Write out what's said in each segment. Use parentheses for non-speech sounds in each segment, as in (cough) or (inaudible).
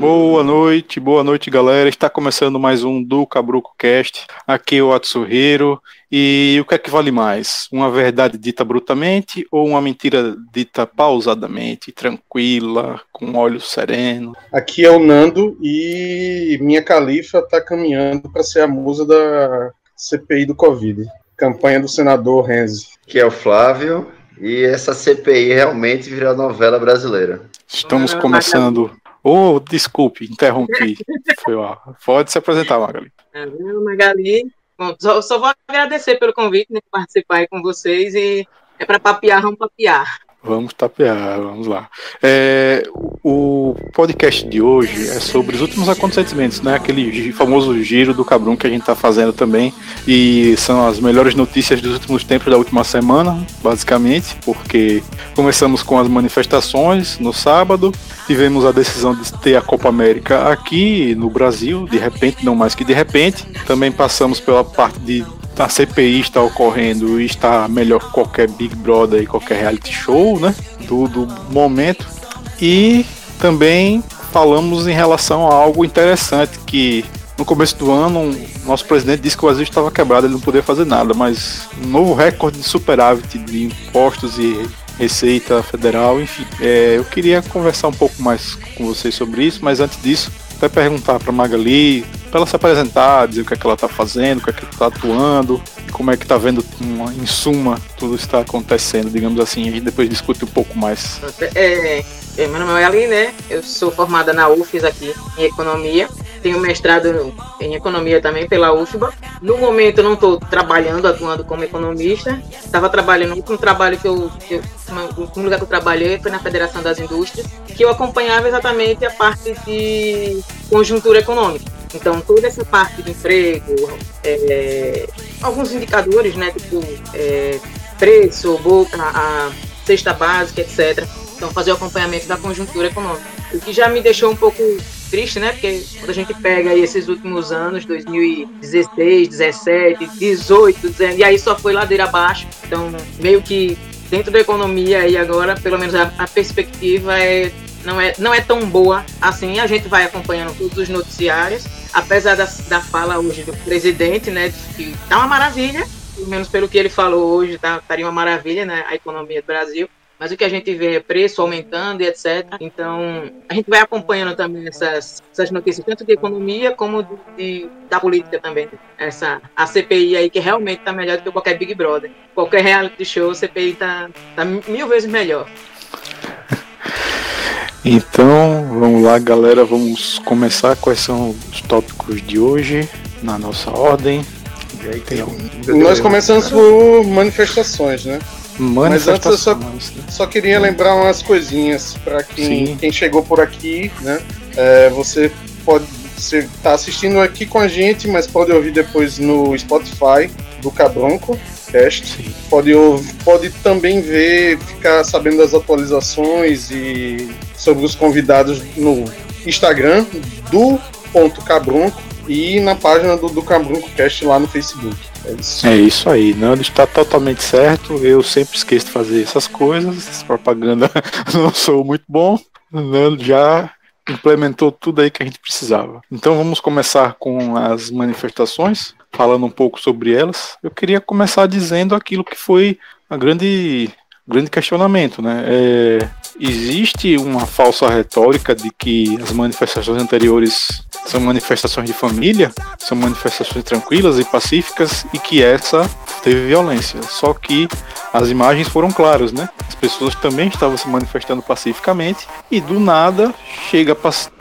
Boa noite, boa noite, galera. Está começando mais um do Cabruco Cast. Aqui é o Atsuhiro. E o que é que vale mais? Uma verdade dita brutamente ou uma mentira dita pausadamente, tranquila, com olhos serenos? Aqui é o Nando e minha califa está caminhando para ser a musa da CPI do Covid. Campanha do senador Renzi. Que é o Flávio. E essa CPI realmente virou novela brasileira. Estamos começando Oh, desculpe, interrompi. (laughs) Foi lá. Pode se apresentar, Magali. É, Magali. Bom, só, só, vou agradecer pelo convite, né, participar aí com vocês e é para papiar, vamos papiar. Vamos tapear, vamos lá. É, o podcast de hoje é sobre os últimos acontecimentos, né? Aquele famoso giro do Cabrum que a gente está fazendo também. E são as melhores notícias dos últimos tempos da última semana, basicamente, porque começamos com as manifestações no sábado, tivemos a decisão de ter a Copa América aqui no Brasil, de repente, não mais que de repente. Também passamos pela parte de a CPI está ocorrendo e está melhor que qualquer Big Brother e qualquer reality show, né? Do, do momento. E também falamos em relação a algo interessante que no começo do ano, nosso presidente disse que o Brasil estava quebrado, ele não podia fazer nada, mas um novo recorde de superávit de impostos e Receita Federal, enfim. É, eu queria conversar um pouco mais com vocês sobre isso, mas antes disso, até perguntar para Magali, para ela se apresentar, dizer o que é que ela está fazendo, o que é que está atuando, como é que está vendo, uma, em suma, tudo está acontecendo, digamos assim, gente depois discute um pouco mais. É, é, meu nome é Ali, né? Eu sou formada na UFES aqui em Economia tenho mestrado em economia também pela UFBA. No momento eu não estou trabalhando, atuando como economista. Estava trabalhando, o último trabalho que eu, que eu, o lugar que eu trabalhei foi na Federação das Indústrias, que eu acompanhava exatamente a parte de conjuntura econômica. Então, toda essa parte de emprego, é, alguns indicadores, né, tipo é, preço, boca, a cesta básica, etc. Então, fazer o acompanhamento da conjuntura econômica. O que já me deixou um pouco triste, né? Porque quando a gente pega aí esses últimos anos, 2016, 17, 18, 19, e aí só foi ladeira abaixo. Então, meio que dentro da economia e agora, pelo menos a, a perspectiva é não é, não é tão boa assim. A gente vai acompanhando todos os noticiários, apesar da, da fala hoje do presidente, né, que tá uma maravilha, pelo menos pelo que ele falou hoje, tá, estaria uma maravilha, né, a economia do Brasil mas o que a gente vê é preço aumentando e etc. Então, a gente vai acompanhando também essas, essas notícias, tanto de economia como de, de, da política também. Essa, a CPI aí, que realmente está melhor do que qualquer Big Brother. Qualquer reality show, a CPI está tá mil vezes melhor. Então, vamos lá, galera, vamos começar. Quais são os tópicos de hoje, na nossa ordem? Nós começamos por manifestações, né? Mas antes eu só, só queria lembrar umas coisinhas para quem, quem chegou por aqui, né? É, você pode você tá assistindo aqui com a gente, mas pode ouvir depois no Spotify do Cabronco Cast. Pode, pode também ver, ficar sabendo das atualizações e sobre os convidados no Instagram do ponto Cabronco e na página do, do Cabrunco Cast lá no Facebook. É isso. é isso aí, Nando está totalmente certo. Eu sempre esqueço de fazer essas coisas. Propaganda (laughs) não sou muito bom. Nando já implementou tudo aí que a gente precisava. Então vamos começar com as manifestações, falando um pouco sobre elas. Eu queria começar dizendo aquilo que foi a grande grande questionamento, né? É, existe uma falsa retórica de que as manifestações anteriores são manifestações de família, são manifestações tranquilas e pacíficas e que essa teve violência. Só que as imagens foram claras, né? As pessoas também estavam se manifestando pacificamente e do nada chega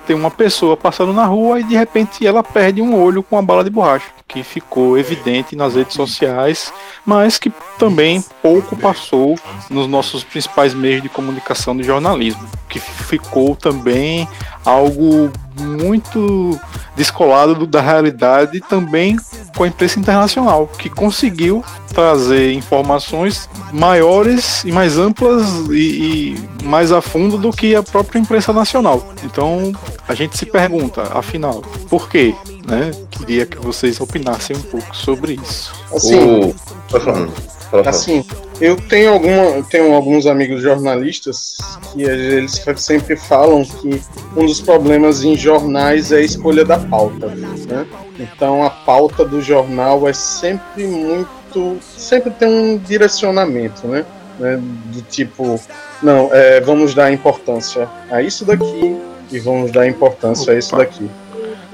ter uma pessoa passando na rua e de repente ela perde um olho com uma bala de borracha, que ficou evidente nas redes sociais, mas que também pouco passou nos nossos principais meios de comunicação de jornalismo, que ficou também algo muito descolado da realidade também com a imprensa internacional, que conseguiu trazer informações maiores e mais amplas e, e, mais a fundo do que a própria imprensa nacional. Então a gente se pergunta, afinal, por quê? Né? Queria que vocês opinassem um pouco sobre isso. Assim, o... Assim, eu tenho, alguma, tenho alguns amigos jornalistas que eles sempre falam que um dos problemas em jornais é a escolha da pauta. Né? Então a pauta do jornal é sempre muito. sempre tem um direcionamento, né? né? Do tipo, não, é, vamos dar importância a isso daqui e vamos dar importância Opa. a isso daqui.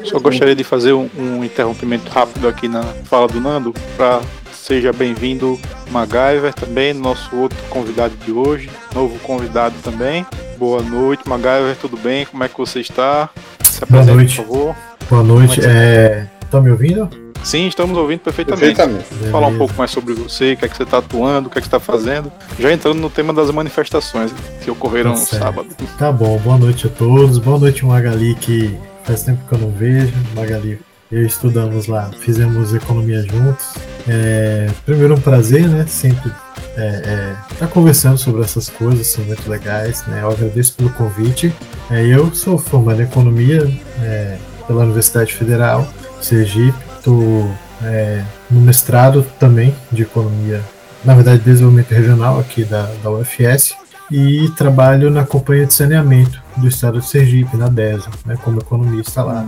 Só gostaria de fazer um, um interrompimento rápido aqui na fala do Nando para Seja bem-vindo, MacGyver, também, nosso outro convidado de hoje, novo convidado também. Boa noite, MacGyver, tudo bem? Como é que você está? Se Boa noite. por favor. Boa noite. É... Tá me ouvindo? Sim, estamos ouvindo perfeitamente. perfeitamente. Falar um pouco mais sobre você, o que é que você está atuando, o que é que você está fazendo. Já entrando no tema das manifestações que ocorreram tá no sábado. Tá bom, boa noite a todos. Boa noite, Magali, que faz tempo que eu não vejo. Magali eu estudamos lá, fizemos economia juntos. É, primeiro um prazer, né? Sempre estar é, é, tá conversando sobre essas coisas, são muito legais, né? Eu agradeço pelo convite. É, eu sou formado em economia é, pela Universidade Federal Sergipe, estou é, no mestrado também de economia, na verdade desenvolvimento regional aqui da, da UFS e trabalho na companhia de saneamento do estado de Sergipe, na DESA, né, como economista lá.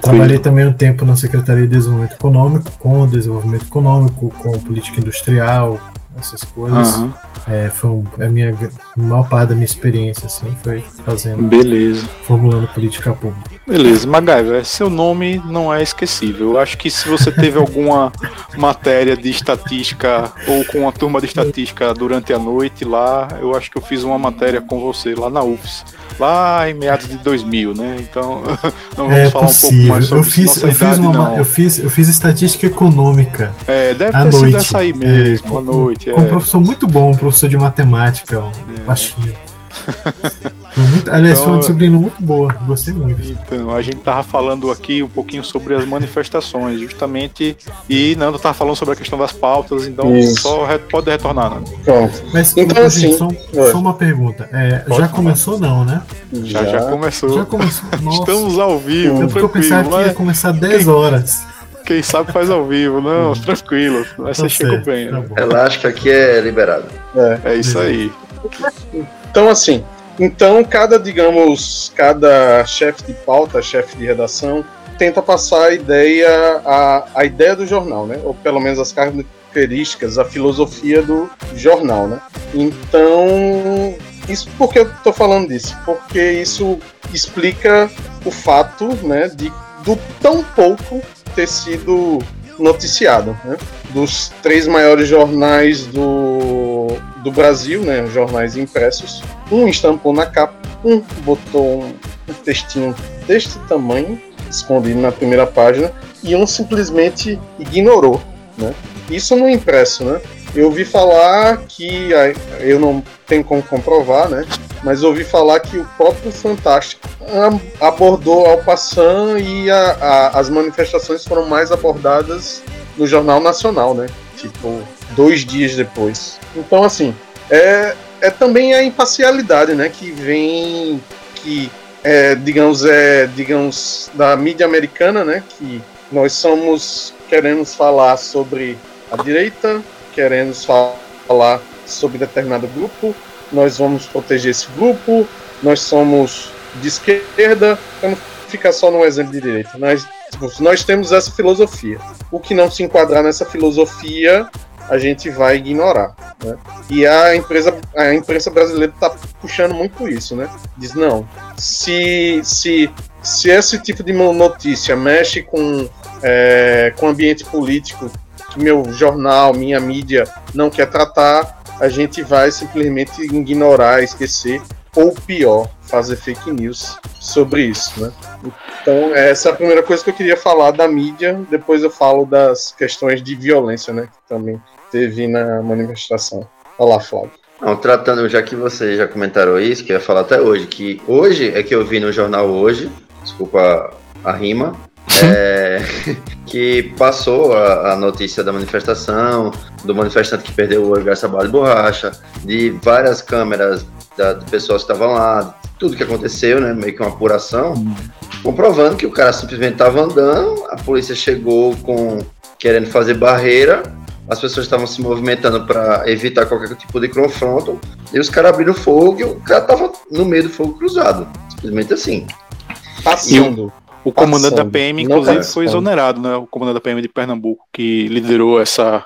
trabalhei também um tempo na Secretaria de Desenvolvimento Econômico, com desenvolvimento econômico, com política industrial, essas coisas. Uhum. É, foi um, a minha a maior parte da minha experiência assim foi fazendo beleza formulando política pública beleza MacGyver seu nome não é esquecível eu acho que se você teve alguma matéria de estatística ou com uma turma de estatística durante a noite lá eu acho que eu fiz uma matéria com você lá na UFS lá em meados de 2000, né? Então, (laughs) não vamos é falar possível. um pouco mais sobre eu fiz, nossa eu idade, fiz uma, não. Eu fiz, eu fiz estatística econômica. É, deve ter noite. sido essa aí mesmo, é, à noite. Com, é. um professor muito bom, um professor de matemática, um é. baixinho. (laughs) Muito, aliás, então, foi uma disciplina muito boa, gostei muito. Então, a gente tava falando aqui um pouquinho sobre as manifestações, justamente, e Nando tava falando sobre a questão das pautas, então Isso. só re, pode retornar, Nando. Pronto. Mas então, assim, só, só, uma pergunta. É, já começou não, né? Já, já começou. Já começou. (laughs) Nossa. Estamos ao vivo. Eu, pensava que ia começar 10 horas. Quem sabe faz ao vivo, não, tranquilo. Mas tá você chegou bem. Tá né? Relaxa que aqui é liberado. É, é isso aí. Então, assim, então cada, digamos, cada chefe de pauta, chefe de redação, tenta passar a ideia, a, a ideia do jornal, né? Ou pelo menos as características, a filosofia do jornal, né? Então, isso por que eu estou falando disso? Porque isso explica o fato, né, de do tão pouco ter sido noticiado, né? Dos três maiores jornais do, do Brasil, né? Jornais impressos. Um estampou na capa, um botou um, textinho deste tamanho, escondido na primeira página, e um simplesmente ignorou, né? Isso no impresso, né? Eu ouvi falar que eu não tenho como comprovar, né? Mas ouvi falar que o próprio Fantástico abordou ao passant e a, a, as manifestações foram mais abordadas no Jornal Nacional, né? Tipo, dois dias depois. Então, assim, é, é também a imparcialidade, né? Que vem, que é, digamos, é, digamos, da mídia americana, né? Que nós somos, queremos falar sobre a direita, queremos falar sobre determinado grupo, nós vamos proteger esse grupo, nós somos de esquerda, não ficar só no exemplo de direita. Nós, nós temos essa filosofia. O que não se enquadrar nessa filosofia, a gente vai ignorar. Né? E a empresa, a imprensa brasileira está puxando muito isso, né? Diz não, se se se esse tipo de notícia mexe com é, com ambiente político que meu jornal, minha mídia não quer tratar, a gente vai simplesmente ignorar, esquecer ou pior, fazer fake news sobre isso, né? Então, essa é a primeira coisa que eu queria falar da mídia, depois eu falo das questões de violência, né, que também teve na manifestação. Olá, Flávio. Não, tratando, já que vocês já comentaram isso, que eu ia falar até hoje, que hoje é que eu vi no jornal hoje, desculpa a rima, é, (laughs) que passou a, a, notícia da manifestação, do manifestante que perdeu o olho graças a bala de borracha, de várias câmeras da, de pessoas que estavam lá, tudo que aconteceu, né? Meio que uma apuração, comprovando que o cara simplesmente estava andando, a polícia chegou com querendo fazer barreira, as pessoas estavam se movimentando para evitar qualquer tipo de confronto, e os caras abriram fogo e o cara tava no meio do fogo cruzado. Simplesmente assim. Passando. O comandante da PM, inclusive, foi exonerado, né? O comandante da PM de Pernambuco, que liderou essa.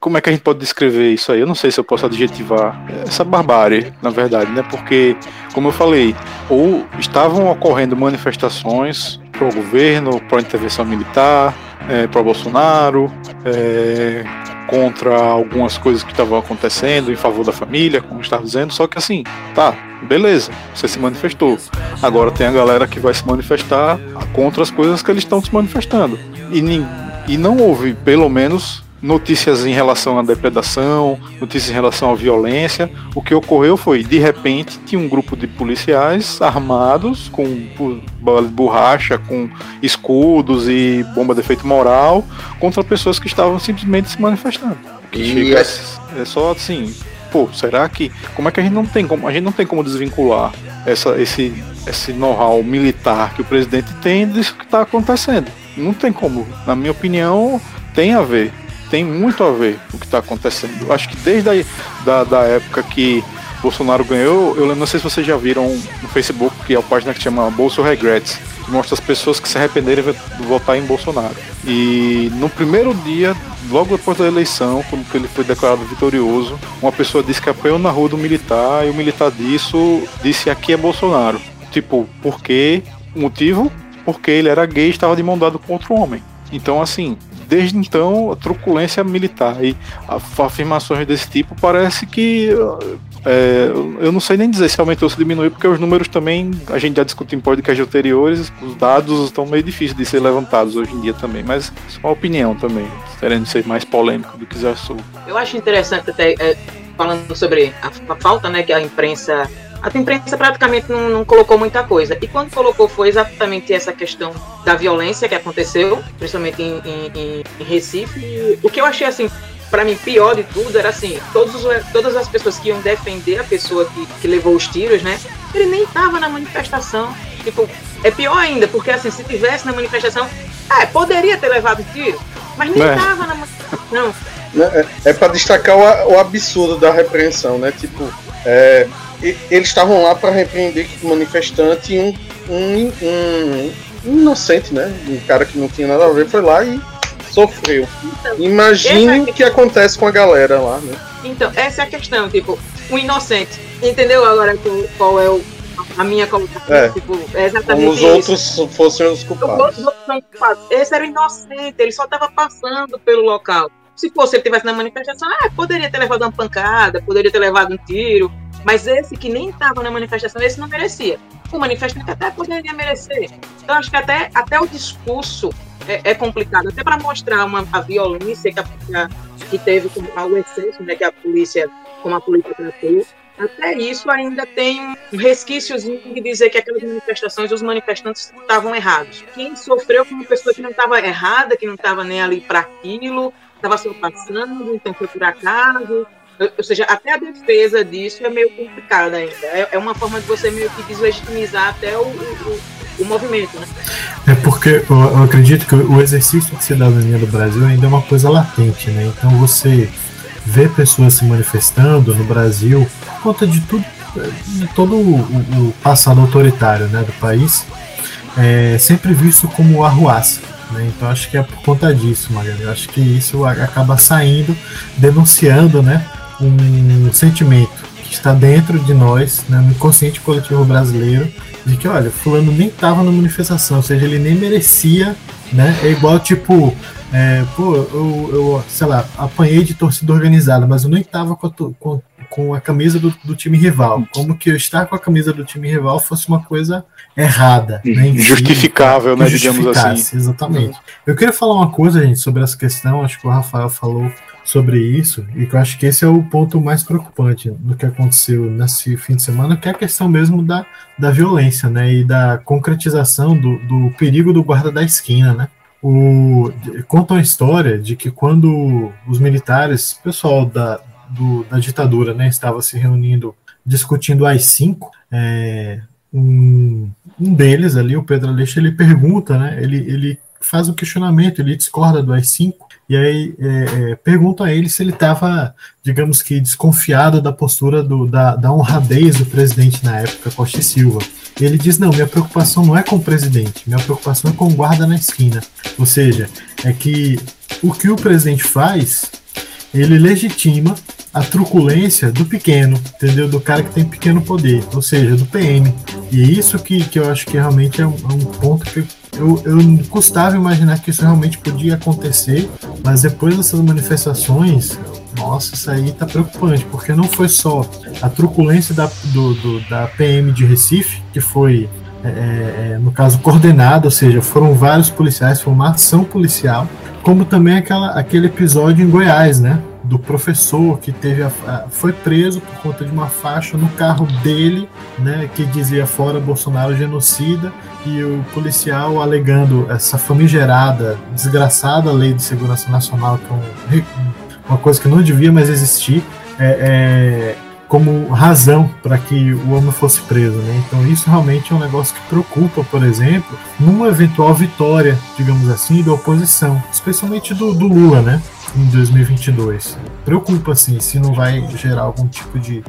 Como é que a gente pode descrever isso aí? Eu não sei se eu posso adjetivar essa barbárie, na verdade, né? Porque, como eu falei, ou estavam ocorrendo manifestações pro governo, pro intervenção militar, é, pro Bolsonaro, é, contra algumas coisas que estavam acontecendo em favor da família, como estava dizendo, só que assim, tá, beleza, você se manifestou. Agora tem a galera que vai se manifestar contra as coisas que eles estão se manifestando. E, e não houve, pelo menos, notícias em relação à depredação, notícias em relação à violência. O que ocorreu foi, de repente, tinha um grupo de policiais armados com borracha, com escudos e bomba de efeito moral contra pessoas que estavam simplesmente se manifestando. E é, é só assim, pô, será que como é que a gente não tem como a gente não tem como desvincular essa, esse esse know-how militar que o presidente tem disso que está acontecendo? Não tem como, na minha opinião, tem a ver tem muito a ver o que está acontecendo. Eu acho que desde a da, da época que Bolsonaro ganhou, eu não sei se vocês já viram no Facebook, que é a página que chama Bolso Regrets, que mostra as pessoas que se arrependeram de votar em Bolsonaro. E no primeiro dia, logo depois da eleição, quando ele foi declarado vitorioso, uma pessoa disse que apoiou na rua do militar, e o militar disso disse aqui é Bolsonaro. Tipo, por quê? Motivo? Porque ele era gay e estava de mão dada com outro homem. Então, assim, desde então, a truculência militar e afirmações desse tipo parece que é, eu não sei nem dizer se aumentou ou se diminuiu, porque os números também, a gente já discutiu em podcasts anteriores, os dados estão meio difíceis de ser levantados hoje em dia também, mas só uma opinião também, querendo ser mais polêmico do que já sou. Eu acho interessante até, é, falando sobre a, a falta né, que a imprensa a imprensa praticamente não, não, colocou muita coisa. E quando colocou foi exatamente essa questão da violência que aconteceu, principalmente em, em, em Recife. E o que eu achei assim, para mim, pior de tudo era assim, todos, todas as pessoas que iam defender a pessoa que, que levou os tiros, né? Ele nem tava na manifestação. Tipo, é pior ainda, porque assim, se tivesse na manifestação, é, poderia ter levado tiro, mas nem é. tava na manifestação. É, é para destacar o, o absurdo da repreensão, né? Tipo, é, eles estavam lá para repreender o manifestante e um, um, um, um, inocente, né? Um cara que não tinha nada a ver foi lá e sofreu. Então, Imagine é o que acontece com a galera lá, né? Então, essa é a questão, tipo, o inocente. Entendeu agora qual é o, a minha colocação? É. Tipo, é exatamente Como os isso. outros fossem os culpados. Os outros culpados. Esse era inocente, ele só estava passando pelo local. Se fosse ele tivesse na manifestação, ah, poderia ter levado uma pancada, poderia ter levado um tiro, mas esse que nem estava na manifestação, esse não merecia. O manifestante até poderia merecer. Então, acho que até, até o discurso é, é complicado, até para mostrar uma, a violência que, a, que teve, o excesso né, que a polícia, como a polícia tratou. Até isso ainda tem um resquíciozinho de dizer que aquelas manifestações, os manifestantes estavam errados. Quem sofreu foi uma pessoa que não estava errada, que não estava nem ali para aquilo, estava só passando, então foi por acaso, ou seja, até a defesa disso é meio complicada ainda. É, é uma forma de você meio que deslegitimizar até o, o, o movimento, né? É porque eu, acredito que o exercício de cidadania do Brasil ainda é uma coisa latente, né? Então você vê pessoas se manifestando no Brasil por conta de tudo, de todo o, o passado autoritário né, do país, é sempre visto como arruaça. Né? Então acho que é por conta disso, Magali. Eu acho que isso acaba saindo, denunciando né, um sentimento que está dentro de nós, né, no inconsciente coletivo brasileiro, de que, olha, fulano nem estava na manifestação, ou seja, ele nem merecia, né? É igual, tipo, é, pô, eu, eu, sei lá, apanhei de torcida organizada, mas eu nem estava com, com, com, a camisa do, do, time rival. Como que eu estar com a camisa do time rival fosse uma coisa errada. Né, Justificável, né, digamos assim. Exatamente. Eu queria falar uma coisa, gente, sobre essa questão, acho que o Rafael falou sobre isso, e que eu acho que esse é o ponto mais preocupante do que aconteceu nesse fim de semana, que é a questão mesmo da, da violência, né, e da concretização do, do perigo do guarda da esquina, né. O, conta uma história de que quando os militares, pessoal da, do, da ditadura, né, estava se reunindo, discutindo as cinco, é, um, um deles ali, o Pedro Aleixo, ele pergunta, né, ele, ele faz um questionamento, ele discorda do AI-5 e aí é, é, a ele se ele estava, digamos que, desconfiado da postura do, da, da honradez do presidente na época, Costa e Silva. Ele diz: não, minha preocupação não é com o presidente, minha preocupação é com o guarda na esquina. Ou seja, é que o que o presidente faz, ele legitima a truculência do pequeno, entendeu? Do cara que tem pequeno poder, ou seja, do PM. E é isso que, que eu acho que realmente é um, é um ponto que eu, eu custava imaginar que isso realmente podia acontecer, mas depois dessas manifestações, nossa, isso aí tá preocupante, porque não foi só a truculência da, do, do da PM de Recife, que foi, é, é, no caso, coordenada, ou seja, foram vários policiais, foi uma ação policial, como também aquela, aquele episódio em Goiás, né? do professor que teve a, a, foi preso por conta de uma faixa no carro dele, né, que dizia fora Bolsonaro genocida, e o policial alegando essa famigerada, desgraçada lei de segurança nacional, que é um, uma coisa que não devia mais existir, é, é como razão para que o homem fosse preso. Né? Então isso realmente é um negócio que preocupa, por exemplo, numa eventual vitória, digamos assim, da oposição, especialmente do, do Lula, né? em 2022. Preocupa, assim, se não vai gerar algum tipo de.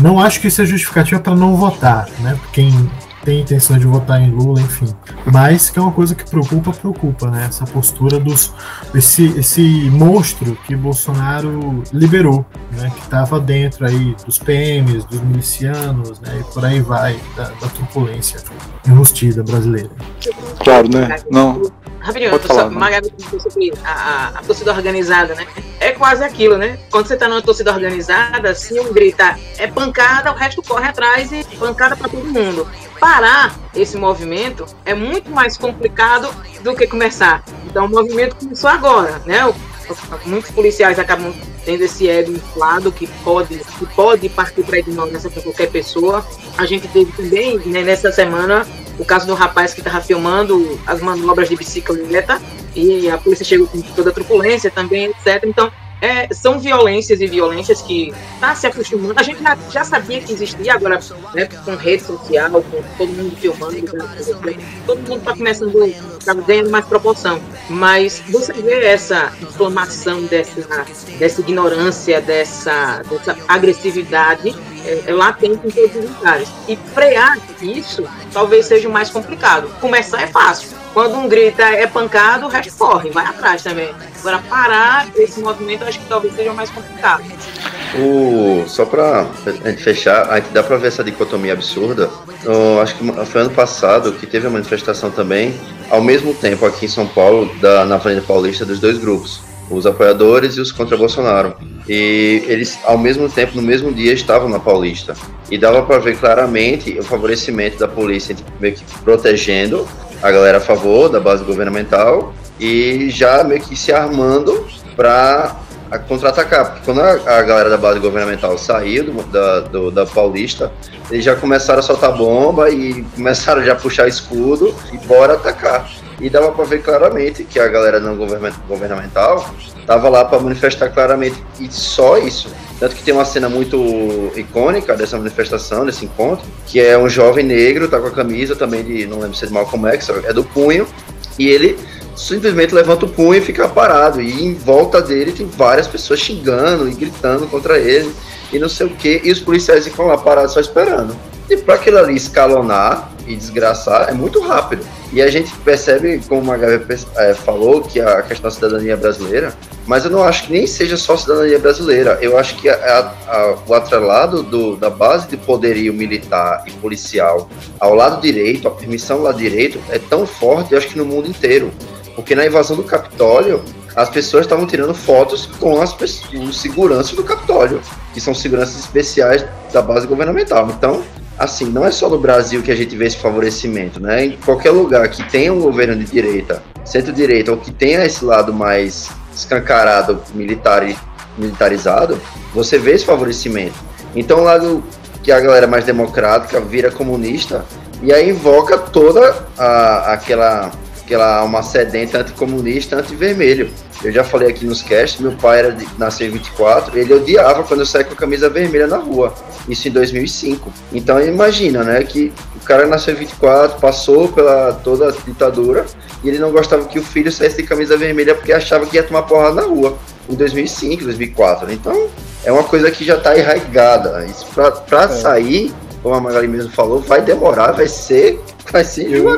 Não acho que isso é justificativa para não votar, né? Quem tem intenção de votar em Lula, enfim. Mas que é uma coisa que preocupa, preocupa, né? Essa postura dos. Esse, esse monstro que Bolsonaro liberou, né? Que estava dentro aí dos PMs, dos milicianos, né? E por aí vai, da, da truculência enrustida brasileira. Claro, né? Não Rapidinho, Pode falar, Magabi sobre a, a, torcida organizada, né? É quase aquilo, né? Quando você tá numa torcida organizada, se um grita é pancada, o resto corre atrás e pancada para todo mundo. Parar esse movimento é muito mais complicado do que começar. Então o movimento começou agora, né? Muitos policiais acabam tendo esse ego inflado que pode, que pode partir para a ignorância para qualquer pessoa. A gente teve também, né, nessa semana, o caso do rapaz que estava filmando as manobras de bicicleta e a polícia chegou com toda a truculência também, etc. Então, é, são violências e violências que está se acostumando. A gente já, já, sabia que existia, agora né, com rede social, com todo mundo filmando, todo mundo está começando, está ganhando mais proporção. Mas você vê essa inflamação dessa, dessa ignorância, dessa, dessa agressividade é, é latente em todos os lugares. E frear isso talvez seja o mais complicado. Começar é fácil. Quando um grita é pancado, o resto corre, vai atrás também. Agora, parar esse movimento acho que talvez seja mais complicado. O, só para a gente fechar, a gente dá para ver essa dicotomia absurda. Eu acho que foi ano passado que teve a manifestação também, ao mesmo tempo aqui em São Paulo, da, na Avenida Paulista, dos dois grupos os apoiadores e os contra Bolsonaro. E eles, ao mesmo tempo, no mesmo dia, estavam na Paulista. E dava para ver claramente o favorecimento da polícia, meio que protegendo a galera a favor da base governamental e já meio que se armando para contra-atacar. Porque quando a, a, galera da base governamental saiu do, da, do, da Paulista, eles já começaram a soltar bomba e começaram já a puxar escudo e bora atacar e dava para ver claramente que a galera não governamental estava lá para manifestar claramente e só isso. Tanto que tem uma cena muito icônica dessa manifestação, desse encontro, que é um jovem negro, tá com a camisa também de, não lembro se é de Malcolm X, é do punho, e ele simplesmente levanta o punho e fica parado. E em volta dele tem várias pessoas xingando e gritando contra ele e não sei o que, e os policiais ficam lá parados só esperando. E para aquilo ali escalonar e desgraçar é muito rápido. E a gente percebe, como a Gabi é, falou, que a questão da cidadania brasileira, mas eu não acho que nem seja só cidadania brasileira. Eu acho que a, a, o atrelado do, da base de poderio militar e policial ao lado direito, a permissão lá direito, é tão forte, eu acho que no mundo inteiro. Porque na invasão do Capitólio, as pessoas estavam tirando fotos com as os seguranças do Capitólio, que são seguranças especiais da base governamental. Então, assim, não é só no Brasil que a gente vê esse favorecimento, né? Em qualquer lugar que tenha um governo de direita, centro-direita, ou que tenha esse lado mais escancarado, militar militarizado, você vê esse favorecimento. Então, o lado que a galera mais democrática vira comunista e aí invoca toda a, aquela aquela alma sedenta anticomunista, anti-vermelho. Eu já falei aqui nos casts, meu pai era de, nasceu em 24, ele odiava quando eu saía com a camisa vermelha na rua. Isso em 2005. Então imagina, né, que o cara nasceu em 24, passou pela toda a ditadura e ele não gostava que o filho saísse de camisa vermelha porque achava que ia tomar porrada na rua em 2005, 2004. Então é uma coisa que já está enraigada. Isso para é. sair, como a Magali mesmo falou, vai demorar, vai ser, vai ser eu,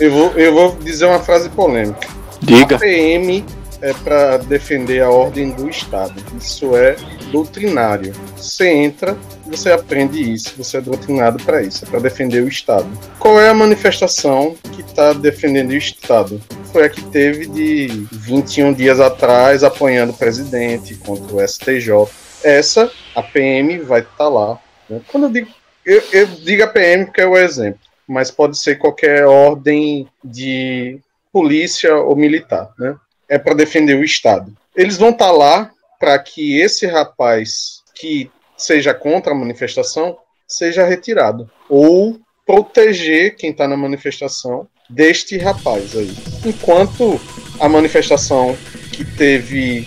eu vou, eu vou dizer uma frase polêmica. Diga. A PM é para defender a ordem do Estado. Isso é doutrinário. Você entra, você aprende isso, você é doutrinado para isso, é para defender o Estado. Qual é a manifestação que está defendendo o Estado? Foi a que teve de 21 dias atrás apoiando o presidente contra o STJ. Essa, a PM vai estar tá lá. Né? Quando eu digo, eu, eu digo a PM porque é o exemplo, mas pode ser qualquer ordem de polícia ou militar, né? É para defender o Estado. Eles vão estar tá lá para que esse rapaz que seja contra a manifestação seja retirado ou proteger quem está na manifestação deste rapaz aí. Enquanto a manifestação que teve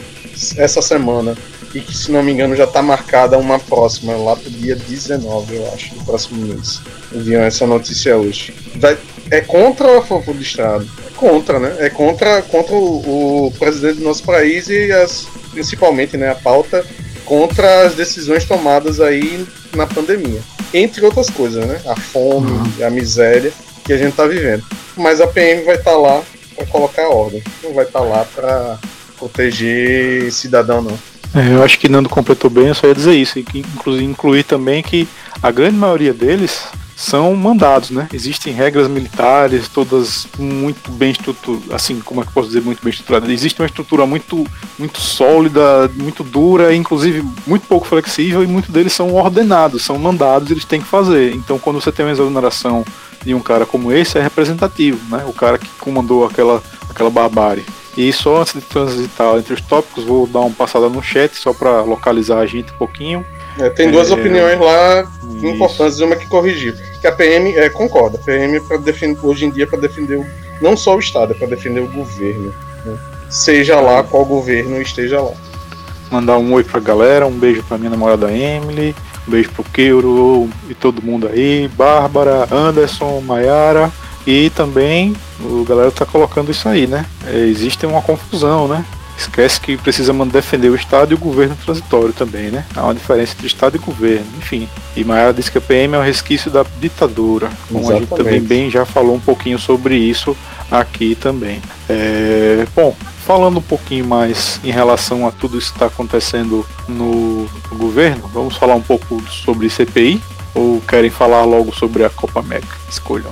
essa semana e que, se não me engano, já está marcada uma próxima, lá para dia 19, eu acho, do próximo mês. Enviam essa notícia hoje. Vai, é contra ou a favor do Estado? É contra, né? É contra, contra o, o presidente do nosso país e as, principalmente né, a pauta contra as decisões tomadas aí na pandemia. Entre outras coisas, né? A fome, uhum. a miséria que a gente está vivendo. Mas a PM vai estar tá lá para colocar ordem. Não vai estar tá lá para proteger cidadão, não. É, eu acho que Nando completou bem, eu só ia dizer isso, inclusive incluir também que a grande maioria deles são mandados, né? Existem regras militares, todas muito bem estruturadas, assim, como é que posso dizer, muito bem estruturadas. Existe uma estrutura muito, muito sólida, muito dura, inclusive muito pouco flexível, e muitos deles são ordenados, são mandados, eles têm que fazer. Então, quando você tem uma exoneração de um cara como esse, é representativo, né? O cara que comandou aquela, aquela barbárie. E só antes de transitar entre os tópicos, vou dar uma passada no chat só para localizar a gente um pouquinho. É, tem duas é... opiniões lá Isso. importantes, uma que corrigir. Que a PM é, concorda, a PM é para defender hoje em dia para defender o, não só o Estado, é para defender o governo. Né? Seja lá qual governo esteja lá. Mandar um oi pra galera, um beijo pra minha namorada Emily, um beijo pro Keuro e todo mundo aí, Bárbara, Anderson, Maiara. E também o galera tá colocando isso aí, né? É, existe uma confusão, né? Esquece que precisa defender o Estado e o governo transitório também, né? Há uma diferença entre Estado e governo, enfim. E Maiara diz que a PM é um resquício da ditadura, como Exatamente. a gente também bem já falou um pouquinho sobre isso aqui também. É, bom, falando um pouquinho mais em relação a tudo isso que está acontecendo no, no governo, vamos falar um pouco sobre CPI, ou querem falar logo sobre a Copa América? Escolham.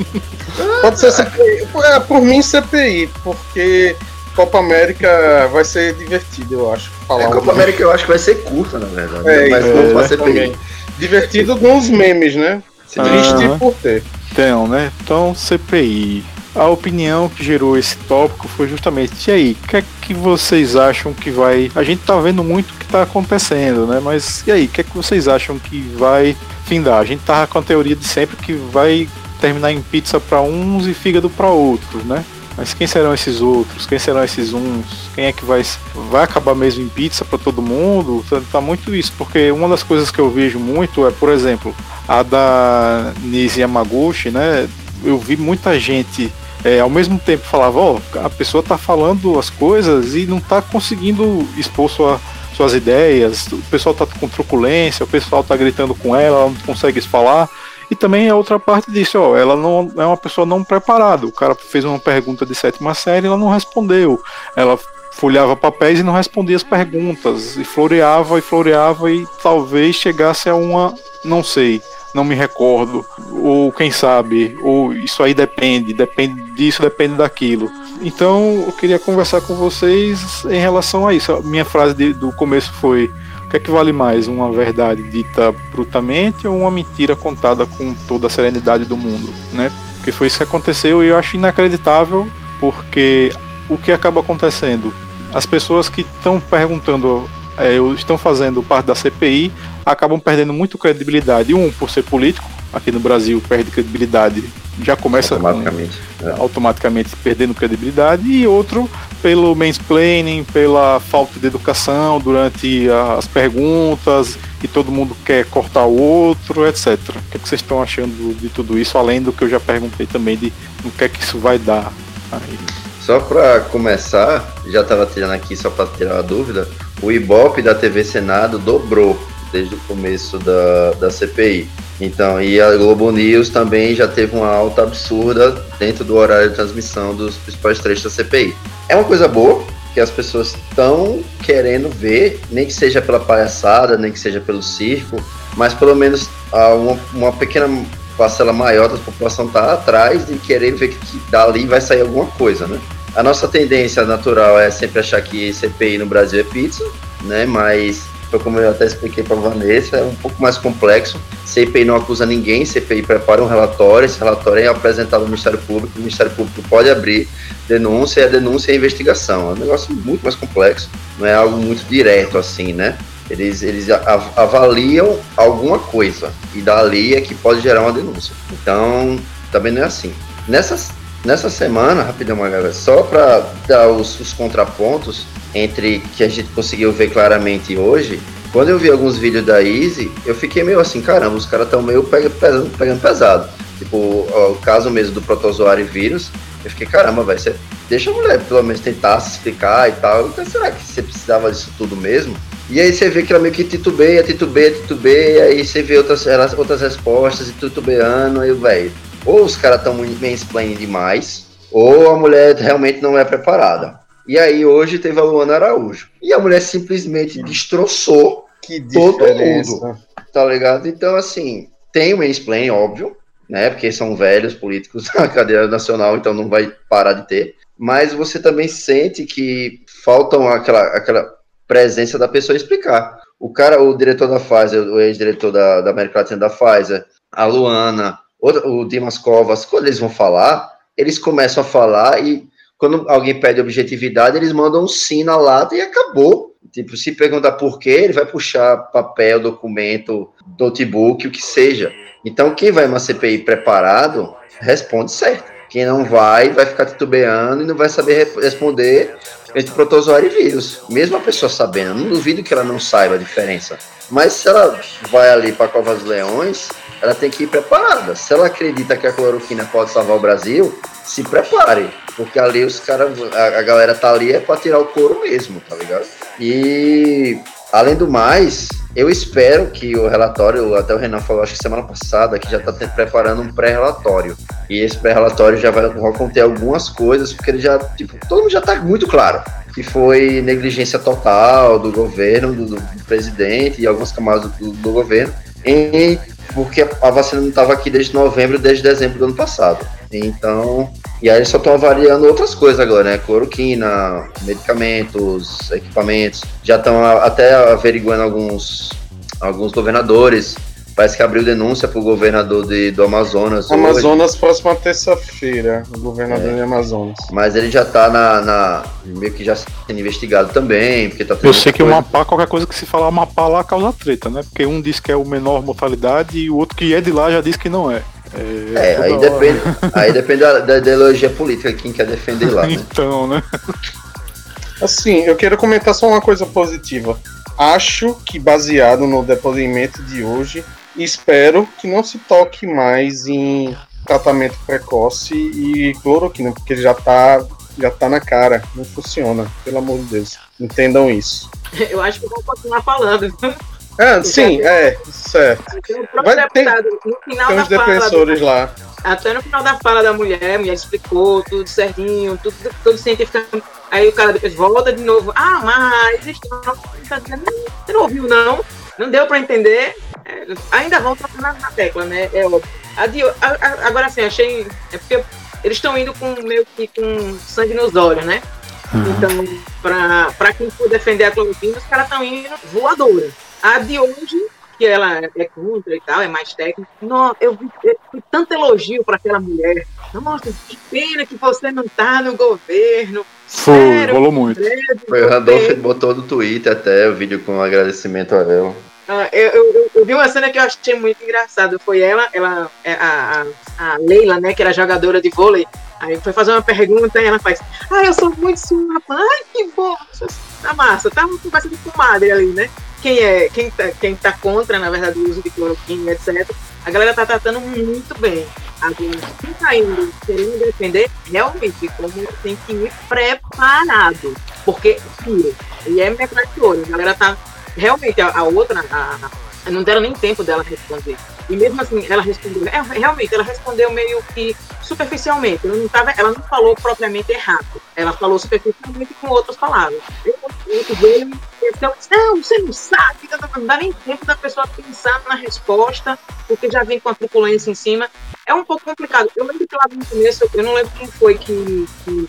(laughs) Pode ser CPI. É, por mim, CPI, porque Copa América vai ser divertido, eu acho. Falar é, Copa América eu acho que vai ser curta, na verdade. É, mas é, vai ser bem. Divertido com os memes, né? Triste ah, por ter. Então, né? Então, CPI. A opinião que gerou esse tópico foi justamente, e aí, o que é que vocês acham que vai. A gente tá vendo muito o que tá acontecendo, né? Mas e aí, o que é que vocês acham que vai findar? A gente tava com a teoria de sempre que vai terminar em pizza para uns e fígado para outros, né? Mas quem serão esses outros? Quem serão esses uns? Quem é que vai vai acabar mesmo em pizza para todo mundo? Tá, tá, muito isso, porque uma das coisas que eu vejo muito é, por exemplo, a da Nisi Yamaguchi, né? Eu vi muita gente é, ao mesmo tempo falava, ó, a pessoa tá falando as coisas e não tá conseguindo expor sua, suas ideias, o pessoal tá com truculência, o pessoal tá gritando com ela, ela não consegue falar. E também a outra parte disso, ó, ela não é uma pessoa não preparada. O cara fez uma pergunta de sétima série, ela não respondeu. Ela folhava papéis e não respondia as perguntas, e floreava e floreava e talvez chegasse a uma, não sei, não me recordo, ou quem sabe, ou isso aí depende, depende disso, depende daquilo. Então eu queria conversar com vocês em relação a isso. A minha frase de, do começo foi o que é que vale mais, uma verdade dita brutamente ou uma mentira contada com toda a serenidade do mundo, né? Porque foi isso que aconteceu e eu acho inacreditável porque o que acaba acontecendo? As pessoas que estão perguntando, é, estão fazendo parte da CPI, acabam perdendo muito credibilidade. Um, por ser político, aqui no Brasil perde credibilidade, já começa automaticamente, com, é. automaticamente perdendo credibilidade, e outro pelo mansplaining, pela falta de educação durante as perguntas, e todo mundo quer cortar o outro, etc. O que, é que vocês estão achando de tudo isso, além do que eu já perguntei também de o que é que isso vai dar aí? Só para começar, já estava tirando aqui só para tirar a dúvida, o Ibope da TV Senado dobrou desde o começo da, da CPI. Então, e a Globo News também já teve uma alta absurda dentro do horário de transmissão dos principais trechos da CPI. É uma coisa boa, que as pessoas estão querendo ver, nem que seja pela palhaçada, nem que seja pelo circo, mas pelo menos uma, uma pequena parcela maior da população está atrás de querer ver que dali vai sair alguma coisa, né? A nossa tendência natural é sempre achar que CPI no Brasil é pizza, né? Mas como eu até expliquei para Vanessa, é um pouco mais complexo. CPI não acusa ninguém, CPI prepara um relatório, esse relatório é apresentado ao Ministério Público, o Ministério Público pode abrir denúncia, e a denúncia é a investigação. É um negócio muito mais complexo, não é algo muito direto assim, né? Eles, eles avaliam alguma coisa e dali é que pode gerar uma denúncia. Então, também não é assim. Nessa, nessa semana, rapidão, galera, só para dar os, os contrapontos, entre que a gente conseguiu ver claramente hoje, quando eu vi alguns vídeos da Easy, eu fiquei meio assim, caramba, os caras estão meio pegando, pegando pesado. Tipo, o caso mesmo do protozoário vírus, eu fiquei, caramba, vai ser. Deixa a mulher pelo menos tentar se explicar e tal. Então, será que você precisava disso tudo mesmo? E aí você vê que ela meio que titubeia, titubeia, titubeia, aí você vê outras, outras respostas e titubeando, aí, velho. Ou os caras estão mansplaining demais, ou a mulher realmente não é preparada. E aí hoje teve a Luana Araújo. E a mulher simplesmente destroçou todo mundo. Tá ligado? Então, assim, tem o mansplaining, óbvio, né? Porque são velhos políticos (laughs) da cadeia nacional, então não vai parar de ter. Mas você também sente que faltam aquela, aquela presença da pessoa explicar. O cara, o diretor da Pfizer, o ex-diretor da, da América Latina da Pfizer, a Luana, o, Dimas Covas, quando eles vão falar, eles começam a falar e quando alguém pede objetividade, eles mandam um sim na lata e acabou. Tipo, se perguntar por quê, ele vai puxar papel, documento, notebook, o que seja. Então, quem vai uma CPI preparado, responde certo. Quem não vai, vai ficar titubeando e não vai saber responder entre protozoário e vírus. Mesmo a pessoa sabendo, não duvido que ela não saiba a diferença. Mas se ela vai ali para a Cova dos Leões, ela tem que ir preparada. Se ela acredita que a cloroquina pode salvar o Brasil, se prepare. Porque ali os caras, a, a, galera tá ali é para tirar o couro mesmo, tá ligado? E além do mais, eu espero que o relatório, até o Renan falou, acho que semana passada, que já está preparando um pré-relatório. E esse pré-relatório já vai, vai conter algumas coisas, porque ele já, tipo, todo mundo já está muito claro. Que foi negligência total do governo, do, do presidente e algumas camadas do, do governo, em, porque a vacina não estava aqui desde novembro, desde dezembro do ano passado. Então, e aí eles só estão avaliando outras coisas agora, né? Cloroquina, medicamentos, equipamentos. Já estão até averiguando alguns, alguns governadores. Parece que abriu denúncia para o governador de, do Amazonas. Amazonas, hoje. próxima terça-feira, o governador é. de Amazonas. Mas ele já está na, na, meio que já sendo investigado também, porque tá Eu sei que o Mapá, qualquer coisa que se falar Mapá lá causa treta, né? Porque um diz que é o menor mortalidade e o outro que é de lá já diz que não é. É, é aí, depende, aí depende da, da, ideologia política, quem quer defender lá. Né? então, né? Assim, eu quero comentar só uma coisa positiva. Acho que baseado no depoimento de hoje, espero que não se toque mais em tratamento precoce e cloroquina, porque já tá, já tá na cara, não funciona, pelo amor de Deus. Entendam isso. Eu acho que vou continuar falando. É, sim, é, certo. Vai, tem, no final tem uns defensores lá. Até no final da fala da mulher, a mulher explicou tudo certinho, tudo, tudo cientificamente. Aí o cara depois volta de novo. Ah, mas você não ouviu, não? Não deu para entender. É, ainda vão tocar na, na tecla, né? É óbvio. A, a, agora assim, achei. É porque eles estão indo com meio que com sangue nos olhos, né? Uhum. Então, para quem for defender a cloroquina, os caras estão indo voadores. A de hoje, que ela é contra e tal, é mais técnica. Não, eu vi, eu vi tanto elogio para aquela mulher. Nossa, que pena que você não tá no governo. Foi, Sério, rolou muito. Foi o Randolph botou no Twitter até o vídeo com um agradecimento a ela. Uh, eu, eu, eu, vi uma cena que eu achei muito engraçada. Foi ela, ela é, a, a, a, Leila, né, que era jogadora de vôlei. Aí foi fazer uma pergunta e ela faz: Ah, eu sou muito sua. Ai, que bom. Tá massa. Tá uma conversa de comadre ali, né? Quem é, quem tá, quem tá contra, na verdade, o uso de cloroquina, etc. A galera tá tratando muito bem. Agora, quem tá indo querendo defender, realmente, como tem que ir preparado. Porque, sim, e é metralhadora. A galera tá realmente a, a outra, a, a, não deram nem tempo dela responder. E mesmo assim, ela respondeu. É, realmente, ela respondeu meio que superficialmente. Ela não, tava, ela não falou propriamente errado. Ela falou superficialmente com outras palavras. Eu, eu, então, não, você não sabe, não dá nem tempo da pessoa pensar na resposta, porque já vem com a truculência em cima. É um pouco complicado. Eu lembro que lá no começo, eu não lembro quem foi que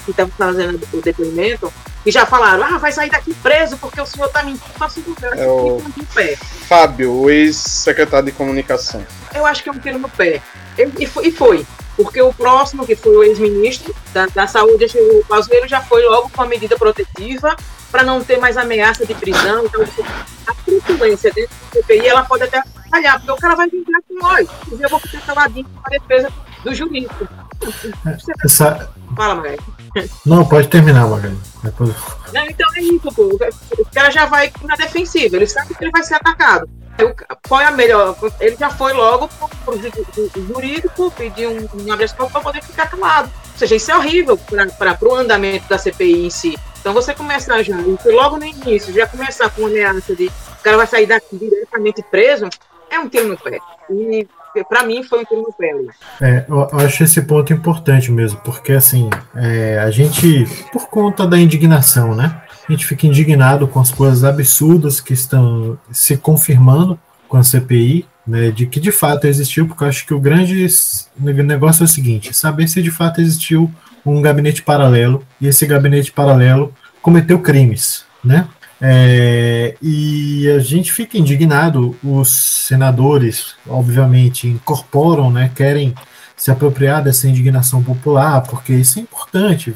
estava fazendo o depoimento, e já falaram, ah, vai sair daqui preso porque o senhor está mentindo, faça o é o... pé. Fábio, o ex-secretário de comunicação. Eu acho que é um tiro no pé. E foi, porque o próximo, que foi o ex-ministro da, da Saúde, o Pazuello, já foi logo com a medida protetiva para não ter mais ameaça de prisão. Então, a truculência dentro do CPI, ela pode até falhar, porque o cara vai vir com nós. Eu vou ficar caladinho com a defesa do jurídico. Essa... Fala, Magali. Não, pode terminar, Magali. Depois... Não, então é isso, pô. O cara já vai na defensiva, ele sabe que ele vai ser atacado. Qual é a melhor? Ele já foi logo pro, pro jurídico, pedir um, um habeas corpus para poder ficar calado. Ou seja, isso é horrível para o andamento da CPI em si. Então você começar já, logo no início, já começar com uma ameaça de o cara vai sair daqui diretamente preso, é um tiro no pé. E para mim foi um tiro no pé. É, eu acho esse ponto importante mesmo, porque assim, é, a gente, por conta da indignação, né? A gente fica indignado com as coisas absurdas que estão se confirmando com a CPI, né, de que de fato existiu, porque eu acho que o grande negócio é o seguinte: saber se de fato existiu um gabinete paralelo, e esse gabinete paralelo cometeu crimes, né? É, e a gente fica indignado, os senadores, obviamente, incorporam, né, querem se apropriar dessa indignação popular, porque isso é importante.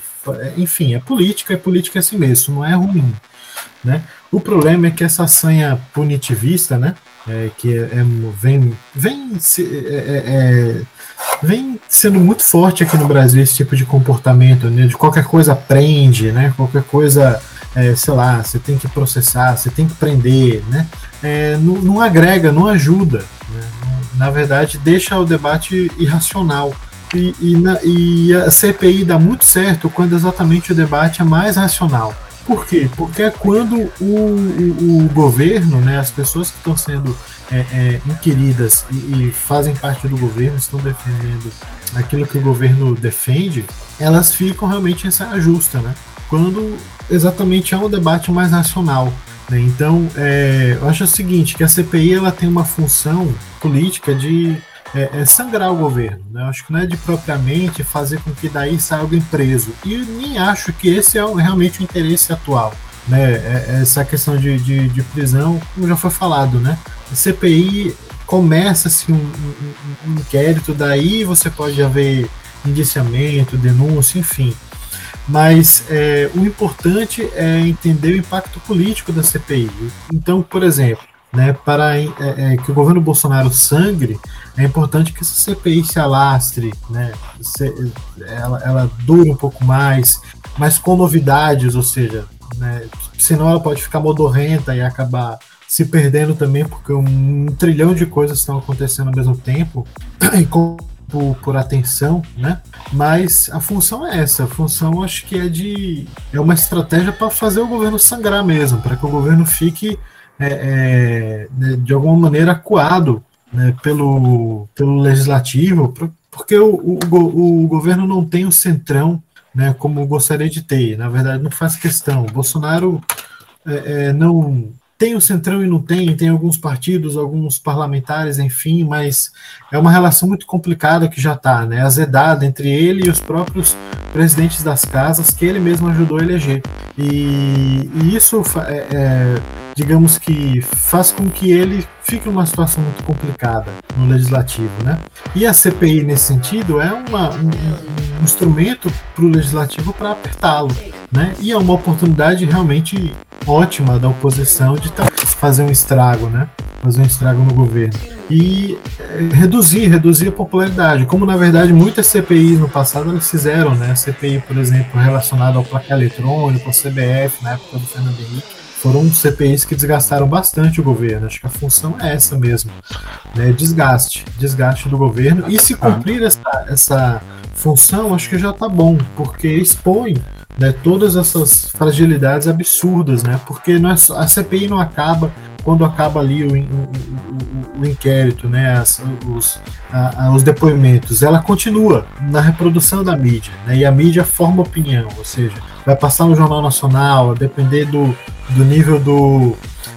Enfim, é política, é política assim mesmo, não é ruim. Né? O problema é que essa sanha punitivista, né, é, que é, é vem, vem, é, é, é vem sendo muito forte aqui no Brasil esse tipo de comportamento, né? De qualquer coisa prende, né? Qualquer coisa, é, sei lá, você tem que processar, você tem que prender, né? É, não, não, agrega, não ajuda. Né? Na verdade, deixa o debate irracional. E, e, na, e a CPI dá muito certo quando exatamente o debate é mais racional. Por quê? Porque é quando o, o, o governo, né, as pessoas que estão sendo é, é, inquiridas e, e, fazem parte do governo, estão defendendo aquilo que o governo defende, elas ficam realmente em saia justa, né? Quando exatamente é um debate mais racional. Né? Então, é, eu acho o seguinte, que a CPI ela tem uma função política de é, é sangrar o governo. Né? Acho que não é de propriamente fazer com que daí saia alguém preso. E nem acho que esse é realmente o interesse atual. Né? É, é essa questão de, de, de prisão, como já foi falado, né? A CPI começa-se um, um, um, inquérito, daí você pode haver indiciamento, denúncia, enfim. Mas é, o importante é entender o impacto político da CPI. Então, por exemplo, né, para é, é, que o governo Bolsonaro sangre, é importante que essa CPI se alastre, né, se, ela, ela dure um pouco mais, mas com novidades, ou seja, né, senão ela pode ficar modorrenta e acabar se perdendo também, porque um trilhão de coisas estão acontecendo ao mesmo tempo, (clears throat) e com, por, por, atenção, né? Mas a função é essa, a função acho que é de é uma estratégia para fazer o governo sangrar mesmo, para que o governo fique é, é, né, de alguma maneira acuado né, pelo, pelo legislativo, porque o, o, o governo não tem o centrão né, como gostaria de ter. Na verdade, não faz questão. O Bolsonaro é, é, não tem o Centrão e não tem, tem alguns partidos, alguns parlamentares, enfim, mas é uma relação muito complicada que já está, né? Azedada entre ele e os próprios presidentes das casas que ele mesmo ajudou a eleger. E, e isso, é, é, digamos que, faz com que ele fique numa situação muito complicada no legislativo, né? E a CPI, nesse sentido, é uma, um, um instrumento para o legislativo para apertá-lo, né? E é uma oportunidade realmente ótima da oposição de tá fazer um estrago, né? Fazer um estrago no governo. E é, reduzir, reduzir a popularidade. Como na verdade muitas CPIs no passado eles fizeram, né? A CPI, por exemplo, relacionada ao placar eletrônico, ao CBF, na época do Fernando Henrique foram CPIs que desgastaram bastante o governo. Acho que a função é essa mesmo, né? Desgaste, desgaste do governo. E se cumprir essa, essa função, acho que já está bom, porque expõe né, todas essas fragilidades absurdas, né? Porque não é só, a CPI não acaba quando acaba ali o, o, o, o inquérito, né, as, os, a, a, os depoimentos, ela continua na reprodução da mídia, né, e a mídia forma opinião, ou seja, vai passar no Jornal Nacional, a depender do, do nível do,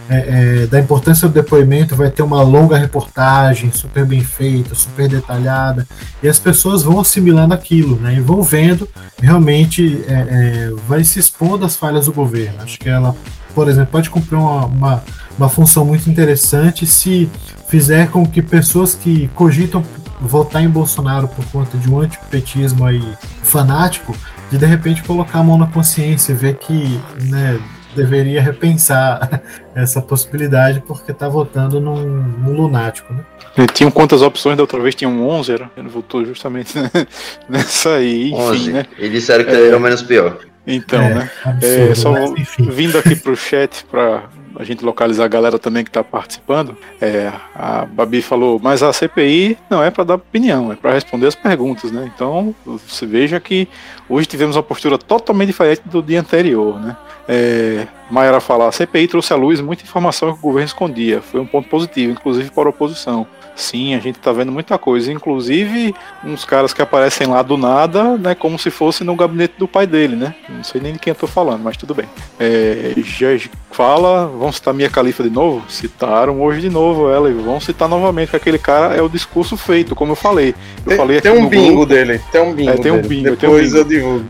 é, é, da importância do depoimento, vai ter uma longa reportagem, super bem feita, super detalhada, e as pessoas vão assimilando aquilo, né, e vão vendo, realmente é, é vai se expondo às falhas do governo. Acho que ela, por exemplo, pode cumprir uma, uma uma função muito interessante se fizer com que pessoas que cogitam votar em Bolsonaro por conta de um antipetismo aí fanático, de de repente colocar a mão na consciência e ver que né, deveria repensar (laughs) essa possibilidade porque está votando num, num lunático. Né? Tinham quantas opções da outra vez? Tinham 11, era? Ele votou justamente (laughs) nessa aí, enfim, 11. né? E disseram que é, era o menos pior. Então, é, né? Absurdo, é, só vindo aqui para o chat para a gente localizar a galera também que está participando, é, a Babi falou, mas a CPI não é para dar opinião, é para responder as perguntas, né? Então, você veja que hoje tivemos uma postura totalmente diferente do dia anterior, né? É, Mayara fala, a CPI trouxe à luz muita informação que o governo escondia, foi um ponto positivo, inclusive para a oposição. Sim, a gente tá vendo muita coisa, inclusive uns caras que aparecem lá do nada, né, como se fosse no gabinete do pai dele, né? Não sei nem de quem eu tô falando, mas tudo bem. É, já fala, vão citar Mia Califa de novo? Citaram hoje de novo ela e vão citar novamente que aquele cara é o discurso feito, como eu falei. Eu tem, falei tem um bingo grupo, dele, tem um bingo. É, tem um bingo, Depois tem um bingo. eu divulgo.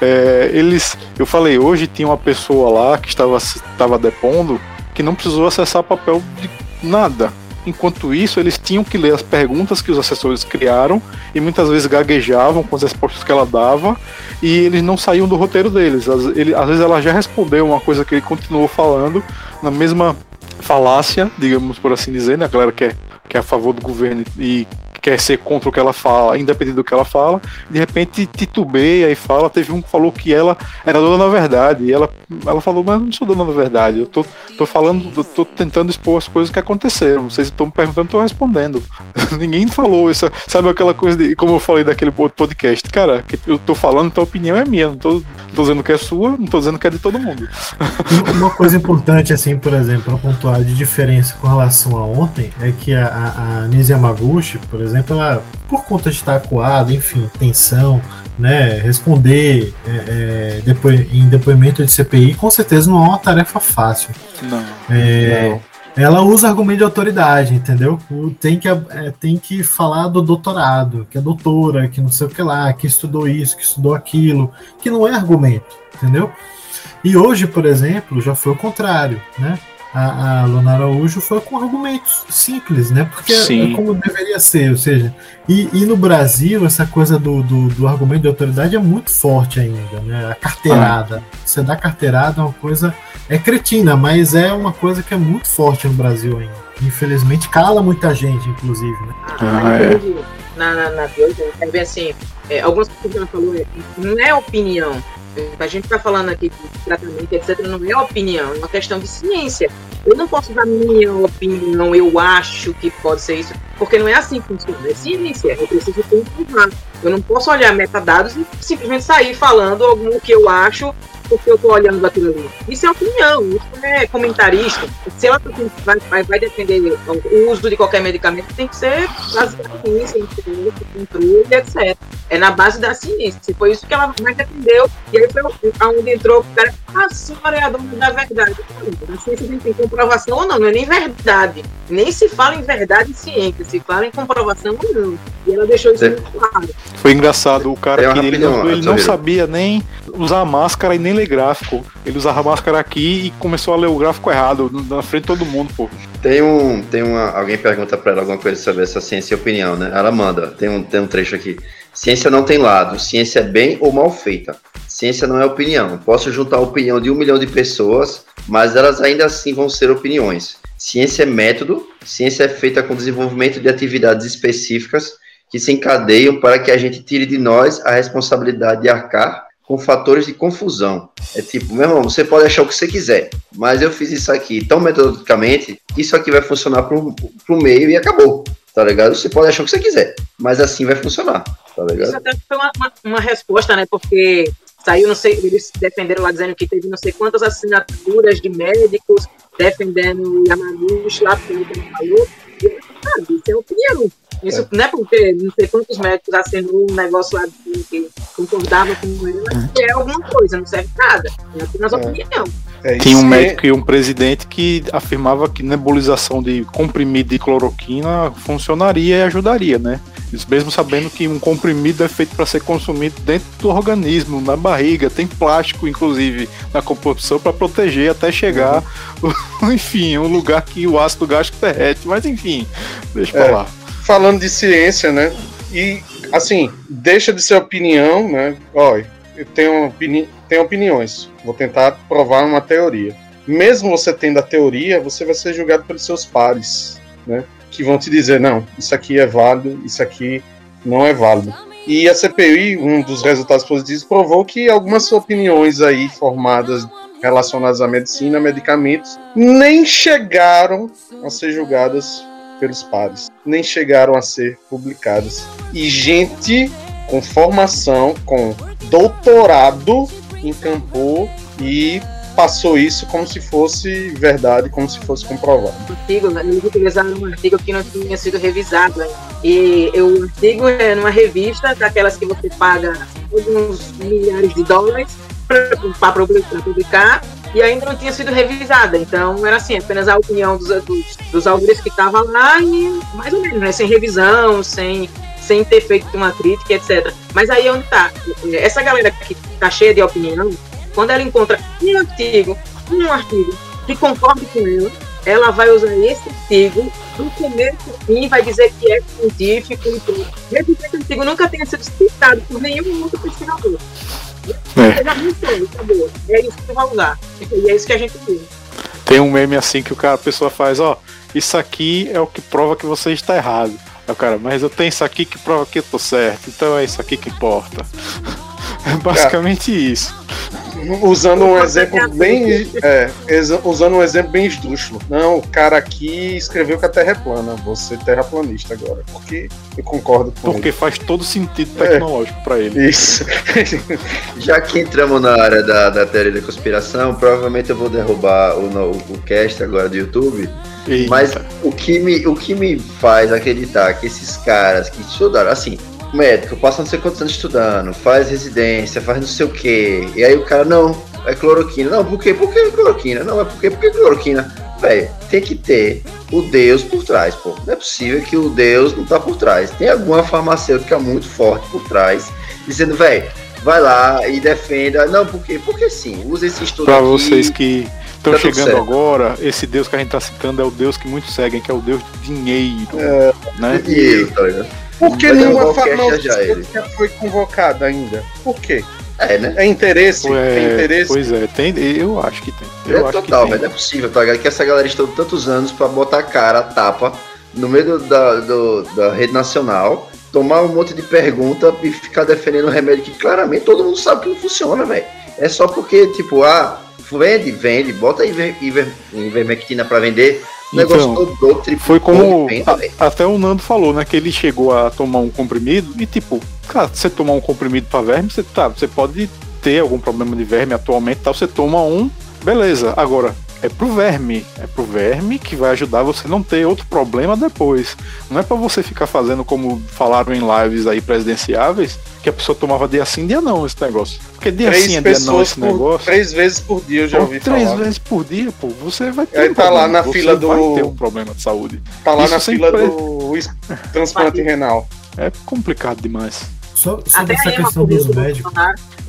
É, eles, eu falei, hoje tinha uma pessoa lá que estava, estava depondo que não precisou acessar papel de nada. Enquanto isso, eles tinham que ler as perguntas que os assessores criaram e muitas vezes gaguejavam com as respostas que ela dava e eles não saíam do roteiro deles. Às, ele, às vezes ela já respondeu uma coisa que ele continuou falando na mesma falácia, digamos por assim dizer, né? A galera que é, que é a favor do governo e quer ser contra o que ela fala, independente do que ela fala, de repente titubeia e fala. Teve um que falou que ela era dona da verdade, e ela, ela falou, mas eu não sou dona da verdade, eu tô, tô falando, eu tô tentando expor as coisas que aconteceram. Vocês estão me perguntando, tô respondendo. (laughs) Ninguém falou isso. Sabe aquela coisa de, como eu falei daquele podcast, cara, eu tô falando, então a opinião é minha, não tô, tô dizendo que é sua, não tô dizendo que é de todo mundo. Uma coisa importante, assim, por exemplo, para pontuar de diferença com relação a ontem, é que a, a, a Nise Yamaguchi, por exemplo, exemplo, ela, por conta de estar acuado, enfim, tensão, né, responder é, é, depois, em depoimento de CPI, com certeza não é uma tarefa fácil. Não. É, não. Ela usa argumento de autoridade, entendeu? Tem que, é, tem que falar do doutorado, que é doutora, que não sei o que lá, que estudou isso, que estudou aquilo, que não é argumento, entendeu? E hoje, por exemplo, já foi o contrário, né? A, a Lona Araújo foi com argumentos simples, né? Porque é, como deveria ser, ou seja, e, e no Brasil essa coisa do, do, do, argumento de autoridade é muito forte ainda, né? A carteirada. Ah. Você dá carteirada é uma coisa. É cretina, mas é uma coisa que é muito forte no Brasil ainda. Infelizmente cala muita gente, inclusive, né? Ah, é. Na, na, na é bem assim, é, algumas coisas que ela falou, é, não é opinião, a gente está falando aqui de tratamento, etc., não é opinião, é uma questão de ciência. Eu não posso dar minha opinião, eu acho que pode ser isso, porque não é assim que funciona, é ciência. Eu preciso comprovar. Eu não posso olhar metadados e simplesmente sair falando o que eu acho porque eu estou olhando aquilo ali. Isso é opinião, isso é comentarista. Se ela vai, vai, vai defender o uso de qualquer medicamento, tem que ser baseado em ciência, controle, etc. É na base da ciência. Foi isso que ela mais defendeu. E aí foi onde entrou o cara, a senhora é a dona da verdade. A ciência não tem comprovação ou não, não é nem verdade. Nem se fala em verdade em ciência, se fala em comprovação ou não. E ela deixou isso muito claro. Foi engraçado, o cara que ele, não, ele não sabia nem usar máscara e nem ler gráfico. Ele usava a máscara aqui e começou a ler o gráfico errado, na frente de todo mundo, pô. Tem um. Tem uma. Alguém pergunta pra ela alguma coisa sobre essa ciência e opinião, né? Ela manda, tem um, tem um trecho aqui. Ciência não tem lado, ciência é bem ou mal feita. Ciência não é opinião. Posso juntar a opinião de um milhão de pessoas, mas elas ainda assim vão ser opiniões. Ciência é método, ciência é feita com desenvolvimento de atividades específicas que se encadeiam para que a gente tire de nós a responsabilidade de arcar com fatores de confusão. É tipo, meu irmão, você pode achar o que você quiser, mas eu fiz isso aqui tão metodicamente, isso aqui vai funcionar pro, pro meio e acabou, tá ligado? Você pode achar o que você quiser, mas assim vai funcionar, tá ligado? Isso até foi uma, uma, uma resposta, né? Porque saiu, não sei, eles defenderam lá dizendo que teve não sei quantas assinaturas de médicos defendendo Yamaguchi lá, porque ele falou. E, cara, isso é opinião. Isso é. não é porque não sei quantos médicos assinou um negócio lá que concordava com ela, que é alguma coisa, não serve nada. É apenas é. opinião. É, Tinha um médico e um presidente que afirmava que nebulização de comprimido de cloroquina funcionaria e ajudaria, né? Isso mesmo sabendo que um comprimido é feito para ser consumido dentro do organismo, na barriga, tem plástico, inclusive, na composição para proteger até chegar, uhum. (laughs) enfim, um lugar que o ácido gástrico derrete. Mas enfim, deixa eu é, falar. Falando de ciência, né? E assim, deixa de ser opinião, né? Olha, eu tenho, opini tenho opiniões. Vou tentar provar uma teoria. Mesmo você tendo a teoria, você vai ser julgado pelos seus pares, né? Que vão te dizer, não, isso aqui é válido, isso aqui não é válido. E a CPI, um dos resultados positivos, provou que algumas opiniões aí formadas relacionadas à medicina, medicamentos, nem chegaram a ser julgadas pelos pares, nem chegaram a ser publicadas. E gente com formação, com doutorado, encampou e passou isso como se fosse verdade, como se fosse comprovado. Artigo, né? eles utilizaram um artigo que não tinha sido revisado. Né? E o artigo é numa revista, daquelas que você paga alguns milhares de dólares para publicar, e ainda não tinha sido revisada. Então era assim, apenas a opinião dos, dos, dos autores que estavam lá e mais ou menos, né? Sem revisão, sem, sem ter feito uma crítica, etc. Mas aí onde tá? Essa galera que tá cheia de opinião, quando ela encontra um artigo, um artigo que concorda com ela, ela vai usar esse artigo do começo ao fim, vai dizer que é científico e tudo. Mesmo que esse artigo nunca tenha sido citado por nenhum outro pesquisador. É. é isso que vai usar. E é isso que a gente. Tem um meme assim que o cara, a pessoa faz, ó, isso aqui é o que prova que você está errado. Aí o cara, mas eu tenho isso aqui que prova que eu tô certo, então é isso aqui que importa. É basicamente isso usando um exemplo bem. É, usando um exemplo bem esdrúxulo. Não, o cara aqui escreveu que a Terra é plana. Você é terraplanista agora. Porque eu concordo com Porque ele. faz todo sentido tecnológico é, para ele. Isso. (laughs) Já que entramos na área da, da teoria da conspiração, provavelmente eu vou derrubar o, o, o cast agora do YouTube. Eita. Mas o que, me, o que me faz acreditar que esses caras que estudaram, assim, médico, passa não sei quantos anos estudando, faz residência, faz não sei o quê. E aí o cara, não, é cloroquina. Não, por quê? Por que cloroquina? Não, é porque, porque cloroquina. Velho, tem que ter o Deus por trás, pô. Não é possível que o Deus não tá por trás. Tem alguma farmacêutica muito forte por trás, dizendo, velho, vai lá e defenda. Não, por quê? Porque sim, usa esse estudo Pra aqui, vocês que estão tá chegando agora, esse Deus que a gente tá citando é o Deus que muitos seguem, que é o Deus do dinheiro. É, né? Dinheiro, tá ligado? Por que nenhuma farmacêutica foi convocada ainda? Por quê? É, né? É interesse? É, tem interesse? Pois é, tem, eu acho que tem. Eu é acho total, velho. Não é possível, tá? Que essa galera estuda tantos anos pra botar a cara, a tapa, no meio da, do, da rede nacional, tomar um monte de pergunta e ficar defendendo um remédio que claramente todo mundo sabe que não funciona, velho. É só porque, tipo, ah, vende, vende, bota iver, iver, ivermectina pra vender, então, foi como a, até o Nando falou, né? Que ele chegou a tomar um comprimido e tipo, cara, você tomar um comprimido para verme, você tá, você pode ter algum problema de verme atualmente, tal, você toma um, beleza. Agora, é pro verme. É pro verme que vai ajudar você não ter outro problema depois. Não é para você ficar fazendo como falaram em lives aí presidenciáveis, que a pessoa tomava dia sim, dia não esse negócio. Porque dia três sim, dia não esse por, negócio. Três vezes por dia eu já ouvi três falar. Três vezes por dia, pô, você vai ter. Aí um tá problema. lá na você fila do. Vai ter um problema de saúde. Tá lá Isso na fila do transplante (laughs) renal. É complicado demais. Só sobre essa questão dos médicos.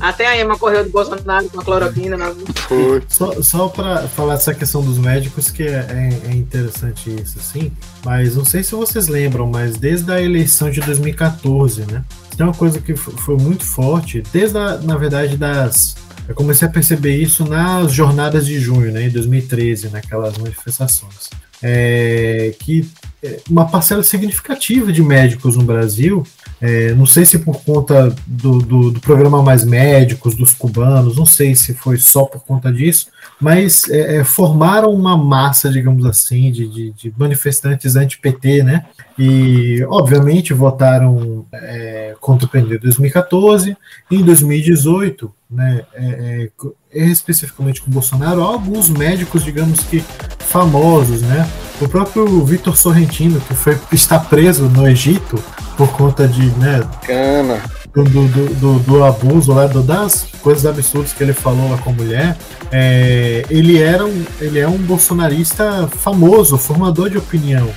Até a Emma correu do Bolsonaro com a cloroquina. Na... Foi. Só, só para falar dessa questão dos médicos, que é, é, é, interessante isso, sim. Mas não sei se vocês lembram, mas desde a eleição de 2014, né? Tem uma coisa que foi muito forte, desde a, na verdade, das Eu comecei a perceber isso nas jornadas de junho, né, em 2013, naquelas manifestações. É, que é, uma parcela significativa de médicos no Brasil, é, não sei se por conta do, do, do, programa Mais Médicos, dos cubanos, não sei se foi só por conta disso, mas é, é formaram uma massa, digamos assim, de, de, de manifestantes anti-PT, né? E, obviamente, votaram é, contra o PND em 2014. Em 2018, né, é, é, especificamente com Bolsonaro, alguns médicos, digamos que famosos, né? O próprio Vitor Sorrentino, que foi, está preso no Egito por conta de, né? Cana. Do, do, do, do, abuso do, das coisas absurdas que ele falou lá com a mulher, é, ele, era um, ele é um bolsonarista famoso, formador de opinião.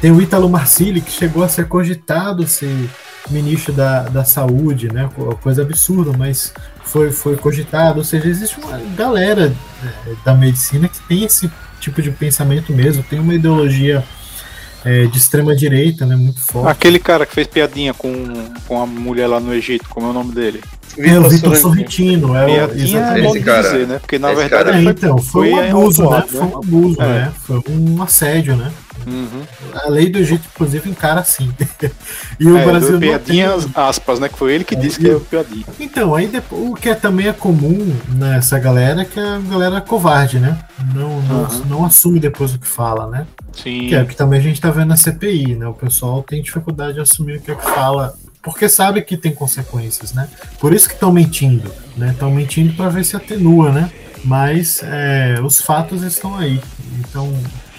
Tem o Ítalo Marcilli, que chegou a ser cogitado ser ministro da, da saúde, né? Coisa absurda, mas foi, foi cogitado. Ou seja, existe uma galera é, da medicina que tem esse tipo de pensamento mesmo, tem uma ideologia é, de extrema direita, né? Muito forte. Aquele cara que fez piadinha com, com a mulher lá no Egito, como é o nome dele? É, o Vitor Sorrentino. É piadinha é bom dizer, né? Porque na verdade. É, então, foi, foi um abuso, né? Foi um abuso, é. né? Foi um assédio, né? Uhum. A lei do Egito, inclusive, encara assim. (laughs) e o é, Brasil. Piadinhas, tem... aspas, né? Que foi ele que é, disse que é o piadinha. Então, aí depois, o que é, também é comum nessa galera é que a galera é covarde, né? Não, não, uhum. não assume depois o que fala, né? Sim. Que é o que também a gente tá vendo na CPI, né? O pessoal tem dificuldade de assumir o que é que fala porque sabe que tem consequências, né? Por isso que estão mentindo, né? Estão mentindo para ver se atenua, né? Mas é, os fatos estão aí. Então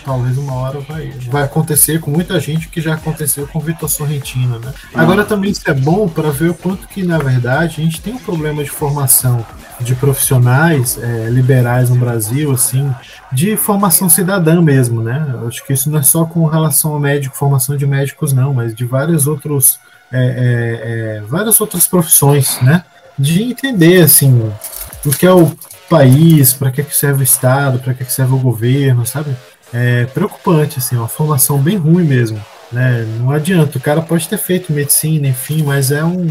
talvez uma hora vai, vai acontecer com muita gente que já aconteceu com Vitor Sorrentino, né? Agora também isso é bom para ver o quanto que, na verdade, a gente tem um problema de formação de profissionais é, liberais no Brasil, assim, de formação cidadã mesmo, né? Acho que isso não é só com relação ao médico, formação de médicos, não, mas de vários outros, é, é, é várias outras profissões, né? De entender, assim, o que é o país, para que, que serve o Estado, para que, que serve o governo, sabe? É preocupante, assim, uma formação bem ruim mesmo. Né? Não adianta, o cara pode ter feito medicina, enfim, mas é um.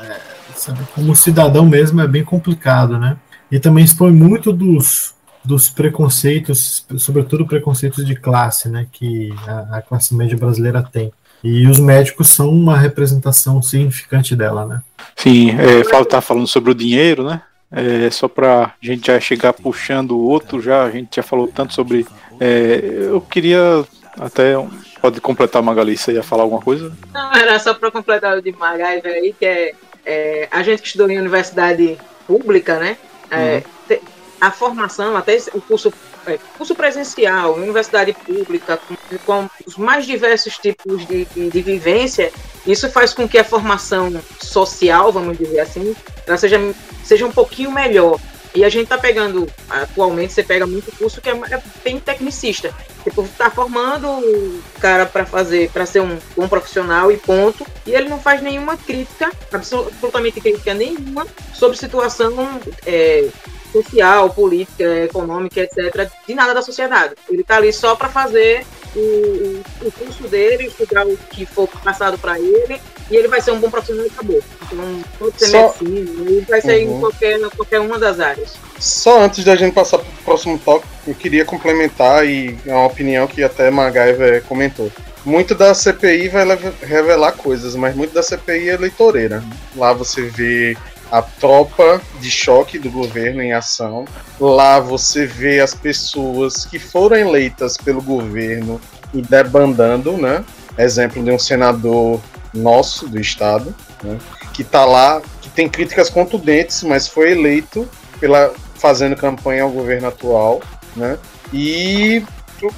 É, sabe, como cidadão mesmo é bem complicado, né? E também expõe muito dos, dos preconceitos, sobretudo preconceitos de classe, né? Que a, a classe média brasileira tem. E os médicos são uma representação significante dela, né? Sim, é, tá falando sobre o dinheiro, né? É, só para a gente já chegar puxando o outro, já a gente já falou tanto sobre é, eu queria até. Pode completar, Magali, você ia falar alguma coisa? Não, era só para completar o de Magali aí, que é, é, a gente que estudou em universidade pública, né? É, uhum. A formação, até o curso, é, curso presencial, universidade pública, com, com, os mais diversos tipos de, de, de, vivência, isso faz com que a formação social, vamos dizer assim, ela seja, seja um pouquinho melhor. E a gente tá pegando, atualmente você pega muito curso que é, é bem tecnicista. Tipo, tá formando o cara para fazer, para ser um bom profissional e ponto. E ele não faz nenhuma crítica, absolutamente crítica nenhuma, sobre situação é, social, política, econômica, etc., de nada da sociedade. Ele tá ali só para fazer o, o, curso dele, estudar o que for passado para ele, e ele vai ser um bom profissional e acabou. Então, pode ser Só... medicina, ele vai ser uhum. em qualquer, qualquer uma das áreas. Só antes da gente passar para o próximo tópico, eu queria complementar e é uma opinião que até MacGyver comentou. Muito da CPI vai revelar coisas, mas muito da CPI é eleitoreira. Lá você vê a tropa de choque do governo em ação. Lá você vê as pessoas que foram eleitas pelo governo e debandando, né? Exemplo de um senador nosso do estado, né? que está lá, que tem críticas contundentes, mas foi eleito pela fazendo campanha ao governo atual, né? E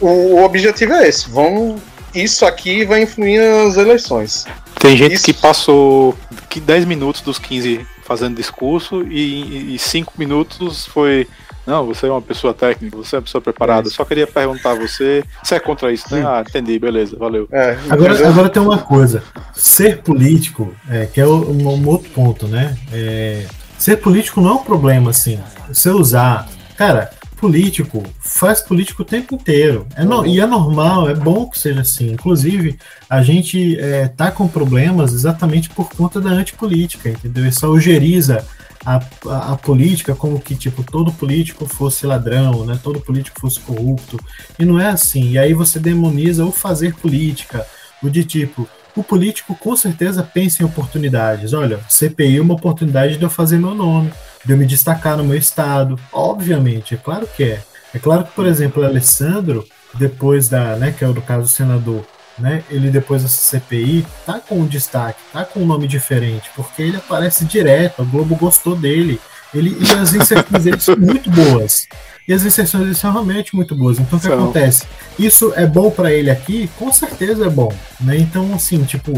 o, o objetivo é esse. Vamos isso aqui vai influir nas eleições. Tem gente isso... que passou 10 minutos dos 15 fazendo discurso e, 5 minutos foi. Não, você é uma pessoa técnica, você é uma pessoa preparada. Só queria perguntar a você. Você é contra isso, né? Ah, entendi, beleza, valeu. É, agora, agora tem uma coisa. Ser político, é, que é um, um, outro ponto, né? É, ser político não é um problema, assim. Você usar. Cara, político faz político o tempo inteiro. É no, e é normal, é bom que seja assim. Inclusive, a gente é, tá com problemas exatamente por conta da antipolítica, entendeu? Isso algeriza a, a, política como que tipo todo político fosse ladrão, né? Todo político fosse corrupto. E não é assim. E aí você demoniza o fazer política, o de tipo o político com certeza pensa em oportunidades. Olha, CPI é uma oportunidade de eu fazer meu nome, de eu me destacar no meu estado. Obviamente, é claro que é. É claro que, por exemplo, o Alessandro, depois da, né, que é o do caso do senador, né, ele depois dessa CPI tá com um destaque, tá com um nome diferente, porque ele aparece direto, a Globo gostou dele. Ele, e as inserções dele são muito boas. E as inserções dele são realmente muito boas. Então o que acontece? Isso é bom para ele aqui? Com certeza é bom. Né? Então, assim, tipo,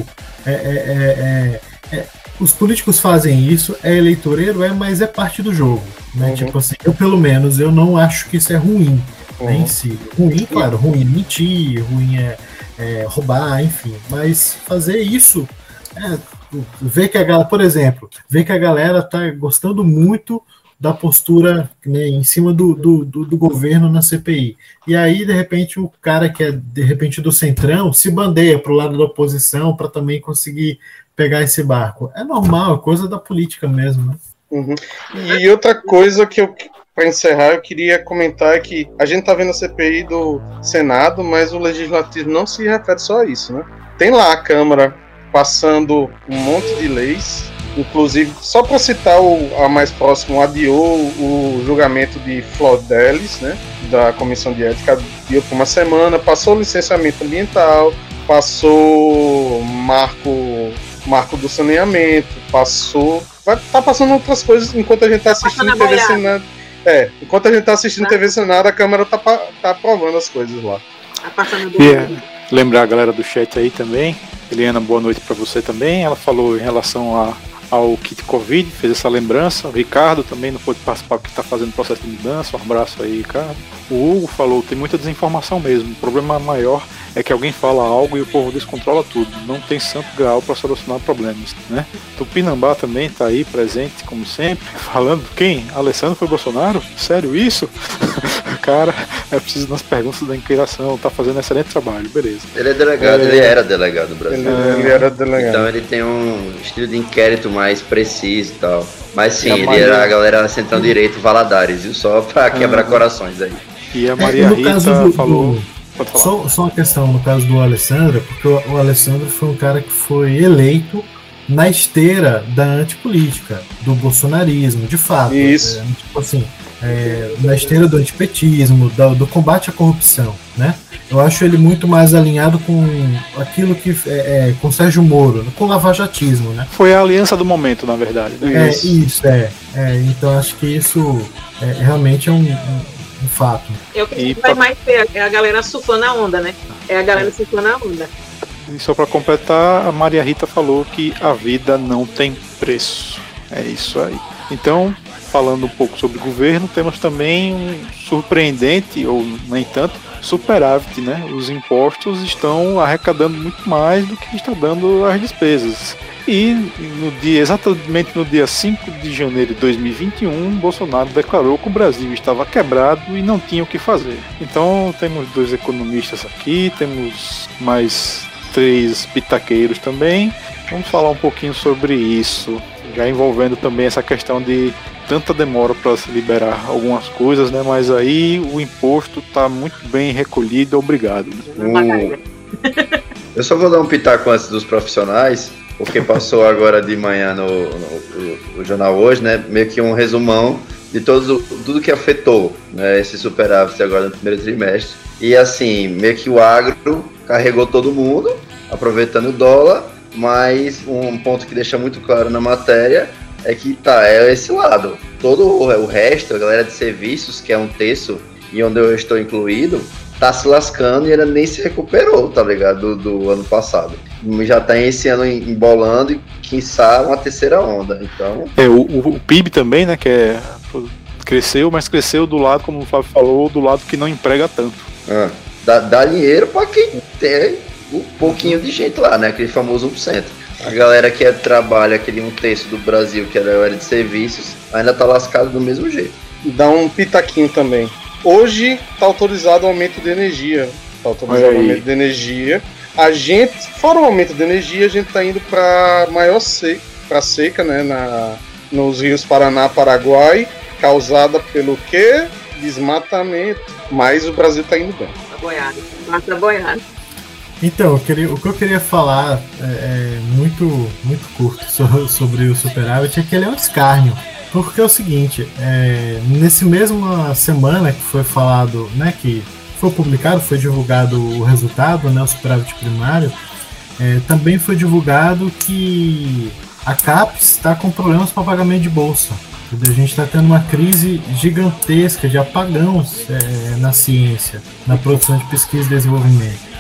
é, é, é, é, os políticos fazem isso, é eleitoreiro, é, mas é parte do jogo. Né? Uhum. Tipo assim, eu pelo menos eu não acho que isso é ruim uhum. né, em si. Ruim, claro, ruim é mentir, ruim é, é roubar, enfim. Mas fazer isso é, ver que a galera, por exemplo, ver que a galera tá gostando muito da postura né, em cima do, do, do, do, governo na CPI. E aí, de repente, o cara que é de repente do centrão se bandeia para o lado da oposição para também conseguir pegar esse barco. É normal, é coisa da política mesmo. Né? Uhum. E outra coisa que eu para encerrar, eu queria comentar que a gente está vendo a CPI do Senado, mas o Legislativo não se refere só a isso, né? Tem lá a Câmara passando um monte de leis, inclusive, só para citar o a mais próximo, adiou o julgamento de Flodelis, né, da Comissão de Ética, adiou por uma semana, passou o licenciamento ambiental, passou marco, marco do saneamento, passou. Vai tá passando outras coisas enquanto a gente está assistindo TV Senado. É, enquanto a gente está assistindo tá. TV Senado, a Câmara tá, tá aprovando as coisas lá. Tá passando do yeah. Lembrar a galera do chat aí também Eliana, boa noite para você também. Ela falou em relação a, ao kit Covid, fez essa lembrança. O Ricardo também não pôde participar porque está fazendo processo de mudança. Um abraço aí, Ricardo. O Hugo falou: tem muita desinformação mesmo. O problema maior é que alguém fala algo e o povo descontrola tudo. Não tem santo grau para solucionar problemas, né? Tupinambá também está aí presente, como sempre, (laughs) falando quem? Alessandro foi Bolsonaro? Sério isso? (laughs) Cara, é preciso nas perguntas da inquiração, tá fazendo excelente trabalho, beleza. Ele é delegado, é... ele era delegado do Brasil. Ele, ele, era delegado. Então ele tem um estilo de inquérito mais preciso e tal. Mas sim, ele Maria... era a galera central direito Valadares, viu? Só pra quebrar ah. corações aí. E a Maria Rita do, falou. Do só, só uma questão no caso do Alessandro, porque o, o Alessandro foi um cara que foi eleito na esteira da antipolítica, do bolsonarismo, de fato. Isso. É, tipo assim, é, na esteira do antipetismo, do, do, combate à corrupção, né? Eu acho ele muito mais alinhado com aquilo que é, é, com Sérgio Moro, com o lavajatismo, né? Foi a aliança do momento, na verdade. Né? É isso, é, é. Então acho que isso é, realmente é um, um um fato. É o que e vai pra... mais ter, é a galera surfando a onda, né? É a galera é. surfando a onda. E só para completar, a Maria Rita falou que a vida não tem preço. É isso aí. Então, falando um pouco sobre governo, temos também um surpreendente, ou nem tanto, superávit, né? Os impostos estão arrecadando muito mais do que está dando as despesas. E no dia, exatamente no dia 5 de janeiro de 2021, Bolsonaro declarou que o Brasil estava quebrado e não tinha o que fazer. Então temos dois economistas aqui, temos mais três pitaqueiros também. Vamos falar um pouquinho sobre isso, já envolvendo também essa questão de tanta demora para se liberar algumas coisas, né? Mas aí o imposto está muito bem recolhido, obrigado. Né? (laughs) Eu só vou dar um pitaco antes dos profissionais porque passou (laughs) agora de manhã no, no, no, jornal hoje, né? Meio que um resumão de todo, tudo que afetou né, esse superávit agora no primeiro trimestre. E assim, meio que o agro carregou todo mundo, aproveitando o dólar, mas um ponto que deixa muito claro na matéria é que tá, é esse lado. Todo o resto, a galera de serviços, que é um terço e onde eu estou incluído, tá se lascando e ainda nem se recuperou, tá ligado? Do, do ano passado. Já tá esse ano embolando e, quiçá, uma terceira onda. Então. É, o, o, PIB também, né? Que é. Cresceu, mas cresceu do lado, como o Flávio falou, do lado que não emprega tanto. Ah, dá, dá dinheiro para quem tem um pouquinho de gente lá, né? Aquele famoso 1%. A galera que é, trabalha, aquele um terço do Brasil, que era área de serviços, ainda tá lascado do mesmo jeito. Dá um pitaquinho também. Hoje está autorizado o aumento de energia. Está autorizado o aumento de energia. A gente, fora o aumento de energia, a gente está indo para maior seca, para seca, né, na, nos rios Paraná, Paraguai, causada pelo quê? Desmatamento. Mas o Brasil está indo bem. Boiada. Mata boiada. Então, queria, o que eu queria falar é, é muito, muito curto sobre, sobre o superávit é que ele é um escárnio. Porque é o seguinte, é, nesse mesma semana que foi falado, né, que foi publicado, foi divulgado o resultado, né, o superávit primário, é, também foi divulgado que a CAPES está com problemas para pagamento de bolsa. A gente está tendo uma crise gigantesca de apagões é, na ciência, na produção de pesquisa e desenvolvimento.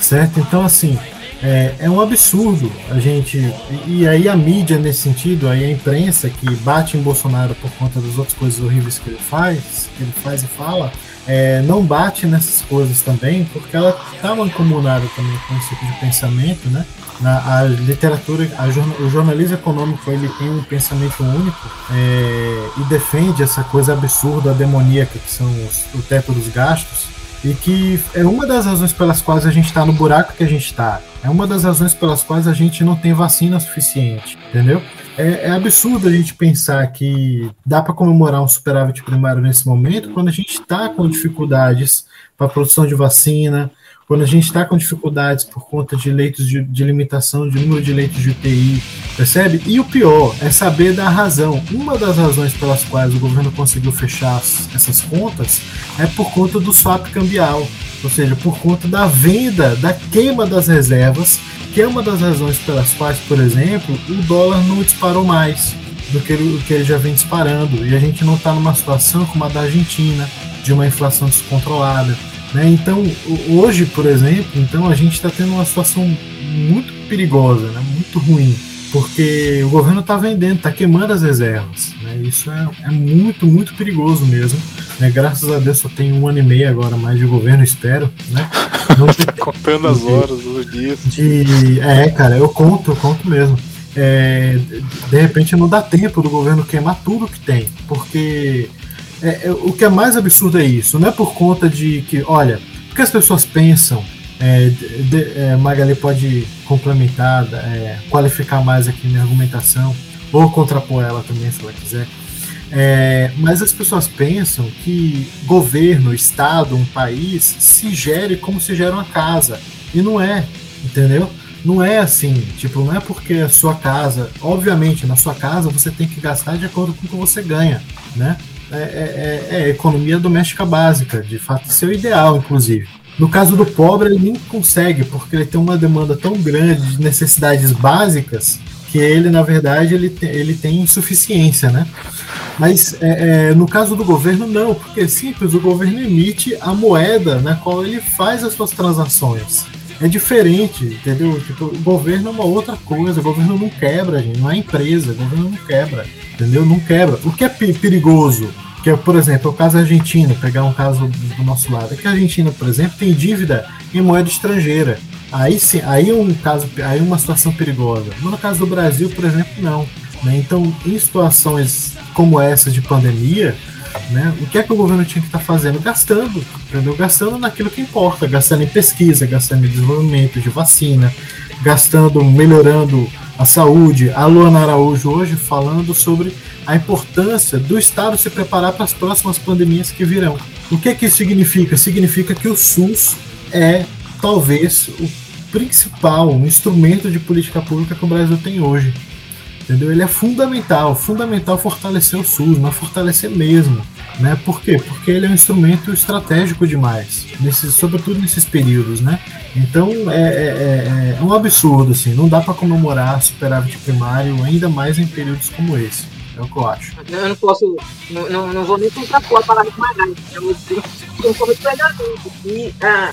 Certo? Então, assim, é, é, um absurdo a gente. E, aí a mídia nesse sentido, aí a imprensa que bate em Bolsonaro por conta das outras coisas horríveis que ele faz, que ele faz e fala, é, não bate nessas coisas também, porque ela está mancomunada também com esse tipo de pensamento, né? Na, a literatura, a, o jornalismo econômico ele tem um pensamento único é, e defende essa coisa absurda, demoníaca que são os, o teto dos gastos e que é uma das razões pelas quais a gente está no buraco que a gente está. É uma das razões pelas quais a gente não tem vacina suficiente, entendeu? É, é absurdo a gente pensar que dá para comemorar um superávit primário nesse momento quando a gente está com dificuldades para produção de vacina, quando a gente está com dificuldades por conta de leitos de, de, limitação de número de leitos de UTI, percebe? E o pior é saber da razão. Uma das razões pelas quais o governo conseguiu fechar essas contas é por conta do swap cambial, ou seja, por conta da venda, da queima das reservas, que é uma das razões pelas quais, por exemplo, o dólar não disparou mais do que ele, que ele já vem disparando e a gente não está numa situação como a da Argentina, de uma inflação descontrolada né? Então, hoje, por exemplo, então a gente está tendo uma situação muito perigosa, né? muito ruim, porque o governo está vendendo, está queimando as reservas. Né? Isso é, é, muito, muito perigoso mesmo. Né? Graças a Deus só tem um ano e meio agora mais de governo, espero. Né? Não tá (laughs) contando as horas, os dias. E, é, cara, eu conto, eu conto mesmo. É, de repente não dá tempo do governo queimar tudo que tem, porque é, é, o que é mais absurdo é isso. Não é por conta de que, olha, o que as pessoas pensam. É, de, é, Magali pode complementar, é, qualificar mais aqui minha argumentação, ou contrapor ela também, se ela quiser. É, mas as pessoas pensam que governo, estado, um país se gere como se gera uma casa. E não é, entendeu? Não é assim, tipo, não é porque a sua casa, obviamente, na sua casa você tem que gastar de acordo com o que você ganha, né? É, é, é, é, economia doméstica básica, de fato, isso é o ideal, inclusive. No caso do pobre, ele nem consegue, porque ele tem uma demanda tão grande de necessidades básicas que ele, na verdade, ele tem, ele tem insuficiência, né? Mas é, é, no caso do governo, não, porque é simples, o governo emite a moeda na qual ele faz as suas transações. É diferente, entendeu? Tipo, o governo é uma outra coisa, o governo não quebra, gente, não é empresa, o governo não quebra entendeu? Não quebra. O que é perigoso, que é, por exemplo, o caso argentino, pegar um caso do nosso lado, é que a Argentina, por exemplo, tem dívida em moeda estrangeira. Aí sim, aí é um caso, aí é uma situação perigosa. Mas no caso do Brasil, por exemplo, não. Né? Então, em situações como essa de pandemia, né, o que é que o governo tinha que estar tá fazendo? Gastando, entendeu? Gastando naquilo que importa, gastando em pesquisa, gastando em desenvolvimento de vacina, gastando, melhorando a saúde. A Luana Araújo hoje falando sobre a importância do Estado se preparar para as próximas pandemias que virão. O que, que isso significa? Significa que o SUS é talvez o principal instrumento de política pública que o Brasil tem hoje. Entendeu? Ele é fundamental, fundamental fortalecer o SUS, mas fortalecer mesmo. Né? Por quê? Porque ele é um instrumento estratégico demais, nesses, sobretudo nesses períodos. Né? Então é, é, é, é um absurdo, assim, não dá para comemorar superávit primário, ainda mais em períodos como esse. É o que eu acho. Eu não posso, não, não vou nem contrapor a palavra com mais eu concordo plenamente. E, ah,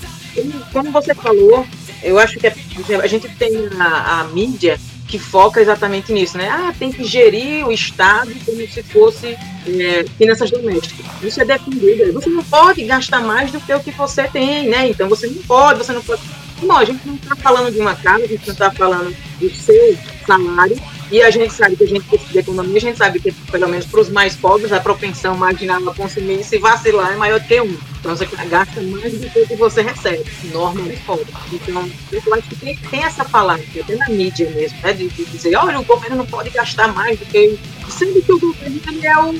como você falou, eu acho que a, gente tem a, a mídia que foca exatamente nisso, né? Ah, tem que gerir o Estado como se fosse é, finanças domésticas. Isso é defendido. Você não pode gastar mais do que o que você tem, né? Então você não pode, você não pode. Não, a gente não está falando de uma casa, a gente não está falando do seu salário, E a gente sabe que a gente precisa de economia, a gente sabe que, pelo menos para os mais pobres, a propensão marginal a consumir e se vacilar é maior que um. Então você gasta mais do que você recebe, normalmente pobre. Então, eu acho que tem, tem essa palavra, até na mídia mesmo, né, de, de, dizer, olha, o governo não pode gastar mais do que. Sendo que o governo ele é o,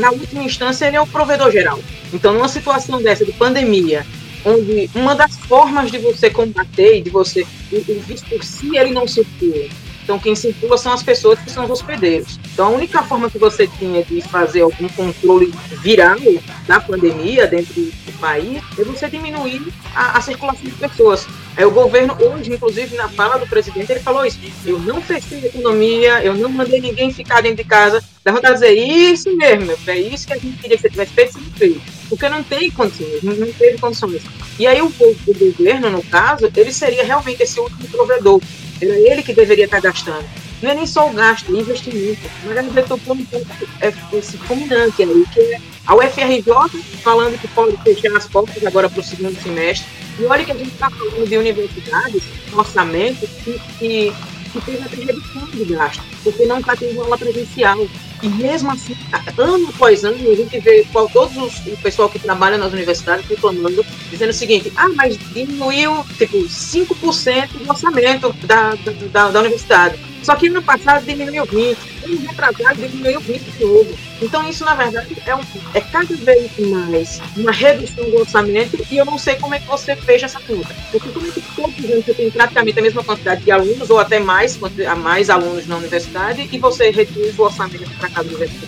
na última instância, ele é o provedor geral. Então, numa situação dessa de pandemia, onde uma das formas de você combater, de você, o, o por si, ele não circula então, quem circula são as pessoas que são os hospedeiros. Então, a única forma que você tinha de fazer algum controle viral da pandemia dentro do país é você diminuir a, a circulação de pessoas. Aí o governo, hoje, inclusive, na fala do presidente, ele falou isso. Eu não fechei a economia, eu não mandei ninguém ficar dentro de casa. Dá vontade de dizer, isso mesmo, meu, é isso que a gente queria que você tivesse feito, você. Porque não tem condições, não teve condições. E aí o, o governo, no caso, ele seria realmente esse último provedor. Era ele que deveria estar gastando. Não é nem só o gasto, é investimento. Mas ele tocou um pouco é, esse combinante aí, que é a UFRJ falando que pode fechar as portas agora para o segundo semestre. E olha que a gente está falando de universidades, orçamento, que, que, que teve até redução de gasto, porque não está tendo aula presencial. E mesmo assim, ano após ano, a gente vê qual, todos os, o pessoal que trabalha nas universidades reclamando, dizendo o seguinte: ah, mas diminuiu tipo 5% do orçamento da, da, da, universidade. Só que ano passado diminuiu 20%, ano retrasado diminuiu 20% de novo. Então, isso, na verdade, é, um, é cada vez mais uma redução do orçamento e eu não sei como é que você fecha essa conta. Porque como é que todos os você tem praticamente a mesma quantidade de alunos ou até mais, mais alunos na universidade e você reduz o orçamento para cada universidade.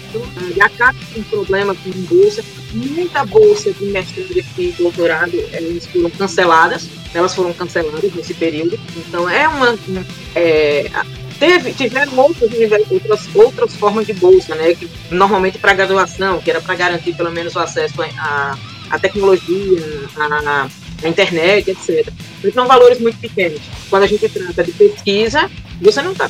E acaba com um problema com bolsa. Muita bolsa de mestrado e doutorado, elas foram canceladas. Elas foram canceladas nesse período. Então, é uma... É, Teve, tiveram outras, outras, outras formas de bolsa, né? Que, normalmente para graduação, que era para garantir pelo menos o acesso à, à tecnologia, à, à internet, etc. Mas são valores muito pequenos. Quando a gente trata de pesquisa, você não está.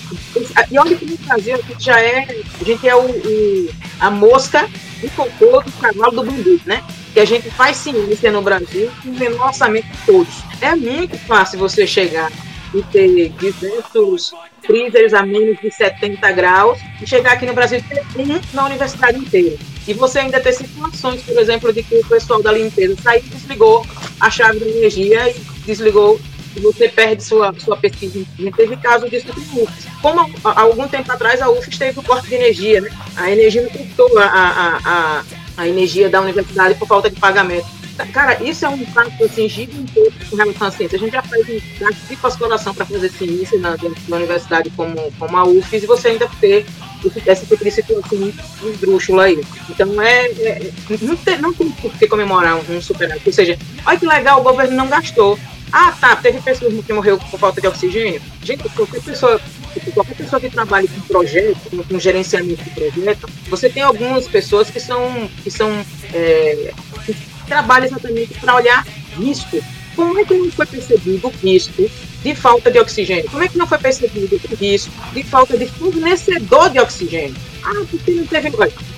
E olha que no Brasil a gente já é. A gente é o, o a mosca do cocô do cavalo do bambu, né? Que a gente faz ciência no Brasil com o menor orçamento de todos. É muito fácil você chegar e ter diversos freezers a menos de 70 graus e chegar aqui no Brasil ter um na universidade inteira. E você ainda ter situações, por exemplo, de que o pessoal da limpeza saiu e desligou a chave da energia e desligou e você perde sua, sua pesquisa. E teve caso disso com UFES. Como há algum tempo atrás a UFES teve o corte de energia, né? A energia não cortou a, a, a, a energia da universidade por falta de pagamento. Cara, isso é um impacto assim, gigantesco com relação à ciência. A gente já faz um de pós-graduação para fazer ciência na, na universidade como, como a UFES e você ainda ter esse tipo de situação esdrúxula aí. Então, é, é, não, tem, não tem por que comemorar um, um superávit. Ou seja, olha que legal, o governo não gastou. Ah, tá, teve pessoas que morreu por falta de oxigênio. Gente, qualquer pessoa qualquer pessoa que trabalhe com projeto, com, com, gerenciamento de projeto, você tem algumas pessoas que são, que são é, trabalha exatamente para olhar risco. Como é que não foi percebido o risco de falta de oxigênio? Como é que não foi percebido o risco de falta de fornecedor de oxigênio? Ah, porque não teve.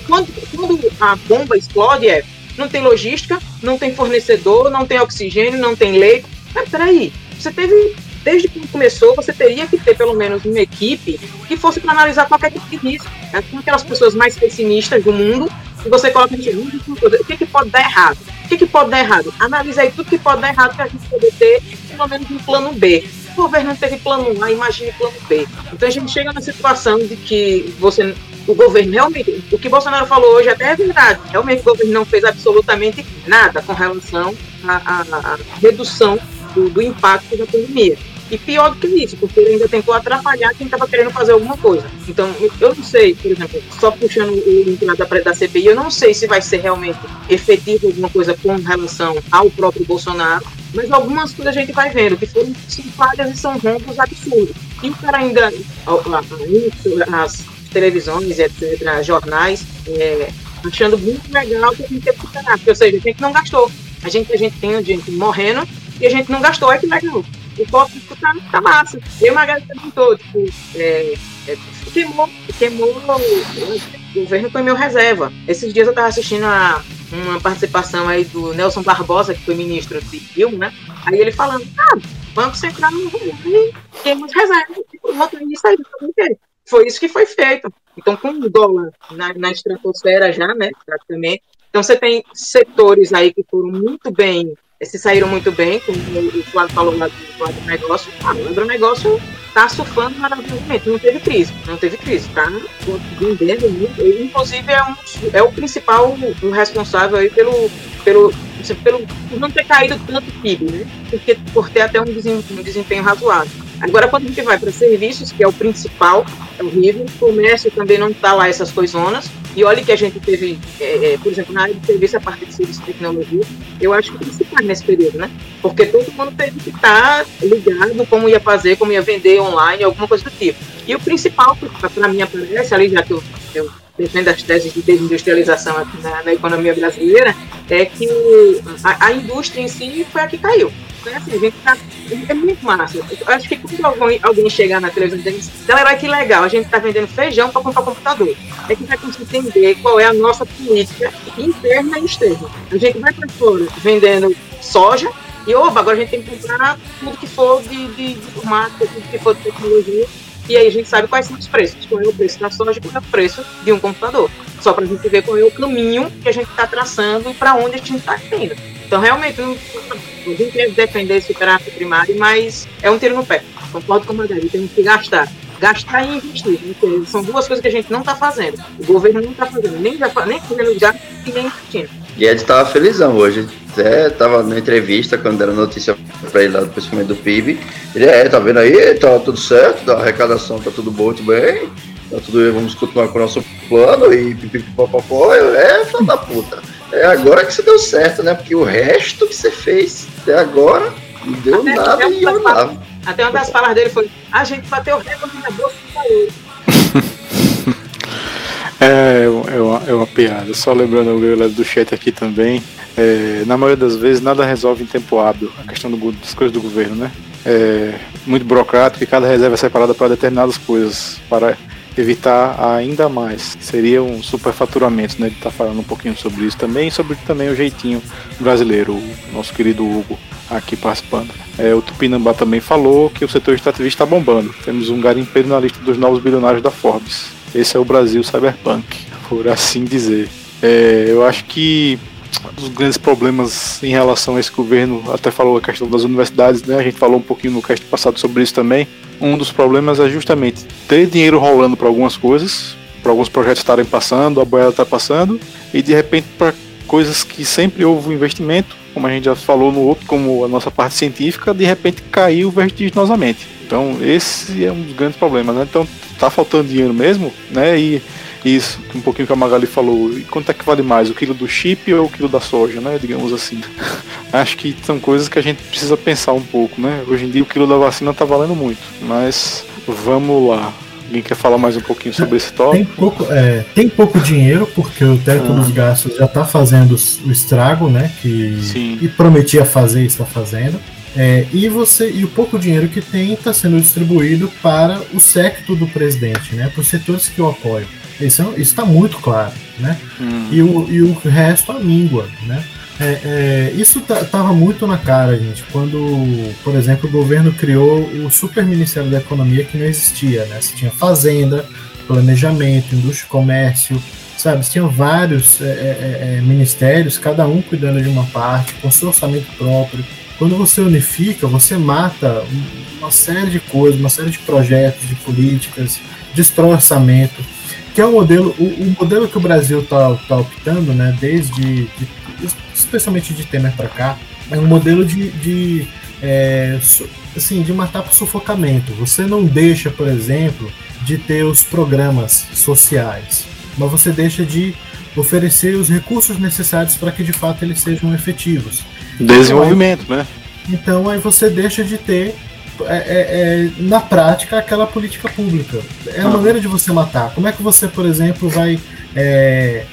Quando, quando a bomba explode, é não tem logística, não tem fornecedor, não tem oxigênio, não tem leito. Mas peraí, você teve desde que começou, você teria que ter pelo menos uma equipe que fosse para analisar qualquer tipo de risco. É com aquelas pessoas mais pessimistas do mundo, e você coloca em o que, que pode dar errado? O que, que pode dar errado? Analisa aí tudo que pode dar errado para a gente poder ter pelo menos um plano B. O governo teve plano A, imagine plano B. Então a gente chega na situação de que você, o governo realmente, o que Bolsonaro falou hoje até é verdade, realmente o governo não fez absolutamente nada com relação à, à, à redução do, do impacto da pandemia. E pior do que isso, porque ele ainda tentou atrapalhar quem estava querendo fazer alguma coisa. Então, eu não sei, por exemplo, só puxando o link da, da CPI, eu não sei se vai ser realmente efetivo alguma coisa com relação ao próprio Bolsonaro, mas algumas coisas a gente vai vendo que foram são falhas e são rompos absurdos. E o cara ainda, as televisões, etc., jornais, é, achando muito legal que a gente teve que. Ou seja, a gente não gastou. A gente, a gente tem gente morrendo e a gente não gastou, é que legal o tópico tá, tá massa. Eu, Magali, perguntou, tipo, é, é, queimou, queimou, o governo foi meu reserva. Esses dias eu tava assistindo a, uma participação aí do Nelson Barbosa, que foi ministro de Dilma, né? Aí ele falando, ah, Banco Central não vai queima as reservas, foi isso que foi feito. Então, com o dólar na, na estratosfera já, né, praticamente, então você tem setores aí que foram muito bem, se saíram muito bem, como o Flávio falou lá do agronegócio, ah, o agronegócio está surfando maravilhosamente, não teve crise, não teve crise, está vendendo muito, inclusive é, um, é o principal o responsável aí pelo, pelo, pelo por não ter caído tanto PIB, né? Porque, por ter até um desempenho, um desempenho razoável. Agora, quando a gente vai para serviços, que é o principal, é horrível, o comércio também não está lá essas coisonas, e olha que a gente teve, é, é, por exemplo, na área de serviço, a parte de serviço de tecnologia, eu acho que principal nesse período, né? Porque todo mundo teve que estar tá ligado como ia fazer, como ia vender online, alguma coisa do tipo. E o principal, para mim, aparece, ali já que eu, eu defendo as teses de desindustrialização aqui na, na economia brasileira, é que a, a indústria em si foi a que caiu. Então, assim, a gente tá, é muito massa. Eu acho que quando alguém, alguém chegar na televisão e dizer, galera, que legal, a gente está vendendo feijão para comprar computador. É que vai conseguir entender qual é a nossa política interna e externa. A gente vai para fora vendendo soja e, opa, agora a gente tem que comprar tudo que for de, de, de tudo que for de tecnologia. E aí a gente sabe quais são os preços, qual é o preço da soja e qual é o preço de um computador. Só para a gente ver qual é o caminho que a gente está traçando e para onde a gente está indo. Então, realmente, não, a gente deve defender esse tráfico primário, mas é um tiro no pé. Concordo com o Margarida, temos que gastar. Gastar e investir. São duas coisas que a gente não está fazendo. O governo não está fazendo, nem, nem fazendo gasto e nem investindo. Guedes estava felizão hoje. Até estava na entrevista, quando deram notícia para ele lá do crescimento do PIB. Ele é, tá vendo aí? Tá tudo certo, a arrecadação tá tudo bom, tudo bem. Tá tudo, vamos continuar com o nosso plano e pipipipopopó. É, filho da puta. É agora que você deu certo, né? Porque o resto que você fez até agora não deu até nada e eu nada. Até uma das palavras dele foi: a gente bateu o recorde na bolsa (laughs) É, é uma, é uma piada. Só lembrando o galera do chat aqui também. É, na maioria das vezes, nada resolve em tempo hábil a questão do, das coisas do governo, né? É muito burocrático e cada reserva é separada para determinadas coisas. Para evitar ainda mais. Seria um superfaturamento, né? Ele está falando um pouquinho sobre isso também e sobre também o jeitinho brasileiro, o nosso querido Hugo aqui participando. É, o Tupinambá também falou que o setor extrativista está bombando. Temos um garimpeiro na lista dos novos bilionários da Forbes. Esse é o Brasil Cyberpunk, por assim dizer. É, eu acho que um dos grandes problemas em relação a esse governo, até falou a questão das universidades, né? A gente falou um pouquinho no cast passado sobre isso também um dos problemas é justamente ter dinheiro rolando para algumas coisas, para alguns projetos estarem passando, a boiada está passando, e de repente para coisas que sempre houve investimento, como a gente já falou no outro, como a nossa parte científica, de repente caiu vertiginosamente. Então esse é um dos grandes problemas, né? Então tá faltando dinheiro mesmo, né? E isso, um pouquinho que a Magali falou. E quanto é que vale mais, o quilo do chip ou o quilo da soja, né? Digamos assim. (laughs) Acho que são coisas que a gente precisa pensar um pouco, né? Hoje em dia o quilo da vacina tá valendo muito, mas vamos lá. Alguém quer falar mais um pouquinho sobre esse tópico? Tem pouco, é, tem pouco dinheiro, porque o teto ah. dos gastos já está fazendo o estrago, né? Que Sim. e prometia fazer está fazendo. É, e você e o pouco dinheiro que tem está sendo distribuído para o séquito do presidente, né? Para os setores que o apoiam. Isso está muito claro, né? Hum. E, o, e o resto a língua, né? É, é, isso estava muito na cara, gente, quando, por exemplo, o governo criou o Super Ministério da Economia que não existia, né? Você tinha fazenda, planejamento, indústria e comércio, sabe? Você tinha vários é, é, é, ministérios, cada um cuidando de uma parte, com seu orçamento próprio. Quando você unifica, você mata uma série de coisas, uma série de projetos, de políticas, destrói orçamento que é o modelo, o, o modelo que o Brasil está tá optando, né, desde, de, especialmente de Temer para cá, é um modelo de, de é, assim, de matar por sufocamento. Você não deixa, por exemplo, de ter os programas sociais, mas você deixa de oferecer os recursos necessários para que de fato eles sejam efetivos. Desenvolvimento, então, né? Então aí você deixa de ter é, é, é, na prática aquela política pública. É a ah. maneira de você matar. Como é que você, por exemplo, vai é,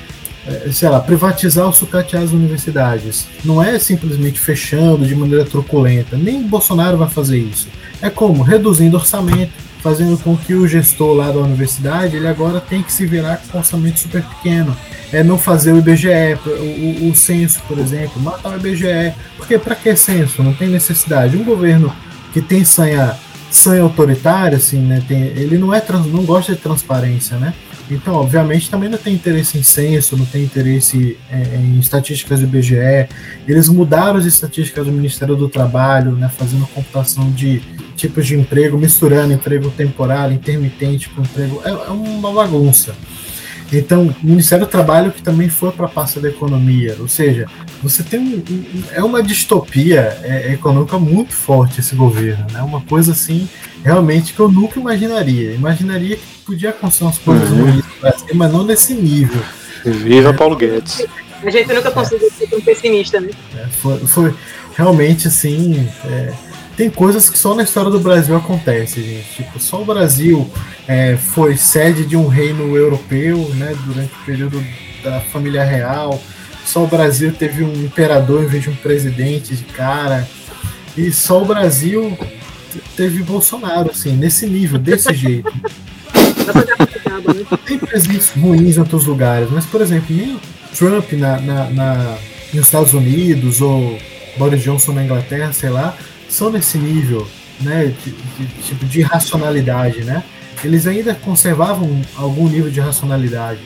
é, sei lá, privatizar ou sucatear as universidades? Não é simplesmente fechando de maneira truculenta. Nem Bolsonaro vai fazer isso. É como reduzindo orçamento, fazendo com que o gestor lá da universidade ele agora tem que se virar com um orçamento super pequeno. É não fazer o IBGE, o, o, o censo, por exemplo, matar o IBGE. Porque para que censo? Não tem necessidade. Um governo que tem sanha sangue autoritário, assim, né? Tem, ele não é trans, não gosta de transparência, né? Então, obviamente, também não tem interesse em censo, não tem interesse é, em estatísticas do IBGE. Eles mudaram as estatísticas do Ministério do Trabalho, né, fazendo computação de tipos de emprego, misturando emprego temporário, intermitente com emprego. É, é uma bagunça. Então, o Ministério do Trabalho que também foi para a pasta da economia, ou seja, você tem um, um, é uma distopia é, econômica muito forte esse governo, né? Uma coisa assim, realmente que eu nunca imaginaria. Imaginaria que podia acontecer umas coisas uhum. ruins mas não nesse nível. Viva é, Paulo Guedes. A gente nunca conseguiu ser tão pessimista, né? É, foi, foi, realmente assim. É, tem coisas que só na história do Brasil acontecem, gente. Tipo, só o Brasil é, foi sede de um reino europeu, né, durante o período da família real. Só o Brasil teve um imperador em vez de um presidente de cara. E só o Brasil teve Bolsonaro, assim, nesse nível, desse (laughs) jeito. Tem presidentes ruins em outros lugares, mas, por exemplo, nem Trump na, na, na, nos Estados Unidos ou Boris Johnson na Inglaterra, sei lá, são nesse nível, né, de, de, tipo de racionalidade, né? Eles ainda conservavam algum nível de racionalidade.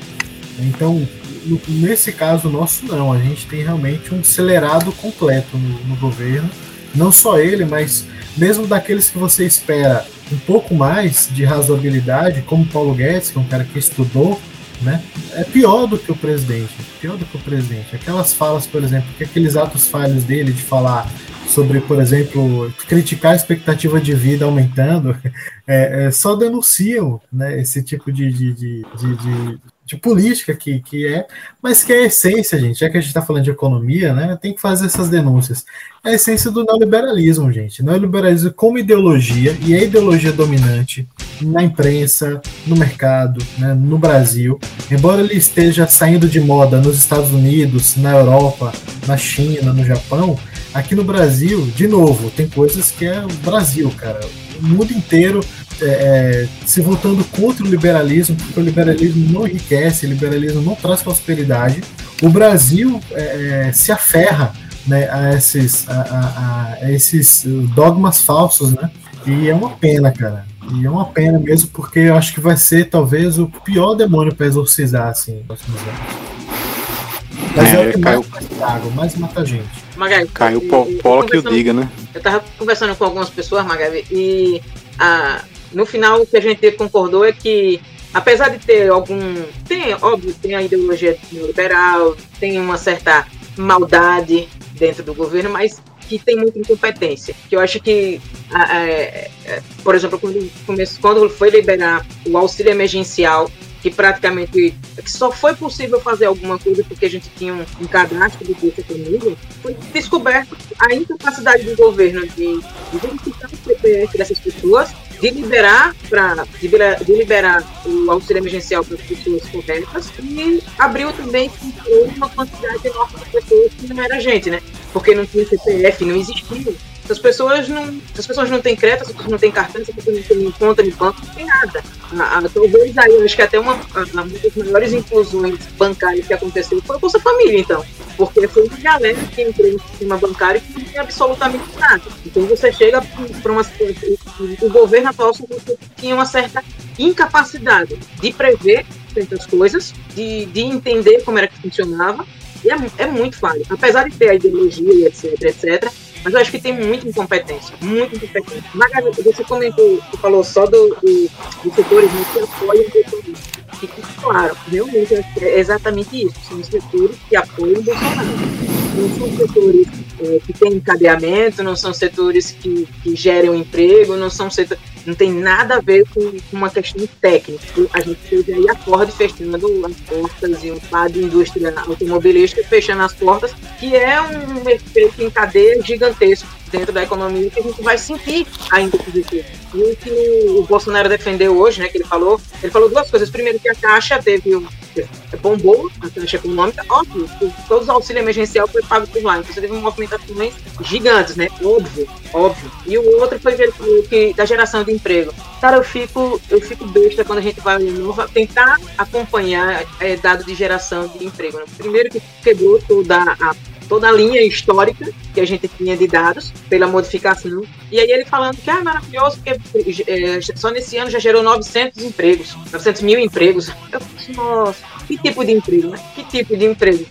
Então, no, nesse caso nosso não, a gente tem realmente um acelerado completo no, no governo, não só ele, mas mesmo daqueles que você espera um pouco mais de razoabilidade, como Paulo Guedes, que é um cara que estudou, né? É pior do que o presidente, pior do que o presidente. Aquelas falas, por exemplo, que aqueles atos falhos dele de falar sobre, por exemplo, criticar a expectativa de vida aumentando, (laughs) é, é, só denunciam né, esse tipo de, de, de, de, de política que, que é, mas que é a essência, gente. Já que a gente está falando de economia, né, tem que fazer essas denúncias. É a essência do neoliberalismo, gente. Neoliberalismo como ideologia, e é ideologia dominante na imprensa, no mercado, né, no Brasil. Embora ele esteja saindo de moda nos Estados Unidos, na Europa, na China, no Japão, aqui no Brasil, de novo, tem coisas que é o Brasil, cara. O mundo inteiro é, é, se voltando contra o liberalismo, porque o liberalismo não enriquece, o liberalismo não traz prosperidade. O Brasil é, é, se aferra né, a, esses, a, a, a, esses dogmas falsos, né? E é uma pena, cara. E é uma pena mesmo, porque eu acho que vai ser talvez o pior demônio para exorcizar, assim, nos próximos anos. Mas é, é o que mais faz mais mata gente. Magabi, caiu o polo que eu diga, né? Eu tava conversando com algumas pessoas, Magabi, e a, no final, o que a gente concordou é que, apesar de ter algum. Tem, óbvio, tem a ideologia neoliberal, tem uma certa maldade dentro do governo, mas que tem muita incompetência. Que eu acho que, é, é, por exemplo, quando, quando foi liberar o auxílio emergencial, que praticamente que só foi possível fazer alguma coisa porque a gente tinha um, um cadastro de dessa família, foi descoberto a incapacidade do governo de, de verificar o CPF dessas pessoas de liberar para de, de, liberar o auxílio emergencial para as pessoas corretas e abriu também uma quantidade enorme de pessoas que não era gente, né? Porque não tinha CPF, não existia. As pessoas não, as pessoas não têm crédito, as pessoas não têm cartão, as pessoas não têm conta de banco, não tem nada. talvez aí, acho que até uma, uma das maiores inclusões bancárias que aconteceu foi a Bolsa Família, então. Porque foi uma galera que entrou no sistema bancário que não tem absolutamente nada. Então você chega para uma o governo atual tinha uma certa incapacidade de prever certas coisas, de, de entender como era que funcionava, e é, é muito falho. Apesar de ter a ideologia, etc, etc, mas eu acho que tem muita incompetência, muita incompetência. Margarida, você comentou, você falou só do, do, do setores que apoiam o Bolsonaro. E claro, realmente é exatamente isso. São os setores que apoiam o Bolsonaro. Não são setores é, que têm encadeamento, não são setores que, que gerem emprego, não são setores não tem nada a ver com, uma questão técnica. A gente teve aí a Ford fechando as portas e um de indústria automobilística fechando as portas, que é um efeito em cadeia gigantesco dentro da economia que a gente vai sentir ainda positivo. E o que o Bolsonaro defendeu hoje, né, que ele falou, ele falou duas coisas. Primeiro que a Caixa teve um bombou a taxa econômica, óbvio, todos os auxílios emergencial foi pago por lá, então você teve movimentações gigantes, né? Óbvio, óbvio. E o outro foi que da geração de emprego. Cara, eu fico, eu fico besta quando a gente vai tentar acompanhar é, dado de geração de emprego. Né? Primeiro que quebrou toda a toda a linha histórica que a gente tinha de dados pela modificação. E aí ele falando que é maravilhoso, porque é, só nesse ano já gerou 900 empregos, 900 mil empregos. Eu falei, nossa, que tipo de emprego, né? Que tipo de emprego?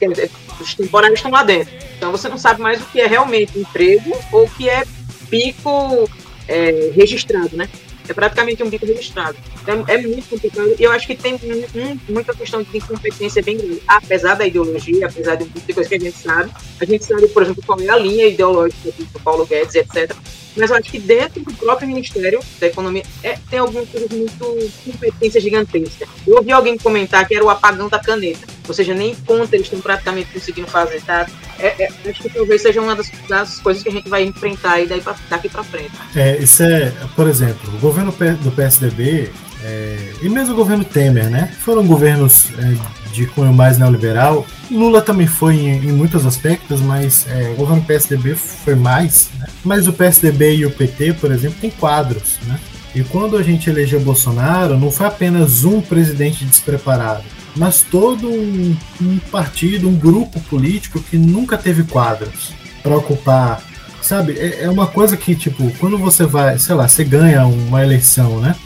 Os temporários estão lá dentro. Então você não sabe mais o que é realmente emprego ou o que é pico é, registrado, né? É praticamente um bico registrado. Então, é muito complicado. E eu acho que tem um, muita questão de incompetência bem grande. Apesar da ideologia, apesar de muitas coisas que a gente sabe. A gente sabe, por exemplo, qual é a linha ideológica do Paulo Guedes, etc. Mas eu acho que dentro do próprio Ministério da Economia é, tem algumas coisas muito competência gigantesca. Eu ouvi alguém comentar que era o apagão da caneta. Ou seja, nem conta eles estão praticamente conseguindo fazer, tá? É, é, acho que talvez seja uma das, das, coisas que a gente vai enfrentar aí daí pra, daqui para frente. É, isso é, por exemplo, o governo do PSDB é, e mesmo o governo Temer, né? Foram governos é, de cunho mais neoliberal. Lula também foi em, em muitos aspectos, mas é, o governo PSDB foi mais. Mas o PSDB e o PT, por exemplo, têm quadros, né? E quando a gente elegeu Bolsonaro, não foi apenas um presidente despreparado, mas todo um, um partido, um grupo político que nunca teve quadros para ocupar. Sabe, é, é uma coisa que, tipo, quando você vai, sei lá, você ganha uma eleição, né?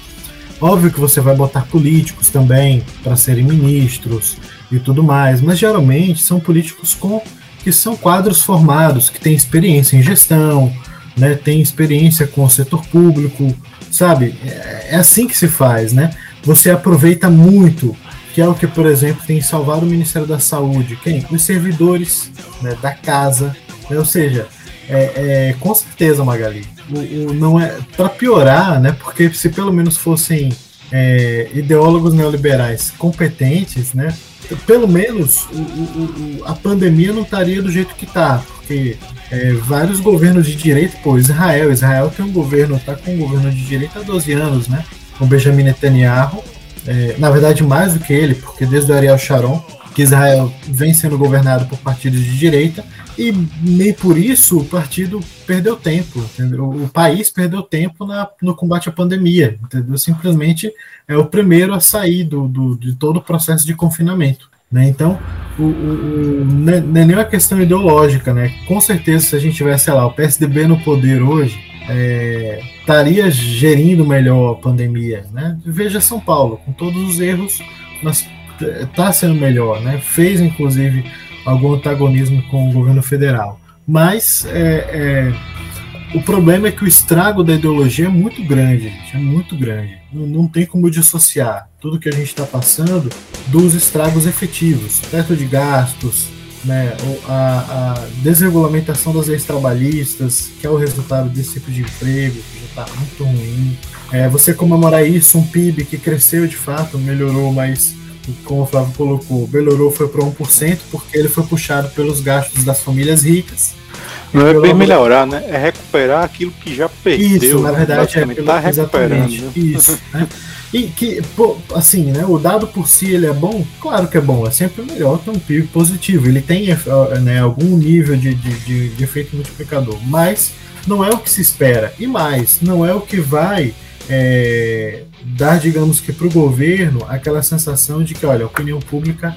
Óbvio que você vai botar políticos também para serem ministros e tudo mais, mas geralmente são políticos com que são quadros formados, que têm experiência em gestão, né, têm experiência com o setor público, sabe? É, é assim que se faz, né? Você aproveita muito, que é o que, por exemplo, tem salvado o Ministério da Saúde, quem? Os servidores né, da casa, né? ou seja, é, é, com certeza, Magali, o, o, não é para piorar, né? Porque se pelo menos fossem é, ideólogos neoliberais competentes, né? Pelo menos o, o, a pandemia não estaria do jeito que está, porque é, vários governos de direita, pô, Israel, Israel tem um governo, tá com um governo de direita há 12 anos, né? Com Benjamin Netanyahu, é, na verdade mais do que ele, porque desde o Ariel Sharon, que Israel vem sendo governado por partidos de direita, e nem por isso o partido perdeu tempo, entendeu? O país perdeu tempo na, no combate à pandemia, entendeu? Simplesmente é o primeiro a sair do, do de todo o processo de confinamento. Né? Então, o, o, o, não é, é nem uma questão ideológica, né? Com certeza, se a gente tivesse, sei lá, o PSDB no poder hoje, é, estaria gerindo melhor a pandemia, né? Veja São Paulo, com todos os erros, mas está sendo melhor, né? Fez, inclusive, algum antagonismo com o governo federal. Mas é, é, o problema é que o estrago da ideologia é muito grande, gente, é muito grande. Não, tem como dissociar tudo que a gente está passando dos estragos efetivos, teto de gastos, né, a, a, desregulamentação das leis trabalhistas, que é o resultado desse tipo de emprego, que já está muito ruim. É, você comemorar isso, um PIB que cresceu de fato, melhorou, mas como o Flávio colocou, melhorou foi para 1%, porque ele foi puxado pelos gastos das famílias ricas. Não é bem melhorar, né? É recuperar aquilo que já perdeu. Isso, na verdade, é pelo, tá recuperando. Né? Isso, né? E que, pô, assim, né, o dado por si ele é bom? Claro que é bom, é sempre melhor ter um PIB positivo. Ele tem né, algum nível de, de, de, de efeito multiplicador, mas não é o que se espera. E mais, não é o que vai é, dar, digamos que, para o governo aquela sensação de que, olha, a opinião pública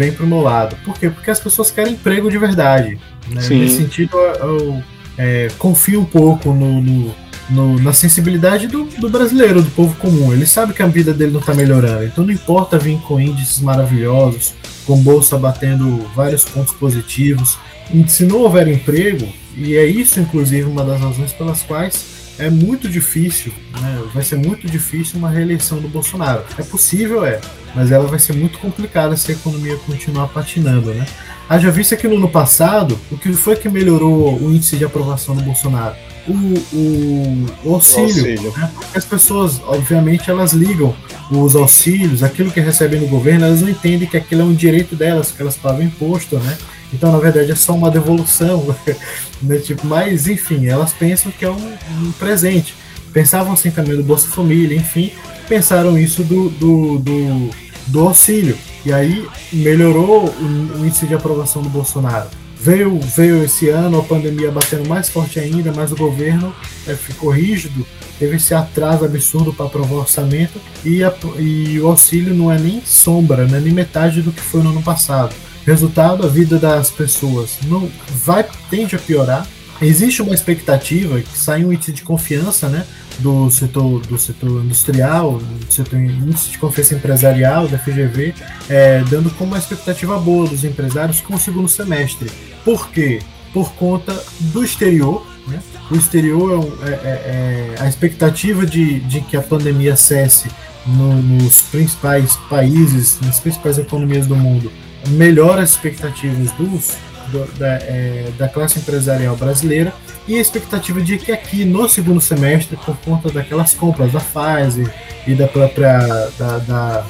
vem para o meu lado. Por quê? Porque as pessoas querem emprego de verdade. Né? Nesse sentido, eu, eu é, confio um pouco no, no, no, na sensibilidade do, do, brasileiro, do povo comum. Ele sabe que a vida dele não está melhorando, então não importa vir com índices maravilhosos, com bolsa batendo vários pontos positivos. E se não houver emprego, e é isso, inclusive, uma das razões pelas quais é muito difícil, né? vai ser muito difícil uma reeleição do Bolsonaro. É possível, é, mas ela vai ser muito complicada se a economia continuar patinando, né? Haja visto que no ano passado, o que foi que melhorou o índice de aprovação do Bolsonaro? O, o, o auxílio. O auxílio. Né? As pessoas, obviamente, elas ligam os auxílios, aquilo que recebem no governo, elas não entendem que aquilo é um direito delas, que elas pagam imposto, né? Então, na verdade, é só uma devolução, (laughs) né? Tipo, mas, enfim, elas pensam que é um, um, presente. Pensavam assim também do Bolsa Família, enfim, pensaram isso do, do, do, do auxílio. E aí melhorou o, o índice de aprovação do Bolsonaro. Veio, veio esse ano a pandemia batendo mais forte ainda, mas o governo é, ficou rígido, teve esse atraso absurdo para aprovar o orçamento e, a, e o auxílio não é nem sombra, não é nem metade do que foi no ano passado. Resultado, a vida das pessoas não vai tende a piorar. Existe uma expectativa que sai um índice de confiança, né, do setor do setor industrial, do setor índice de confiança empresarial da FGV, é, dando como uma expectativa boa dos empresários com o segundo semestre. Por quê? Por conta do exterior, né? O exterior é, é, é, é a expectativa de, de que a pandemia cesse no, nos principais países, nas principais economias do mundo, melhora as expectativas dos, do, da, é, da classe empresarial brasileira e a expectativa de que aqui no segundo semestre, por conta daquelas compras da Pfizer e da própria da, da,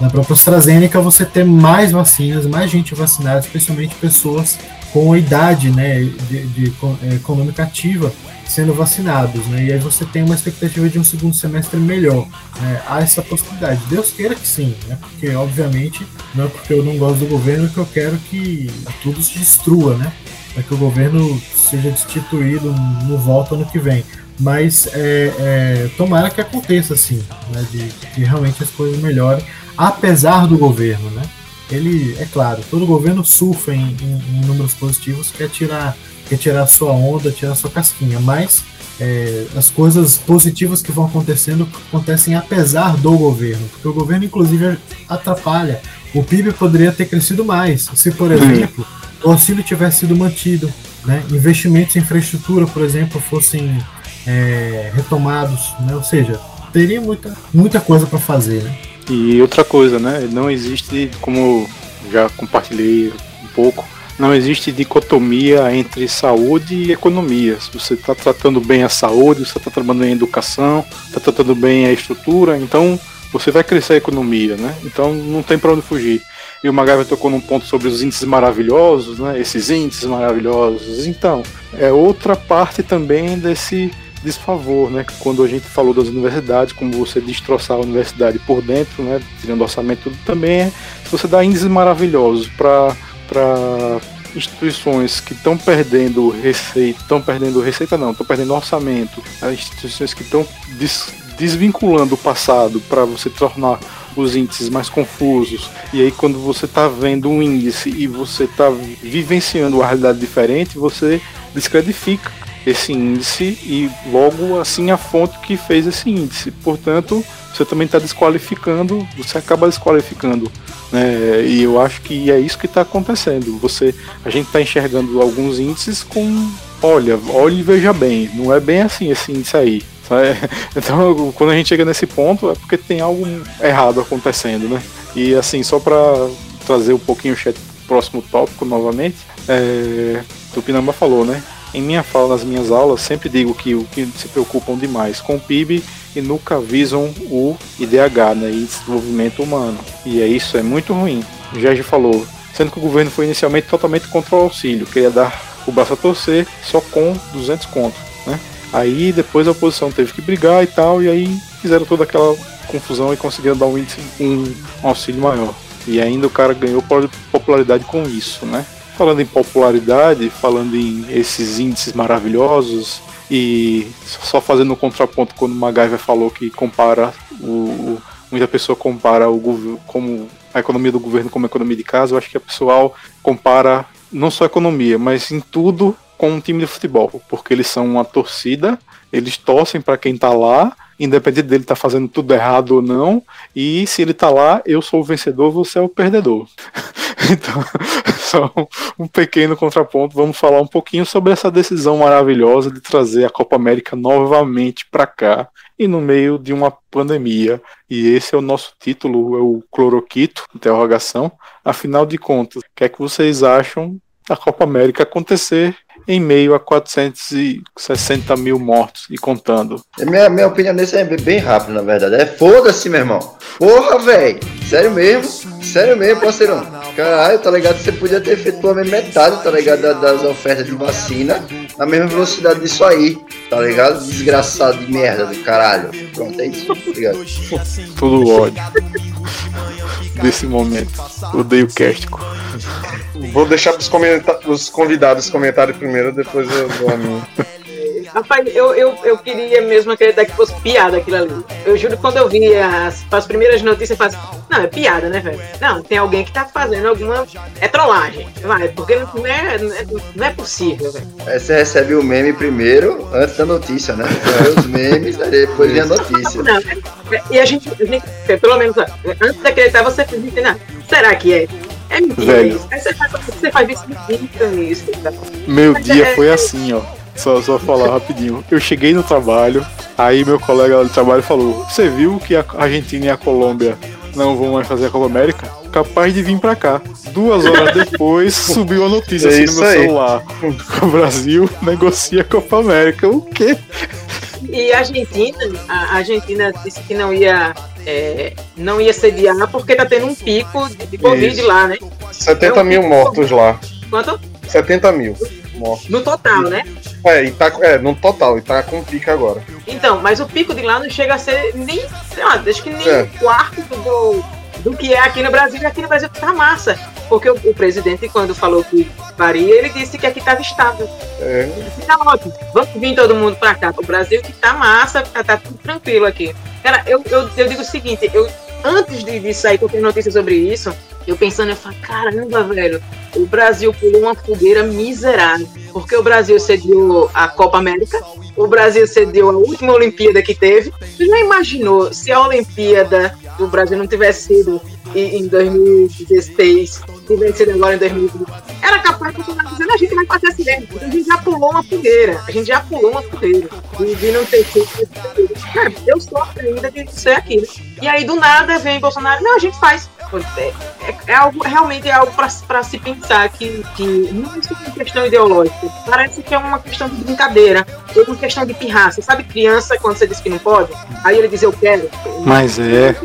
da própria AstraZeneca, você ter mais vacinas, mais gente vacinada, especialmente pessoas com a idade né, de, de, de é, econômica ativa sendo vacinados, né? E aí você tem uma expectativa de um segundo semestre melhor. Né? Há essa possibilidade. Deus queira que sim, né? Porque obviamente não é porque eu não gosto do governo que eu quero que tudo se destrua, né? É que o governo seja destituído no voto ano que vem. Mas é, é, tomara que aconteça assim, né? De que realmente as coisas melhorem, apesar do governo, né? Ele, é claro, todo governo surfa em, em, em números positivos, quer tirar quer tirar sua onda, tirar sua casquinha, mas é, as coisas positivas que vão acontecendo acontecem apesar do governo, porque o governo inclusive atrapalha. O PIB poderia ter crescido mais se, por exemplo, o auxílio tivesse sido mantido, né? investimentos em infraestrutura, por exemplo, fossem é, retomados, né? ou seja, teria muita, muita coisa para fazer. Né? E outra coisa, né? não existe, como já compartilhei um pouco, não existe dicotomia entre saúde e economia. Se você está tratando bem a saúde, você está trabalhando bem a educação, está tratando bem a estrutura, então você vai crescer a economia, né? Então não tem para onde fugir. E o Magaiva tocou num ponto sobre os índices maravilhosos, né? Esses índices maravilhosos. Então, é outra parte também desse desfavor, né? Quando a gente falou das universidades, como você destroçar a universidade por dentro, né? Tirando orçamento, tudo também é você dá índices maravilhosos para instituições que estão perdendo receita, estão perdendo receita não, estão perdendo orçamento, as instituições que estão des, desvinculando o passado para você tornar os índices mais confusos. E aí quando você está vendo um índice e você está vivenciando uma realidade diferente, você descredifica esse índice e logo assim a fonte que fez esse índice. Portanto, você também está desqualificando, você acaba desqualificando. Né? E eu acho que é isso que está acontecendo. Você, a gente está enxergando alguns índices com, olha, olhe e veja bem, não é bem assim esse índice aí. (laughs) Então, quando a gente chega nesse ponto, é porque tem algo errado acontecendo, né? E assim, só para trazer um pouquinho o chat próximo tópico novamente, é, Tupinamba falou, né? Em minha fala nas minhas aulas, sempre digo que o que se preocupam demais com o PIB e nunca visam o IDH, né, de Desenvolvimento Humano. E é isso, é muito ruim. O Jorge falou, sendo que o governo foi inicialmente totalmente contra o auxílio, queria dar o braço a torcer só com 200 contos, né? Aí depois a oposição teve que brigar e tal, e aí fizeram toda aquela confusão e conseguiram dar um, índice, um auxílio maior. E ainda o cara ganhou popularidade com isso, né? Falando em popularidade, falando em esses índices maravilhosos, e só fazendo um contraponto quando o MacGyver falou que compara o, muita pessoa compara o como a economia do governo como a economia de casa, eu acho que a pessoal compara não só a economia, mas em tudo com um time de futebol, porque eles são uma torcida, eles torcem para quem está lá, independente dele estar tá fazendo tudo errado ou não, e se ele está lá, eu sou o vencedor, você é o perdedor. (laughs) Então, (laughs) só um pequeno contraponto. Vamos falar um pouquinho sobre essa decisão maravilhosa de trazer a Copa América novamente para cá e no meio de uma pandemia. E esse é o nosso título, é o cloroquito, interrogação. Afinal de contas, o que é que vocês acham da Copa América acontecer em meio a 460 mil mortos e contando. Minha, minha opinião nisso é bem rápida, na verdade. É foda-se, meu irmão. Porra, velho. Sério mesmo? Sério mesmo, parceirão. Caralho, tá ligado? Você podia ter feito pelo menos metade, tá ligado? Das ofertas de vacina na mesma velocidade disso aí, tá ligado? Desgraçado de merda do caralho. Pronto, é isso, tá ligado? Tudo ódio. (laughs) Desse momento. Odeio o Késtico. Vou deixar pros, os convidados comentarem primeiro, depois eu dou a minha. (laughs) Rapaz, eu, eu, eu queria mesmo acreditar que fosse piada aquilo ali. Eu juro que quando eu vi as, as primeiras notícias, eu falei assim, não, é piada, né, velho? Não, tem alguém que tá fazendo alguma. É trollagem. Vai, porque não é, não é possível, velho. Aí você recebe o meme primeiro, antes da notícia, né? Os memes, aí depois vem a notícia. Não, é, e a gente, a gente, pelo menos, antes de acreditar, você fica, não, será que é? É mentira isso. Aí você faz, você faz isso, isso. Meu Mas dia é, foi assim, ó. Só, só falar rapidinho. Eu cheguei no trabalho, aí meu colega do trabalho falou: Você viu que a Argentina e a Colômbia não vão mais fazer a Copa América? Capaz de vir pra cá. Duas horas depois (laughs) subiu a notícia é assim no meu aí. celular. O Brasil negocia a Copa América. O quê? E a Argentina, a Argentina disse que não ia é, não ia sediar porque tá tendo um pico de Covid Isso. lá, né? 70 é um mil mortos lá. Quanto? 70 mil No total, né? É, e tá, é, no total, e tá com pico agora. Então, mas o pico de lá não chega a ser nem, sei lá, acho que nem é. um quarto do, do que é aqui no Brasil, e aqui no Brasil tá massa. Porque o, o, presidente, quando falou que varia, ele disse que aqui estava estável. É. Ele disse, tá ótimo, vamos vir todo mundo para cá, o Brasil que tá massa, tá, tá tudo tranquilo aqui. Cara, eu, eu, eu digo o seguinte, eu antes de, de sair qualquer notícia sobre isso, eu pensando, eu falo, caramba, velho, o Brasil pulou uma fogueira miserável. Porque o Brasil cedeu a Copa América, o Brasil cedeu a última Olimpíada que teve. Você já imaginou se a Olimpíada do Brasil não tivesse sido em 2016, tivesse sido agora em 2020? Era capaz de continuar dizendo, a gente vai fazer assim mesmo. A gente já pulou uma fogueira, a gente já pulou uma fogueira. De, de não ter sido. Cara, eu sofro ainda de ser aquilo. E aí, do nada, vem Bolsonaro, não, a gente faz. É, é, é algo, realmente é algo para se pensar que, que não é uma questão ideológica. Parece que é uma questão de brincadeira, ou uma questão de pirraça. Sabe criança quando você diz que não pode? Aí ele diz eu quero. Mas é.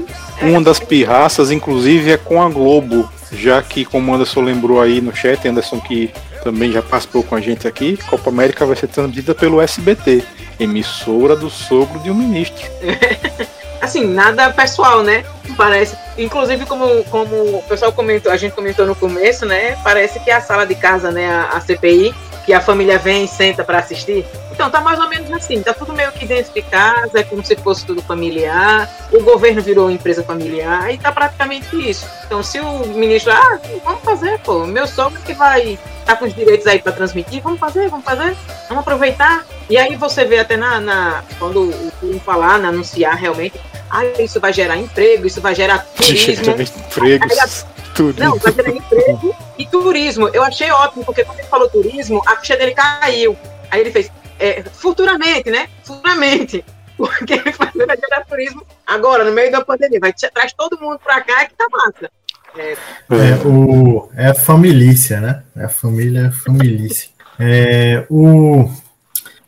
Uma das pirraças, inclusive, é com a Globo. Já que, como Anderson lembrou aí no chat, Anderson que também já participou com a gente aqui, Copa América vai ser transmitida pelo SBT, emissora do sogro de um ministro. (laughs) assim, nada pessoal, né? Parece, inclusive como, como o pessoal comentou, a gente comentou no começo, né? Parece que é a sala de casa, né, a, a CPI, que a família vem e senta para assistir. Então tá mais ou menos assim, tá tudo meio que dentro de casa, é como se fosse tudo familiar. O governo virou empresa familiar e tá praticamente isso. Então se o ministro, ah, vamos fazer, pô, meu sogro que vai tá com os direitos aí para transmitir, vamos fazer, vamos fazer, vamos aproveitar. E aí você vê até na, na quando o falar, na anunciar realmente, ah, isso vai gerar emprego, isso vai gerar (laughs) turismo. Empregos, tudo. Não, vai gerar emprego e turismo. Eu achei ótimo, porque quando ele falou turismo, a ficha dele caiu. Aí ele fez, é, futuramente, né? Futuramente. Porque (laughs) vai gerar turismo agora, no meio da pandemia. Vai traz todo mundo pra cá que tá massa. É, é, o, é a família, né? É a família familícia. É, o,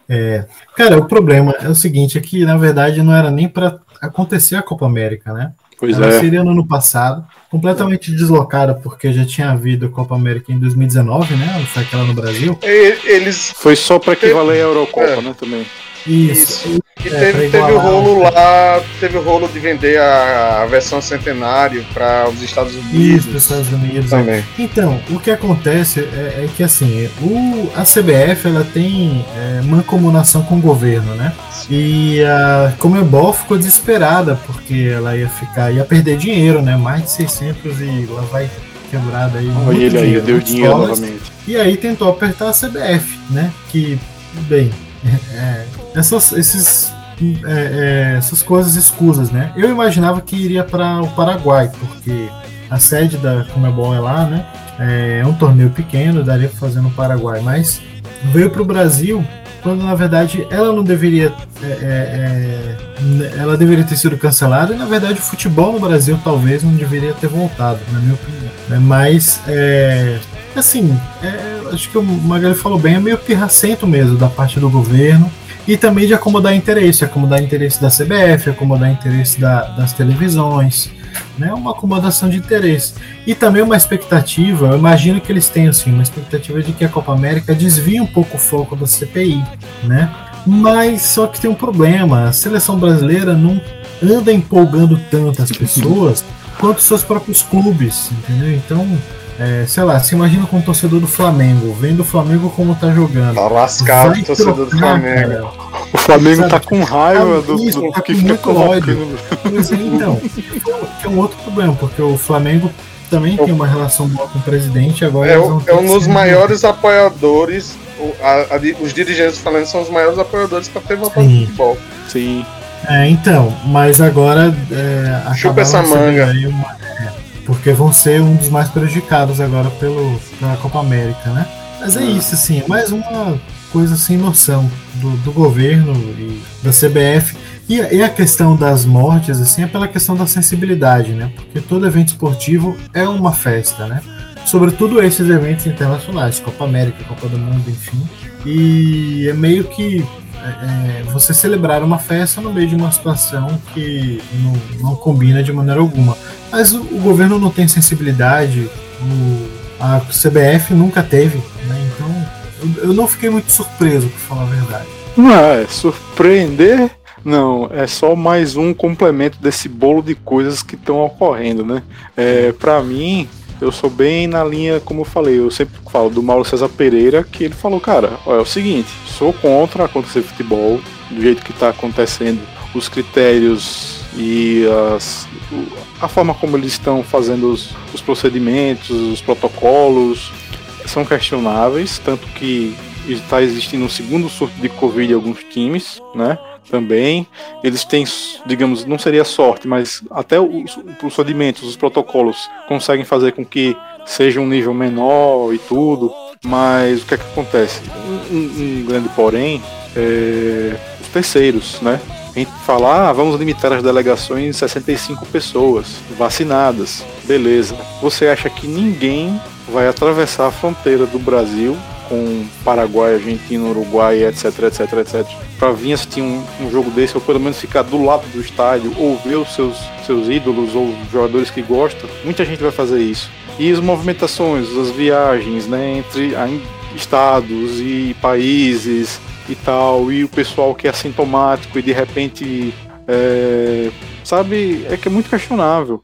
é, cara, o problema é o seguinte: é que na verdade não era nem para acontecer a Copa América, né? Pois Ela é. seria no ano passado, completamente deslocada, porque já tinha havido Copa América em 2019, né? Foi aquela no Brasil. Eles. Foi só para equivaler a Eurocopa, é. né? Também. Isso. Isso. E é, teve, teve o rolo lá, teve o rolo de vender a, a versão centenário para os Estados Unidos. Isso, para os Estados Unidos. É. Também. Então, o que acontece é, é que assim, o, a CBF ela tem é, mancomunação com o governo, né? E a Comebol ficou desesperada porque ela ia ficar, ia perder dinheiro, né? Mais de 600 e lá vai quebrada aí. Olha ele aí, deu dinheiro novamente. E aí tentou apertar a CBF, né? Que, bem, (laughs) é, essas, esses, é, é, essas coisas escusas, né? Eu imaginava que iria para o Paraguai, porque a sede da Comebol é lá, né? É um torneio pequeno, daria para fazer no Paraguai, mas veio para o Brasil quando na verdade ela não deveria é, é, é, ela deveria ter sido cancelada e na verdade o futebol no Brasil talvez não deveria ter voltado na minha opinião né? mas é, assim é, acho que o Magali falou bem é meio pirracento mesmo da parte do governo e também de acomodar interesse, acomodar interesse da CBF, acomodar interesse da, das televisões, né? Uma acomodação de interesse. E também uma expectativa, eu imagino que eles tenham assim, uma expectativa de que a Copa América desvie um pouco o foco da CPI, né? Mas só que tem um problema, a seleção brasileira não anda empolgando tanto as pessoas quanto seus próprios clubes, entendeu? Então, é, sei lá, se imagina com o torcedor do Flamengo, vendo o Flamengo como tá jogando. Tá lascado o torcedor trocar, do Flamengo. Cara. O Flamengo Sabe, tá com raiva do, isso, do, tá que fica colocando. Mas então, que é um outro problema, porque o Flamengo também tem uma relação boa com o presidente. Agora é, é um dos maiores apoiadores. O, a, a, os dirigentes do Flamengo são os maiores apoiadores para ter votado no futebol. Sim. É, então, mas agora. É, Chupa essa manga. Uma, é, porque vão ser um dos mais prejudicados agora pelo, pela Copa América, né? Mas é isso, assim, é mais uma coisa sem noção do, do governo e da CBF e, e, a questão das mortes, assim, é pela questão da sensibilidade, né? Porque todo evento esportivo é uma festa, né? Sobretudo esses eventos internacionais, Copa América, Copa do Mundo, enfim. E é meio que é, é você celebrar uma festa no meio de uma situação que não, não combina de maneira alguma. Mas o, o governo não tem sensibilidade, o, a CBF nunca teve, né? Então eu, eu não fiquei muito surpreso, por falar a verdade. Não, é surpreender não, é só mais um complemento desse bolo de coisas que estão ocorrendo, né? É, para mim, eu sou bem na linha, como eu falei, eu sempre falo do Mauro César Pereira, que ele falou, cara, é o seguinte, sou contra acontecer futebol do jeito que está acontecendo, os critérios e as, a forma como eles estão fazendo os, os procedimentos, os protocolos, são questionáveis, tanto que está existindo um segundo surto de Covid em alguns times, né? Também. Eles têm, digamos, não seria sorte, mas até os procedimentos, os protocolos conseguem fazer com que seja um nível menor e tudo. Mas o que é que acontece? Um, um, grande porém é os terceiros, né? A gente fala, ah, vamos limitar as delegações em 65 pessoas vacinadas. Beleza. Você acha que ninguém vai atravessar a fronteira do Brasil com Paraguai, Argentina, Uruguai, etc, etc, etc, para vir assistir um, um, jogo desse, ou pelo menos ficar do lado do estádio, ou ver os seus, seus ídolos ou jogadores que gostam, muita gente vai fazer isso. E as movimentações, as viagens, né, entre estados e países e tal, e o pessoal que é assintomático e de repente, é, sabe, é que é muito questionável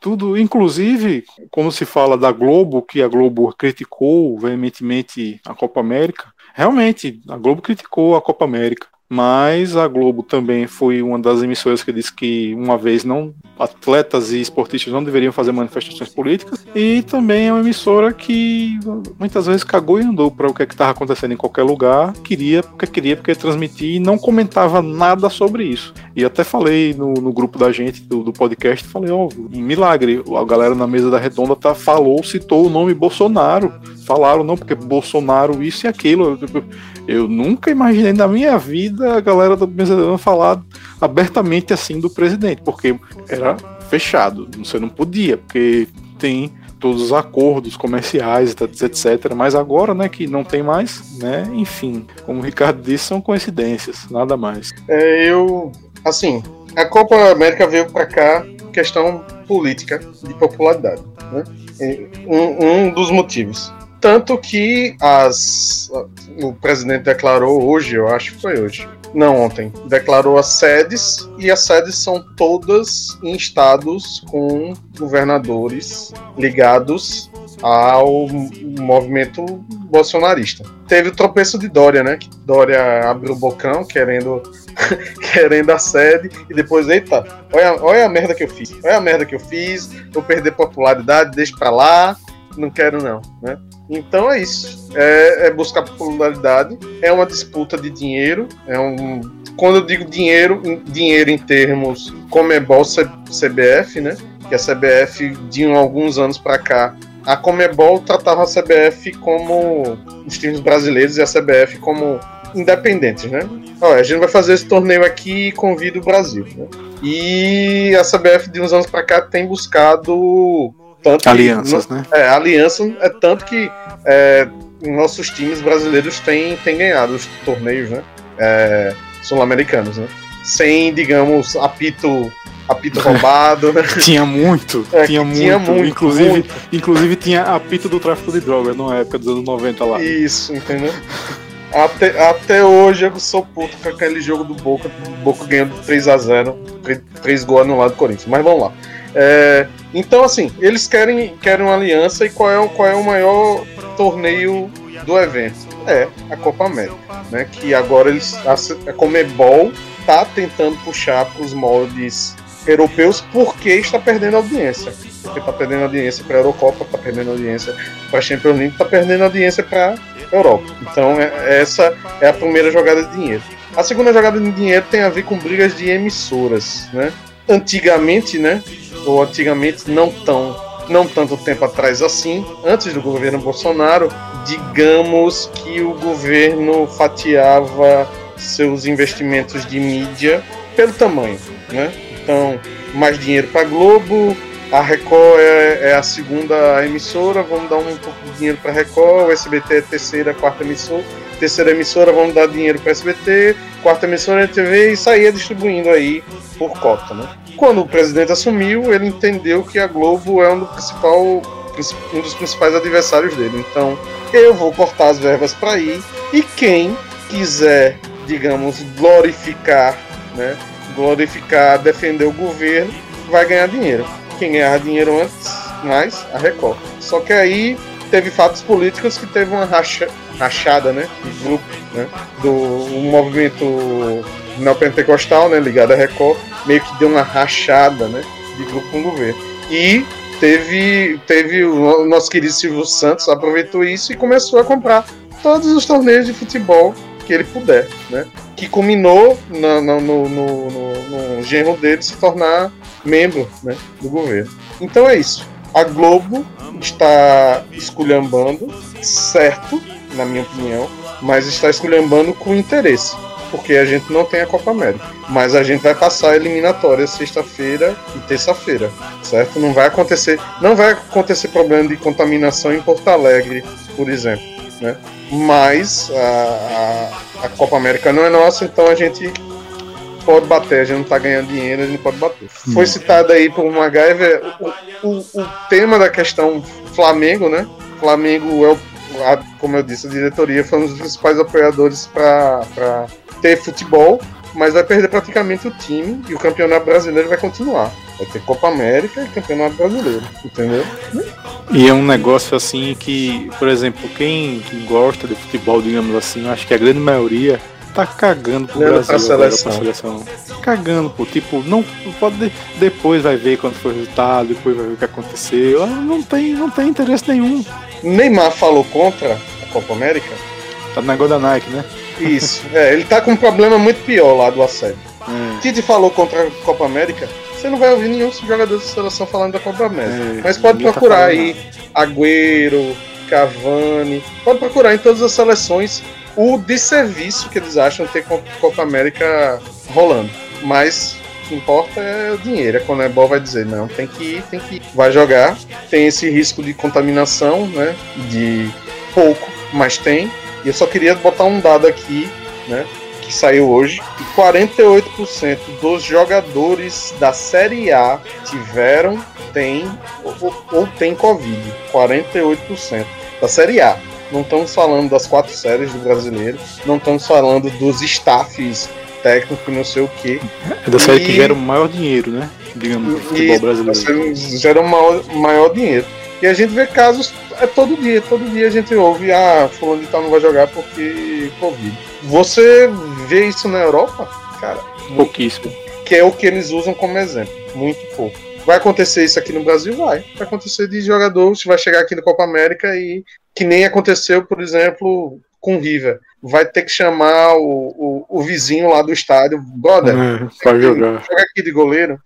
tudo, inclusive, como se fala da Globo, que a Globo criticou veementemente a Copa América, realmente, a Globo criticou a Copa América. Mas a Globo também foi uma das emissoras que disse que uma vez não atletas e esportistas não deveriam fazer manifestações políticas e também é uma emissora que muitas vezes cagou e andou para o que é estava acontecendo em qualquer lugar, queria porque queria porque transmitir e não comentava nada sobre isso. E até falei no, no grupo da gente do, do podcast, falei, ó, oh, milagre, a galera na mesa da redonda tá, falou, citou o nome Bolsonaro, falaram não porque Bolsonaro isso e aquilo. Eu, eu nunca imaginei na minha vida a galera da mesa da falar abertamente assim do presidente, porque era fechado, você não podia, porque tem todos os acordos comerciais, etc. Mas agora, né, que não tem mais, né, enfim, como o Ricardo disse, são coincidências, nada mais. É, eu, assim, a Copa América veio para cá questão política de popularidade, né? Um, um dos motivos. Tanto que as, o presidente declarou hoje, eu acho que foi hoje, não ontem, declarou as sedes e as sedes são todas em estados com governadores ligados ao movimento bolsonarista. Teve o tropeço de Dória, né? Dória abriu o bocão querendo (laughs) querendo a sede e depois, eita, olha, olha a merda que eu fiz. Olha a merda que eu fiz, vou perder popularidade, deixa pra lá, não quero não, né? Então é isso. É, é, buscar popularidade. É uma disputa de dinheiro. É um. Quando eu digo dinheiro, dinheiro em termos Comebol CBF, né? Que a CBF de alguns anos para cá, a Comebol tratava a CBF como os times brasileiros e a CBF como independentes, né? Olha, a gente vai fazer esse torneio aqui e convida o Brasil. Né? E a CBF de uns anos para cá tem buscado tanto alianças, que, né? É, aliança é tanto que é, nossos times brasileiros têm, têm ganhado os torneios, né? É, sul-americanos, né? Sem, digamos, apito apito (laughs) roubado, né? tinha muito, é, tinha, muito. tinha muito. Inclusive, muito. inclusive tinha apito do tráfico de drogas na época dos anos 90 lá. Isso, entendeu? Até, até hoje eu sou puto com aquele jogo do Boca, Boca ganhando 3x0, 3 gols no lado do Corinthians. Mas vamos lá. É, então, assim, eles querem, querem uma aliança e qual é, qual é o maior torneio do evento? É a Copa América, né? Que agora eles, a, Comebol tá tentando puxar para os moldes europeus porque está perdendo audiência. Porque está perdendo audiência para a Eurocopa, está perdendo audiência para a Champions League, está perdendo audiência para a Europa. Então, é, essa é a primeira jogada de dinheiro. A segunda jogada de dinheiro tem a ver com brigas de emissoras, né? Antigamente, né? Ou antigamente não tão não tanto tempo atrás assim, antes do governo Bolsonaro, digamos que o governo fatiava seus investimentos de mídia pelo tamanho, né? Então, mais dinheiro para Globo, a Record é, é, a segunda emissora, vamos dar um pouco de dinheiro para a Record, o SBT é a terceira, quarta emissora, terceira emissora, vamos dar dinheiro para SBT, quarta emissora é TV e saía distribuindo aí por cota, né? Quando o presidente assumiu, ele entendeu que a Globo é um, do principal, um dos principais adversários dele. Então, eu vou cortar as verbas para ir e quem quiser, digamos, glorificar, né? Glorificar, defender o governo, vai ganhar dinheiro. Quem ganhar dinheiro antes, mais a Record. Só que aí teve fatos políticos que teve uma racha, rachada, né? De grupo, né? Do um movimento neopentecostal, né? Ligado à Record, meio que deu uma rachada, né? De grupo com o governo. E teve, teve o nosso querido Silvio Santos aproveitou isso e começou a comprar todos os torneios de futebol que ele puder, né? Que culminou no, no, no, no, no genro dele se tornar membro né, do governo. Então é isso. A Globo está esculhambando, certo, na minha opinião, mas está esculhambando com interesse porque a gente não tem a Copa América. Mas a gente vai passar a eliminatória sexta-feira e terça-feira, certo? Não vai acontecer, não vai acontecer problema de contaminação em Porto Alegre, por exemplo, né? Mas a, a, a Copa América não é nossa, então a gente pode bater, a gente não tá ganhando dinheiro, a gente pode bater. Hum. Foi citado aí por MacGyver o, o, o tema da questão Flamengo, né? Flamengo é o como eu disse, a diretoria foi um dos principais apoiadores para ter futebol, mas vai perder praticamente o time e o campeonato brasileiro vai continuar. Vai ter Copa América e Campeonato Brasileiro, entendeu? E é um negócio assim que, por exemplo, quem, quem gosta de futebol, digamos assim, acho que a grande maioria tá cagando pro Brasil pra seleção. Pra seleção. Cagando, pô. Tipo, não pode. Depois vai ver quando foi o resultado, depois vai ver o que aconteceu. Não tem, não tem interesse nenhum. Neymar falou contra a Copa América. Tá no negócio da Nike, né? Isso, é, ele tá com um problema muito pior lá do assédio. Hum. Tite falou contra a Copa América, você não vai ouvir nenhum jogador da seleção falando da Copa América. É, Mas pode tá procurar tá aí Agüero, Cavani, pode procurar em todas as seleções o desserviço que eles acham ter Copa América rolando. Mas o que importa é o dinheiro. A Conebol vai dizer, não, tem que ir, tem que ir. Vai jogar, tem esse risco de contaminação, né? De pouco, mas tem. E eu só queria botar um dado aqui, né? Que saiu hoje, que 48% dos jogadores da Série A tiveram, tem ou, ou tem Covid. 48% da Série A. Não estamos falando das quatro séries do brasileiro, não estamos falando dos staffs técnicos, não sei o que. É da série e... que gera o maior dinheiro, né? Digamos, no futebol brasileiro. Gera o maior, maior dinheiro. E a gente vê casos é todo dia, todo dia a gente ouve, ah, fulano de tal não vai jogar porque Covid. Você vê isso na Europa? Cara, pouquíssimo. Que é o que eles usam como exemplo, muito pouco. Vai acontecer isso aqui no Brasil? Vai. Vai acontecer de jogador, você vai chegar aqui na Copa América e que nem aconteceu, por exemplo, com o River. Vai ter que chamar o, o, o vizinho lá do estádio, brother, é, jogar. Joga aqui de goleiro.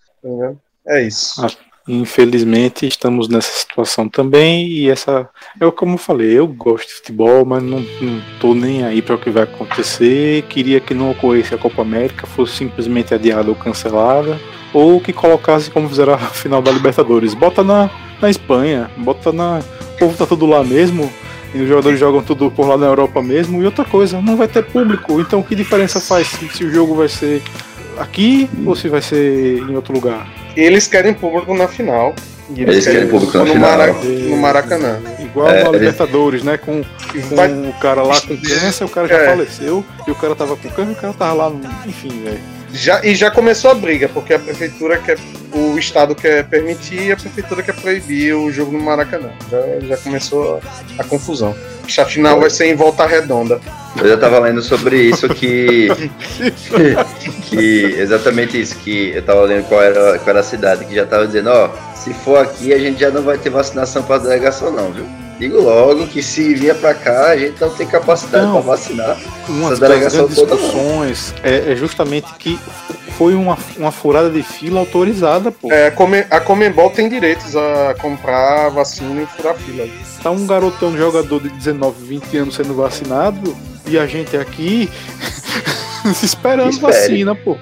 É isso. Ah, Infelizmente estamos nessa situação também e essa eu como falei eu gosto de futebol mas não, não tô nem aí para o que vai acontecer. Queria que não ocorresse a Copa América fosse simplesmente adiada ou cancelada ou que colocasse como fizeram a final da Libertadores. Bota na, na Espanha bota na o povo tá tudo lá mesmo e os jogadores jogam tudo por lá na Europa mesmo e outra coisa não vai ter público. Então que diferença faz se, se o jogo vai ser aqui ou se vai ser em outro lugar eles querem público na final. E eles, eles querem, querem público no, final. Mara, no Maracanã. Igual é, no Libertadores, né? Com, com Vai... o cara lá com (laughs) câncer, o cara já é. faleceu, e o cara tava com câncer, o cara tava lá, enfim, velho. Já, e já começou a briga, porque a prefeitura quer. O Estado quer permitir e a prefeitura quer proibir o jogo no Maracanã. Já, já começou a, a confusão. A final vai ser em volta redonda. Eu já tava lendo sobre isso (laughs) que. que exatamente isso, que eu tava lendo qual era, qual era a cidade, que já tava dizendo, ó, se for aqui a gente já não vai ter vacinação para delegação não, viu? Digo logo que se vier para cá, a gente não tem capacidade para vacinar. Uma das grandes discussões é, é, justamente que foi uma, uma furada de fila autorizada, pô. É, a Comembol tem direitos a comprar vacina e furar fila. Tá um garotão jogador de 19, 20 anos sendo vacinado e a gente aqui (laughs) esperando Espere. vacina, pô.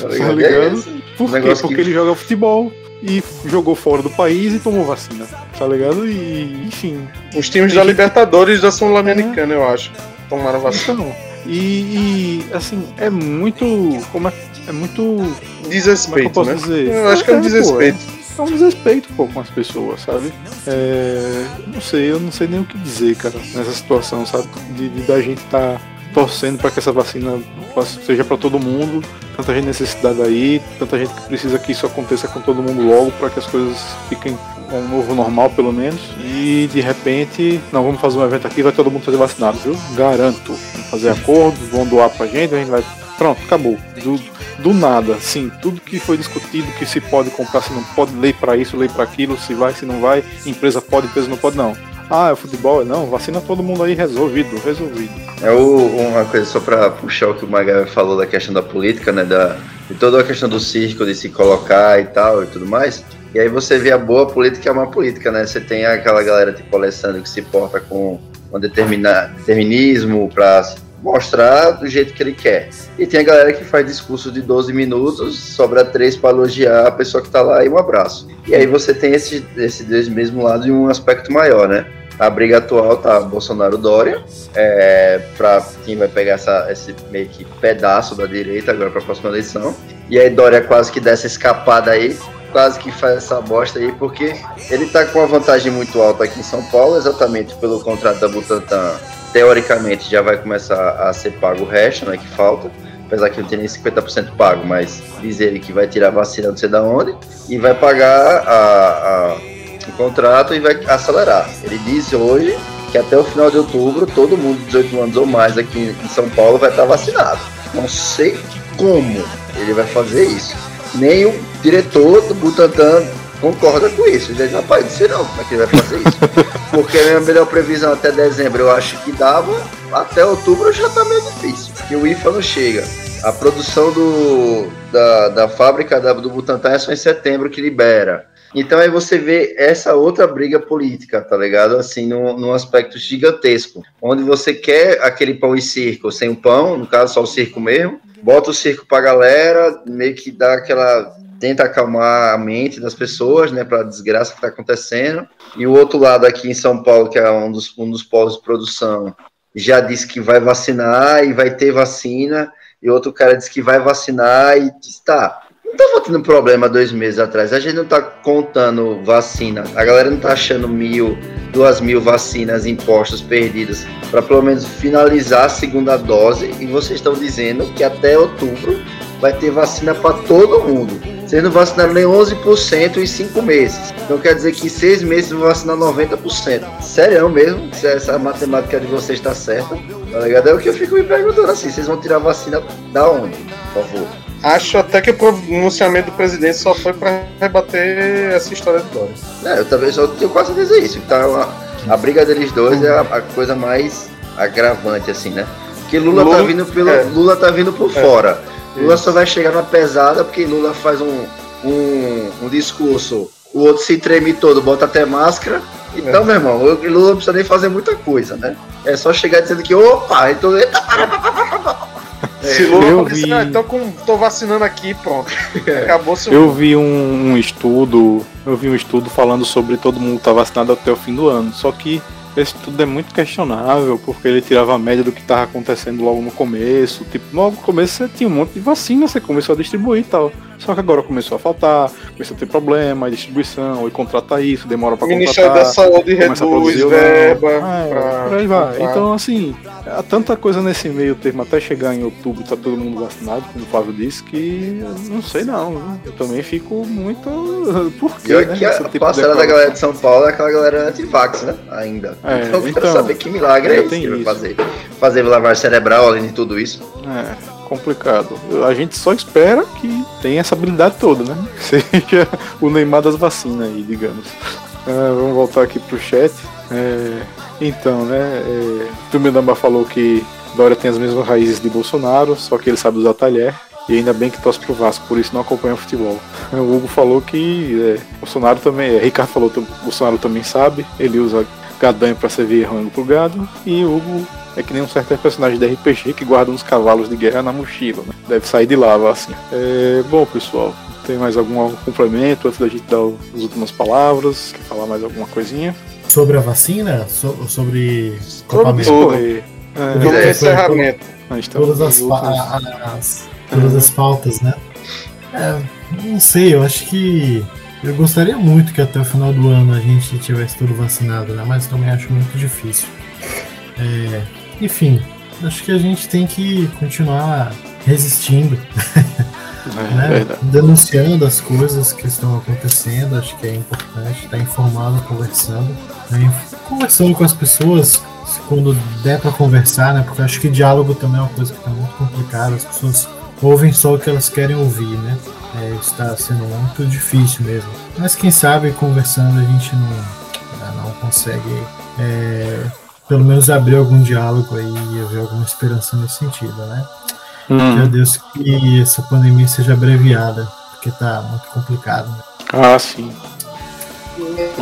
Tá ligado? Tá ligado? É Por quê? Porque que... ele joga futebol e jogou fora do país e tomou vacina, tá ligado? E, enfim. Os times da Libertadores da Sul-Americana, é. eu acho, tomaram vacina. Então, e, e, assim, é muito. Como é, é muito. Desrespeito, como é que eu posso né? dizer? Eu acho que é um desrespeito. Pô, é, é um desrespeito pô, com as pessoas, sabe? É, não sei, eu não sei nem o que dizer, cara, nessa situação, sabe? De, de da gente tá torcendo para que essa vacina seja para todo mundo, tanta gente necessidade aí, tanta gente que precisa que isso aconteça com todo mundo logo para que as coisas fiquem um novo normal pelo menos. E de repente, não, vamos fazer um evento aqui, vai todo mundo fazer vacinado, viu? Garanto. Vamos fazer acordo, vão doar pra gente, a gente vai. Pronto, acabou. Do, do nada, sim, tudo que foi discutido, que se pode comprar, se não pode, lei para isso, lei para aquilo, se vai, se não vai, empresa pode, empresa não pode, não ah, é futebol. Não, vacina todo mundo aí, resolvido, resolvido. É o, uma coisa só para puxar o que o Maga falou da questão da política, né? Da, de toda a questão do circo, de se colocar e tal e tudo mais. E aí você vê a boa política e a má política, né? Você tem aquela galera tipo Alessandro que se porta com um determinismo para mostrar do jeito que ele quer. E tem a galera que faz discurso de 12 minutos, sobra três para elogiar a pessoa que está lá e um abraço. E aí você tem esse, esse desse mesmo lado e um aspecto maior, né? A briga atual tá Bolsonaro-Dória, é, para quem vai pegar essa, esse meio que pedaço da direita agora para a próxima eleição. E aí Dória quase que dessa escapada aí, quase que faz essa bosta aí, porque ele tá com uma vantagem muito alta aqui em São Paulo, exatamente pelo contrato da Butantan teoricamente já vai começar a ser pago o resto, né, que falta, apesar que não tem nem 50% pago, mas diz ele que vai tirar a vacina não sei da onde e vai pagar a, a, o contrato e vai acelerar. Ele diz hoje que até o final de outubro todo mundo de 18 anos ou mais aqui em São Paulo vai estar vacinado. Não sei como ele vai fazer isso. Nem o diretor do Butantan concorda com isso. Ele diz, rapaz, não sei não como é que ele vai fazer isso. (laughs) Porque a minha melhor previsão até dezembro eu acho que dava, até outubro já tá meio difícil, porque o IFA não chega. A produção do, da, da fábrica da, do Butantan é só em setembro que libera. Então aí você vê essa outra briga política, tá ligado? Assim, num, num aspecto gigantesco, onde você quer aquele pão e circo sem o pão, no caso só o circo mesmo, bota o circo pra galera, meio que dá aquela tenta acalmar a mente das pessoas, né, para a desgraça que está acontecendo. E o outro lado aqui em São Paulo, que é um dos, um dos polos de produção, já disse que vai vacinar e vai ter vacina. E outro cara disse que vai vacinar e disse, tá, não estava tendo problema dois meses atrás. A gente não está contando vacina. A galera não está achando mil, duas mil vacinas impostas perdidas para pelo menos finalizar a segunda dose. E vocês estão dizendo que até outubro vai ter vacina para todo mundo. Vocês não vacinaram nem 11% em 5 meses. Então quer dizer que em 6 meses vão vacinar 90%. Sério mesmo? Se essa matemática de vocês está certa, tá ligado? É o que eu fico me perguntando assim: vocês vão tirar vacina da onde, por favor? Acho até que o pronunciamento do presidente só foi para rebater essa história de Dória. É, eu também só tenho quase certeza isso. Tá, a, a briga deles dois é a, a, coisa mais agravante, assim, né? Porque Lula, tá Lula tá vindo pelo. É. Lula tá vindo por é. fora. Lula só vai chegar na pesada porque Lula faz um, um, um discurso, o outro se treme todo, bota até máscara. Então, é. meu irmão, o Lula não precisa nem fazer muita coisa, né? É só chegar dizendo que, opa, então. Eita, Se Lula eu vi... ah, então com, tô vacinando aqui pronto. É. Acabou seu. Eu vi um, um, estudo. Eu vi um estudo falando sobre todo mundo tá vacinado até o fim do ano. Só que esse tudo é muito questionável, porque ele tirava a média do que estava acontecendo logo no começo. Tipo, logo no começo você tinha um monte de vacina, você começou a distribuir e tal. Só que agora começou a faltar, começou a ter problema, distribuição, e contrata isso, demora para contratar. O Ministério da Saúde reduz verba. É, pra... por aí vai. Então, assim, há tanta coisa nesse meio termo até chegar em outubro tá todo mundo vacinado, como o Flávio disse, que não sei não. Né? Eu também fico muito. (laughs) Por quê? Né? Que a tipo parcela da galera de São Paulo é aquela galera anti-vax, né? Ainda. É, então eu quero então, saber que milagre é, é esse que vai fazer. Fazer lavar cerebral além de tudo isso. É complicado. A gente só espera que tenha essa habilidade toda, né? (laughs) Seja o Neymar das vacinas aí, digamos. Uh, vamos voltar aqui pro chat. É, então, né? É, Tumidamba falou que Dória tem as mesmas raízes de Bolsonaro, só que ele sabe usar talher. E ainda bem que torce pro Vasco, por isso não acompanha o futebol. (laughs) O Hugo falou que é, Bolsonaro também. É, Ricardo falou que Bolsonaro também sabe, ele usa gadanha para servir rango pro gado. E o Hugo é que nem um certo personagem de RPG que guarda uns cavalos de guerra na mochila, né? Deve sair de lava assim. É, bom, pessoal, tem mais algum complemento antes da gente dar as últimas palavras? Quer falar mais alguma coisinha? Sobre a vacina? So, sobre Sobre tudo. É, é, encerramento. Todas as, as, todas as faltas, né? É, não sei, eu acho que eu gostaria muito que até o final do ano a gente tivesse tudo vacinado, né? Mas também acho muito difícil. É, enfim, acho que a gente tem que continuar resistindo. É, (laughs) né? Denunciando as coisas que estão acontecendo, acho que é importante estar informado, conversando. Né? Conversando com as pessoas quando der para conversar, né? Porque acho que diálogo também é uma coisa que está muito complicada. As pessoas ouvem só o que elas querem ouvir, né? É, está sendo muito difícil mesmo. Mas quem sabe conversando a gente não, não consegue é, pelo menos abrir algum diálogo aí e haver alguma esperança nesse sentido, né? Hum. Que Deus que essa pandemia seja abreviada, porque tá muito complicado. Né? Ah, sim.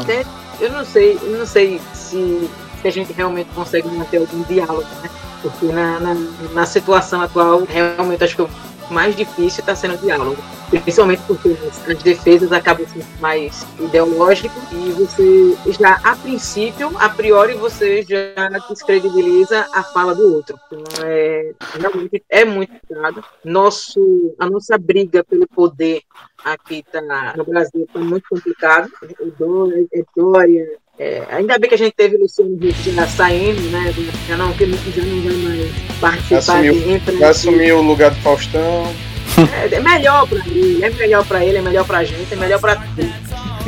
Até, eu não sei, eu não sei se, se a gente realmente consegue manter algum diálogo, né? Porque na, na, na situação atual, realmente acho que o mais difícil está sendo o diálogo principalmente porque as defesas acabam sendo mais ideológicas e você já, a princípio, a priori, você já descredibiliza a fala do outro. Então, é, realmente é muito complicado. Nosso, a nossa briga pelo poder aqui tá, no Brasil está muito complicado. É Dória, é Dória é, ainda bem que a gente teve Luciano Huck já saindo, né? Já não, que já não vai mais participar assumiu, de Vai assumir o lugar do Faustão. É, é melhor pra ele, é melhor pra ele, é melhor pra gente, é melhor pra tudo.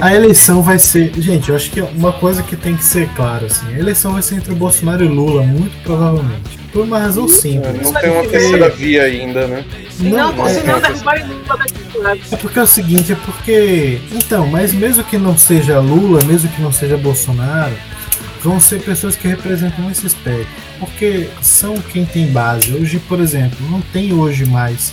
A eleição vai ser. Gente, eu acho que uma coisa que tem que ser clara, assim, a eleição vai ser entre o Bolsonaro e Lula, muito provavelmente. Por uma razão simples. Não tem uma terceira via ainda, né? Não, não, é, senão derrubar Lula É porque é o seguinte, é porque. Então, mas mesmo que não seja Lula, mesmo que não seja Bolsonaro, vão ser pessoas que representam esse espectro. Porque são quem tem base. Hoje, por exemplo, não tem hoje mais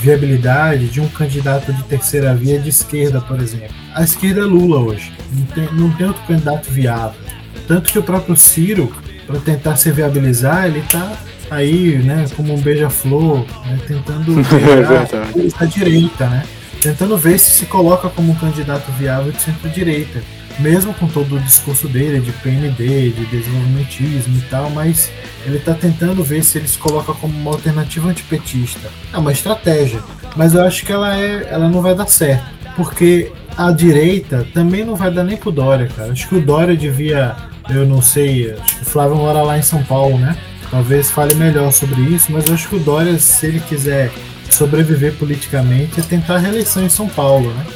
viabilidade de um candidato de terceira via de esquerda, por exemplo. A esquerda é Lula hoje. Não tem, não tem outro candidato viável. Tanto que o próprio Ciro, para tentar se viabilizar, ele está aí, né, como um beija-flor, né, tentando (laughs) é a direita, né? Tentando ver se se coloca como um candidato viável de centro-direita mesmo com todo o discurso dele de PND, de desenvolvimentismo e tal, mas ele está tentando ver se ele se coloca como uma alternativa antipetista. É uma estratégia, mas eu acho que ela, é, ela não vai dar certo, porque a direita também não vai dar nem pro Dória, cara. Acho que o Dória devia, eu não sei, acho que o Flávio mora lá em São Paulo, né? Talvez fale melhor sobre isso, mas eu acho que o Dória, se ele quiser sobreviver politicamente, é tentar a reeleição em São Paulo, né?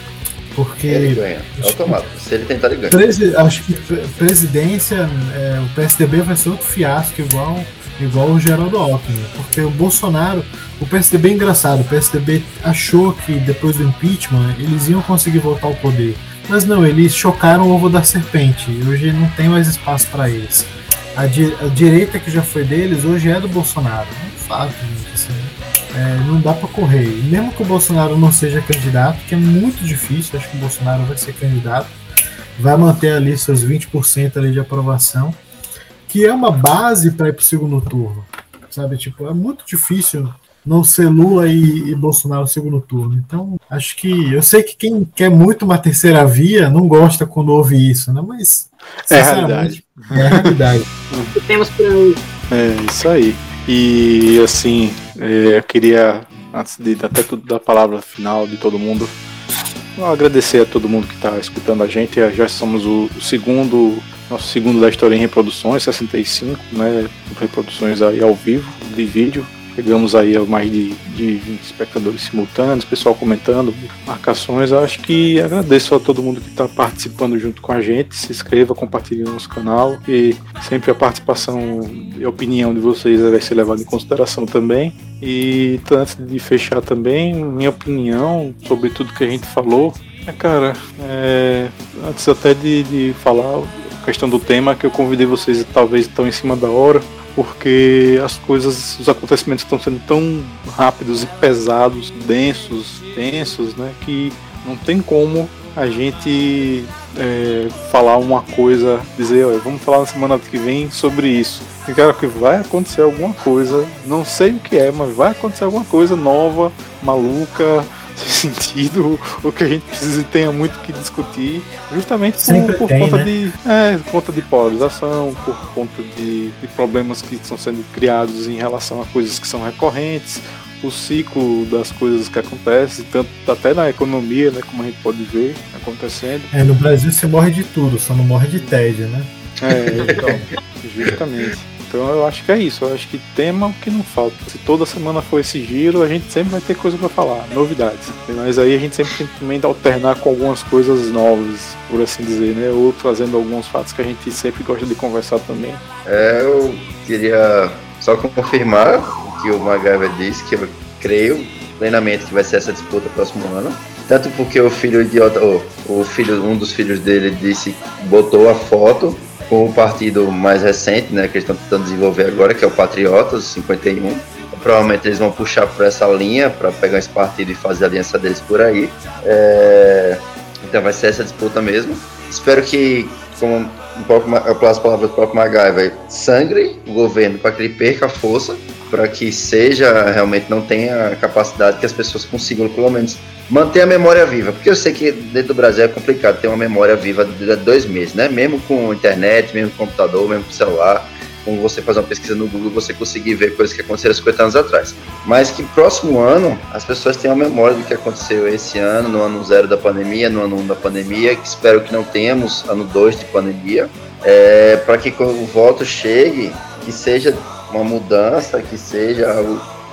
Porque. Ele ganha, é automático. Se ele tentar, ele ganha. Presi acho que presidência, é, o PSDB vai ser outro fiasco igual, igual o Geraldo Alckmin. Porque o Bolsonaro. O PSDB é engraçado. O PSDB achou que depois do impeachment eles iam conseguir voltar ao poder. Mas não, eles chocaram o ovo da serpente. E hoje não tem mais espaço para eles. A, di a, direita que já foi deles hoje é do Bolsonaro. É um fato, gente. Assim, é, não dá para correr. E mesmo que o Bolsonaro não seja candidato, que é muito difícil, acho que o Bolsonaro vai ser candidato, vai manter ali seus 20% ali de aprovação, que é uma base para ir para o segundo turno. Sabe, tipo, é muito difícil não ser Lula e, e Bolsonaro no segundo turno. Então, acho que eu sei que quem quer muito uma terceira via não gosta quando ouve isso, né? Mas é a realidade. É a realidade. (laughs) Temos É isso aí. E assim, eu queria, antes de até tudo da palavra final de todo mundo, agradecer a todo mundo que está escutando a gente. Já somos o, segundo nosso segundo da história em reproduções, 65, né? Reproduções aí ao vivo de vídeo. Chegamos aí a mais de, de 20 espectadores simultâneos, pessoal comentando, marcações. Acho que agradeço a todo mundo que está participando junto com a gente. Se inscreva, compartilhe nosso canal e sempre a participação e a opinião de vocês vai ser levada em consideração também. E antes de fechar também, minha opinião sobre tudo que a gente falou. É, cara, é, antes até de, de falar questão do tema, que eu convidei vocês, talvez estão em cima da hora porque as coisas, os acontecimentos estão sendo tão rápidos e pesados, densos, tensos, né, que não tem como a gente é, falar uma coisa, dizer, olha, vamos falar na semana que vem sobre isso. E cara, que vai acontecer alguma coisa, não sei o que é, mas vai acontecer alguma coisa nova, maluca, sentido, o que a gente precisa e tenha muito que discutir, justamente por, por tem, conta né? de é, conta de polarização, por conta de, de problemas que estão sendo criados em relação a coisas que são recorrentes, o ciclo das coisas que acontecem, tanto até na economia, né, como a gente pode ver acontecendo. É, no Brasil você morre de tudo, só não morre de tédio, né? É, então, (laughs) justamente. Então eu acho que é isso, eu acho que tema o que não falta. Se toda semana for esse giro, a gente sempre vai ter coisa para falar, novidades. Mas aí a gente sempre tem também de alternar com algumas coisas novas, por assim dizer, né? Ou trazendo alguns fatos que a gente sempre gosta de conversar também. É, eu queria só confirmar o que o MacGyver disse, que eu creio plenamente que vai ser essa disputa próximo ano. Tanto porque o filho idiota, o filho, um dos filhos dele disse, botou a foto com o partido mais recente, né, que eles estão tentando desenvolver agora, que é o Patriotas, 51. Provavelmente eles vão puxar por essa linha para pegar esse partido e fazer a aliança deles por aí. É... Então vai ser essa disputa mesmo. Espero que, como um pouco as palavras do próprio MacGyver, sangre o governo para que ele perca a força, para que seja realmente não tenha a capacidade que as pessoas consigam pelo menos manter a memória viva, porque eu sei que dentro do Brasil é complicado ter uma memória viva de dois meses, né? Mesmo com internet, mesmo com computador, mesmo com celular, com você fazer uma pesquisa no Google, você conseguir ver coisas que aconteceram 50 anos atrás. Mas que próximo ano as pessoas tenham a memória do que aconteceu esse ano, no ano zero da pandemia, no ano um da pandemia, que espero que não tenhamos ano dois de pandemia, é, para que quando o voto chegue, que seja uma mudança, que seja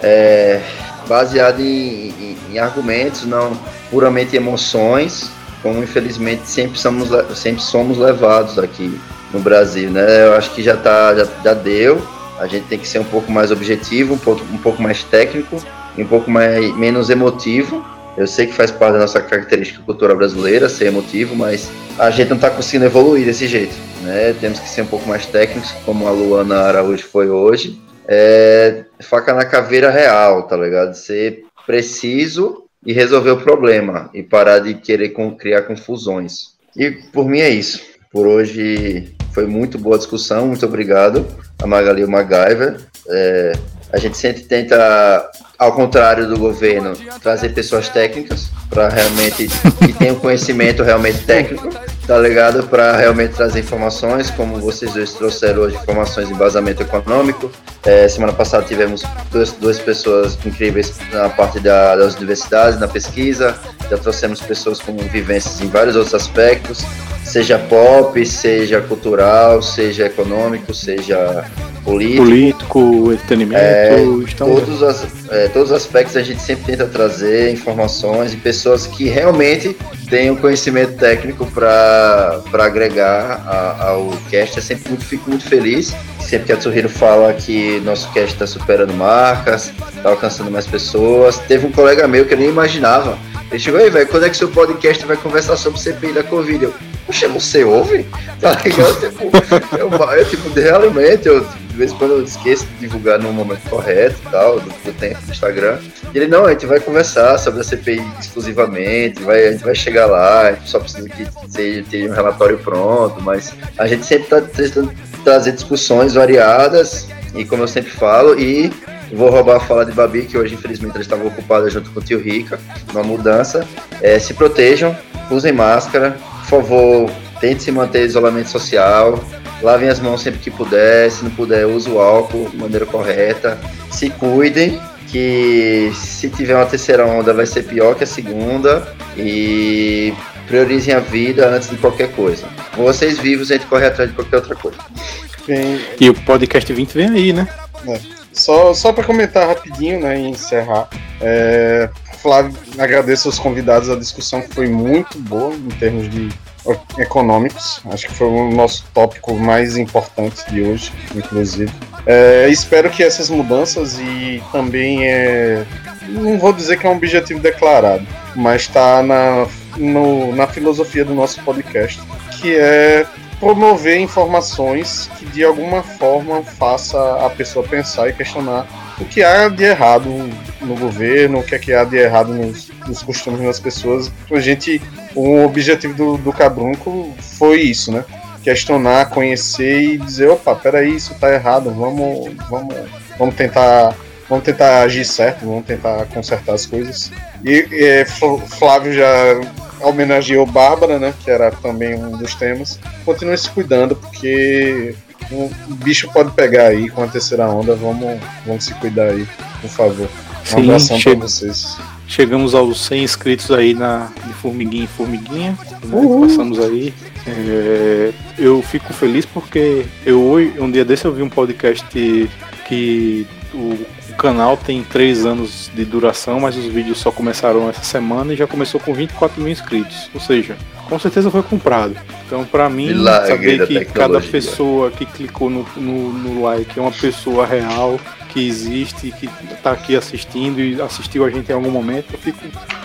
é, baseado em, em, em, argumentos, não puramente emoções, como infelizmente sempre somos, sempre somos levados aqui no Brasil, né? Eu acho que já tá, já, já deu. A gente tem que ser um pouco mais objetivo, um pouco, um pouco mais técnico, um pouco mais menos emotivo. Eu sei que faz parte da nossa característica cultural brasileira ser emotivo, mas a gente não está conseguindo evoluir desse jeito, né? Temos que ser um pouco mais técnicos, como a Luana Araújo foi hoje é faca na caveira real, tá ligado? Ser preciso e resolver o problema e parar de querer criar confusões. E por mim é isso. Por hoje foi muito boa discussão, muito obrigado a Magali MacGyver. É, a gente sempre tenta, ao contrário do governo, trazer pessoas técnicas para realmente que tenham conhecimento realmente técnico, tá ligado? Para realmente trazer informações, como vocês dois trouxeram hoje, informações de embasamento econômico. É, semana passada tivemos duas, duas pessoas incríveis na parte da, das universidades, na pesquisa. Já trouxemos pessoas com vivências em vários outros aspectos seja pop, seja cultural, seja econômico, seja político. Político, entretenimento. É, todos, as, é, todos os aspectos a gente sempre tenta trazer informações e pessoas que realmente tenham conhecimento técnico para agregar a, ao cast. Eu sempre muito, fico muito feliz. Sempre que a Tsuhiro fala que nosso cast está superando marcas, está alcançando mais pessoas. Teve um colega meu que eu nem imaginava. Ele chegou aí, velho, quando é que seu podcast vai conversar sobre CPI da Covid? Eu, Poxa, você ouve? Tá ligado? tipo, eu, eu, tipo, realmente, eu, de vez em quando eu esqueço de divulgar no momento correto e tal, do, do, tempo do Instagram. E ele, não, a gente vai conversar sobre a CPI exclusivamente, vai, a gente vai chegar lá, a gente só precisa que seja, tenha um relatório pronto, mas a gente sempre tá tentando trazer discussões variadas, e como eu sempre falo, e vou roubar a fala de Babi, que hoje infelizmente ela estava ocupada junto com o tio Rica, numa mudança. É, se protejam, usem máscara, por favor, tente se manter em isolamento social, lavem as mãos sempre que puder, se não puder, use o álcool de maneira correta, se cuidem, que se tiver uma terceira onda vai ser pior que a segunda, e Priorizem a vida antes de qualquer coisa. Vocês vivos, a gente corre atrás de qualquer outra coisa. Bem, e o podcast 20 vem aí, né? É. Só, só para comentar rapidinho, né, e encerrar. É, Flávio, agradeço aos convidados, a discussão foi muito boa em termos de econômicos. Acho que foi o nosso tópico mais importante de hoje, inclusive. É, espero que essas mudanças e também é, não vou dizer que é um objetivo declarado, mas está na, na filosofia do nosso podcast, que é promover informações que de alguma forma faça a pessoa pensar e questionar o que há de errado no governo, o que é que há de errado nos, nos costumes das pessoas. A gente, o objetivo do, do Cabrunco foi isso, né? Questionar, conhecer e dizer, opa, peraí, isso tá errado, vamos, vamos, vamos tentar vamos tentar agir certo, vamos tentar consertar as coisas. E, e Flávio já homenageou Bárbara, né? Que era também um dos temas. Continue se cuidando, porque o bicho pode pegar aí com a terceira onda. Vamos, vamos se cuidar aí, por favor. Um Sim, abração che... pra vocês. Chegamos aos 100 inscritos aí na de Formiguinha em Formiguinha. Né? Passamos aí. É, eu fico feliz porque eu um dia desse eu vi um podcast que o o canal tem 3 anos de duração, mas os vídeos só começaram essa semana e já começou com 24 mil inscritos. Ou seja, com certeza foi comprado. Então, para mim, Milagre saber que cada pessoa que clicou no, no, no, like é uma pessoa real, que existe, que está aqui assistindo e assistiu a gente em algum momento, eu fico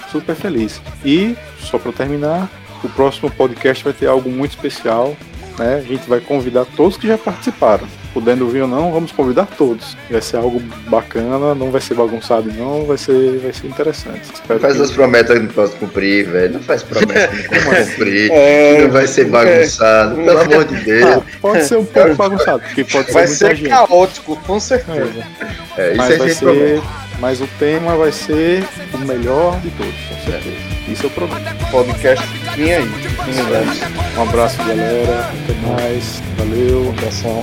super feliz. E, só para terminar, o próximo podcast vai ter algo muito especial. Né? A gente vai convidar todos que já participaram podendo vir ou não, vamos convidar todos. Vai ser algo bacana, não vai ser bagunçado não, vai ser, vai ser interessante. Espero faz que... as promessas que não posso cumprir, velho. Não faz promessas que não (laughs) posso cumprir. É, não vai ser bagunçado, é, pelo amor de Deus. Ah, pode ser um pouco bagunçado, porque pode vai ser, ser caótico, com certeza. É, é isso mas vai ser, mas o tema vai ser o melhor de todos, com certeza. Isso é o. Podcast fiquem aí. Um abraço, galera. Até mais. Valeu. Um abração.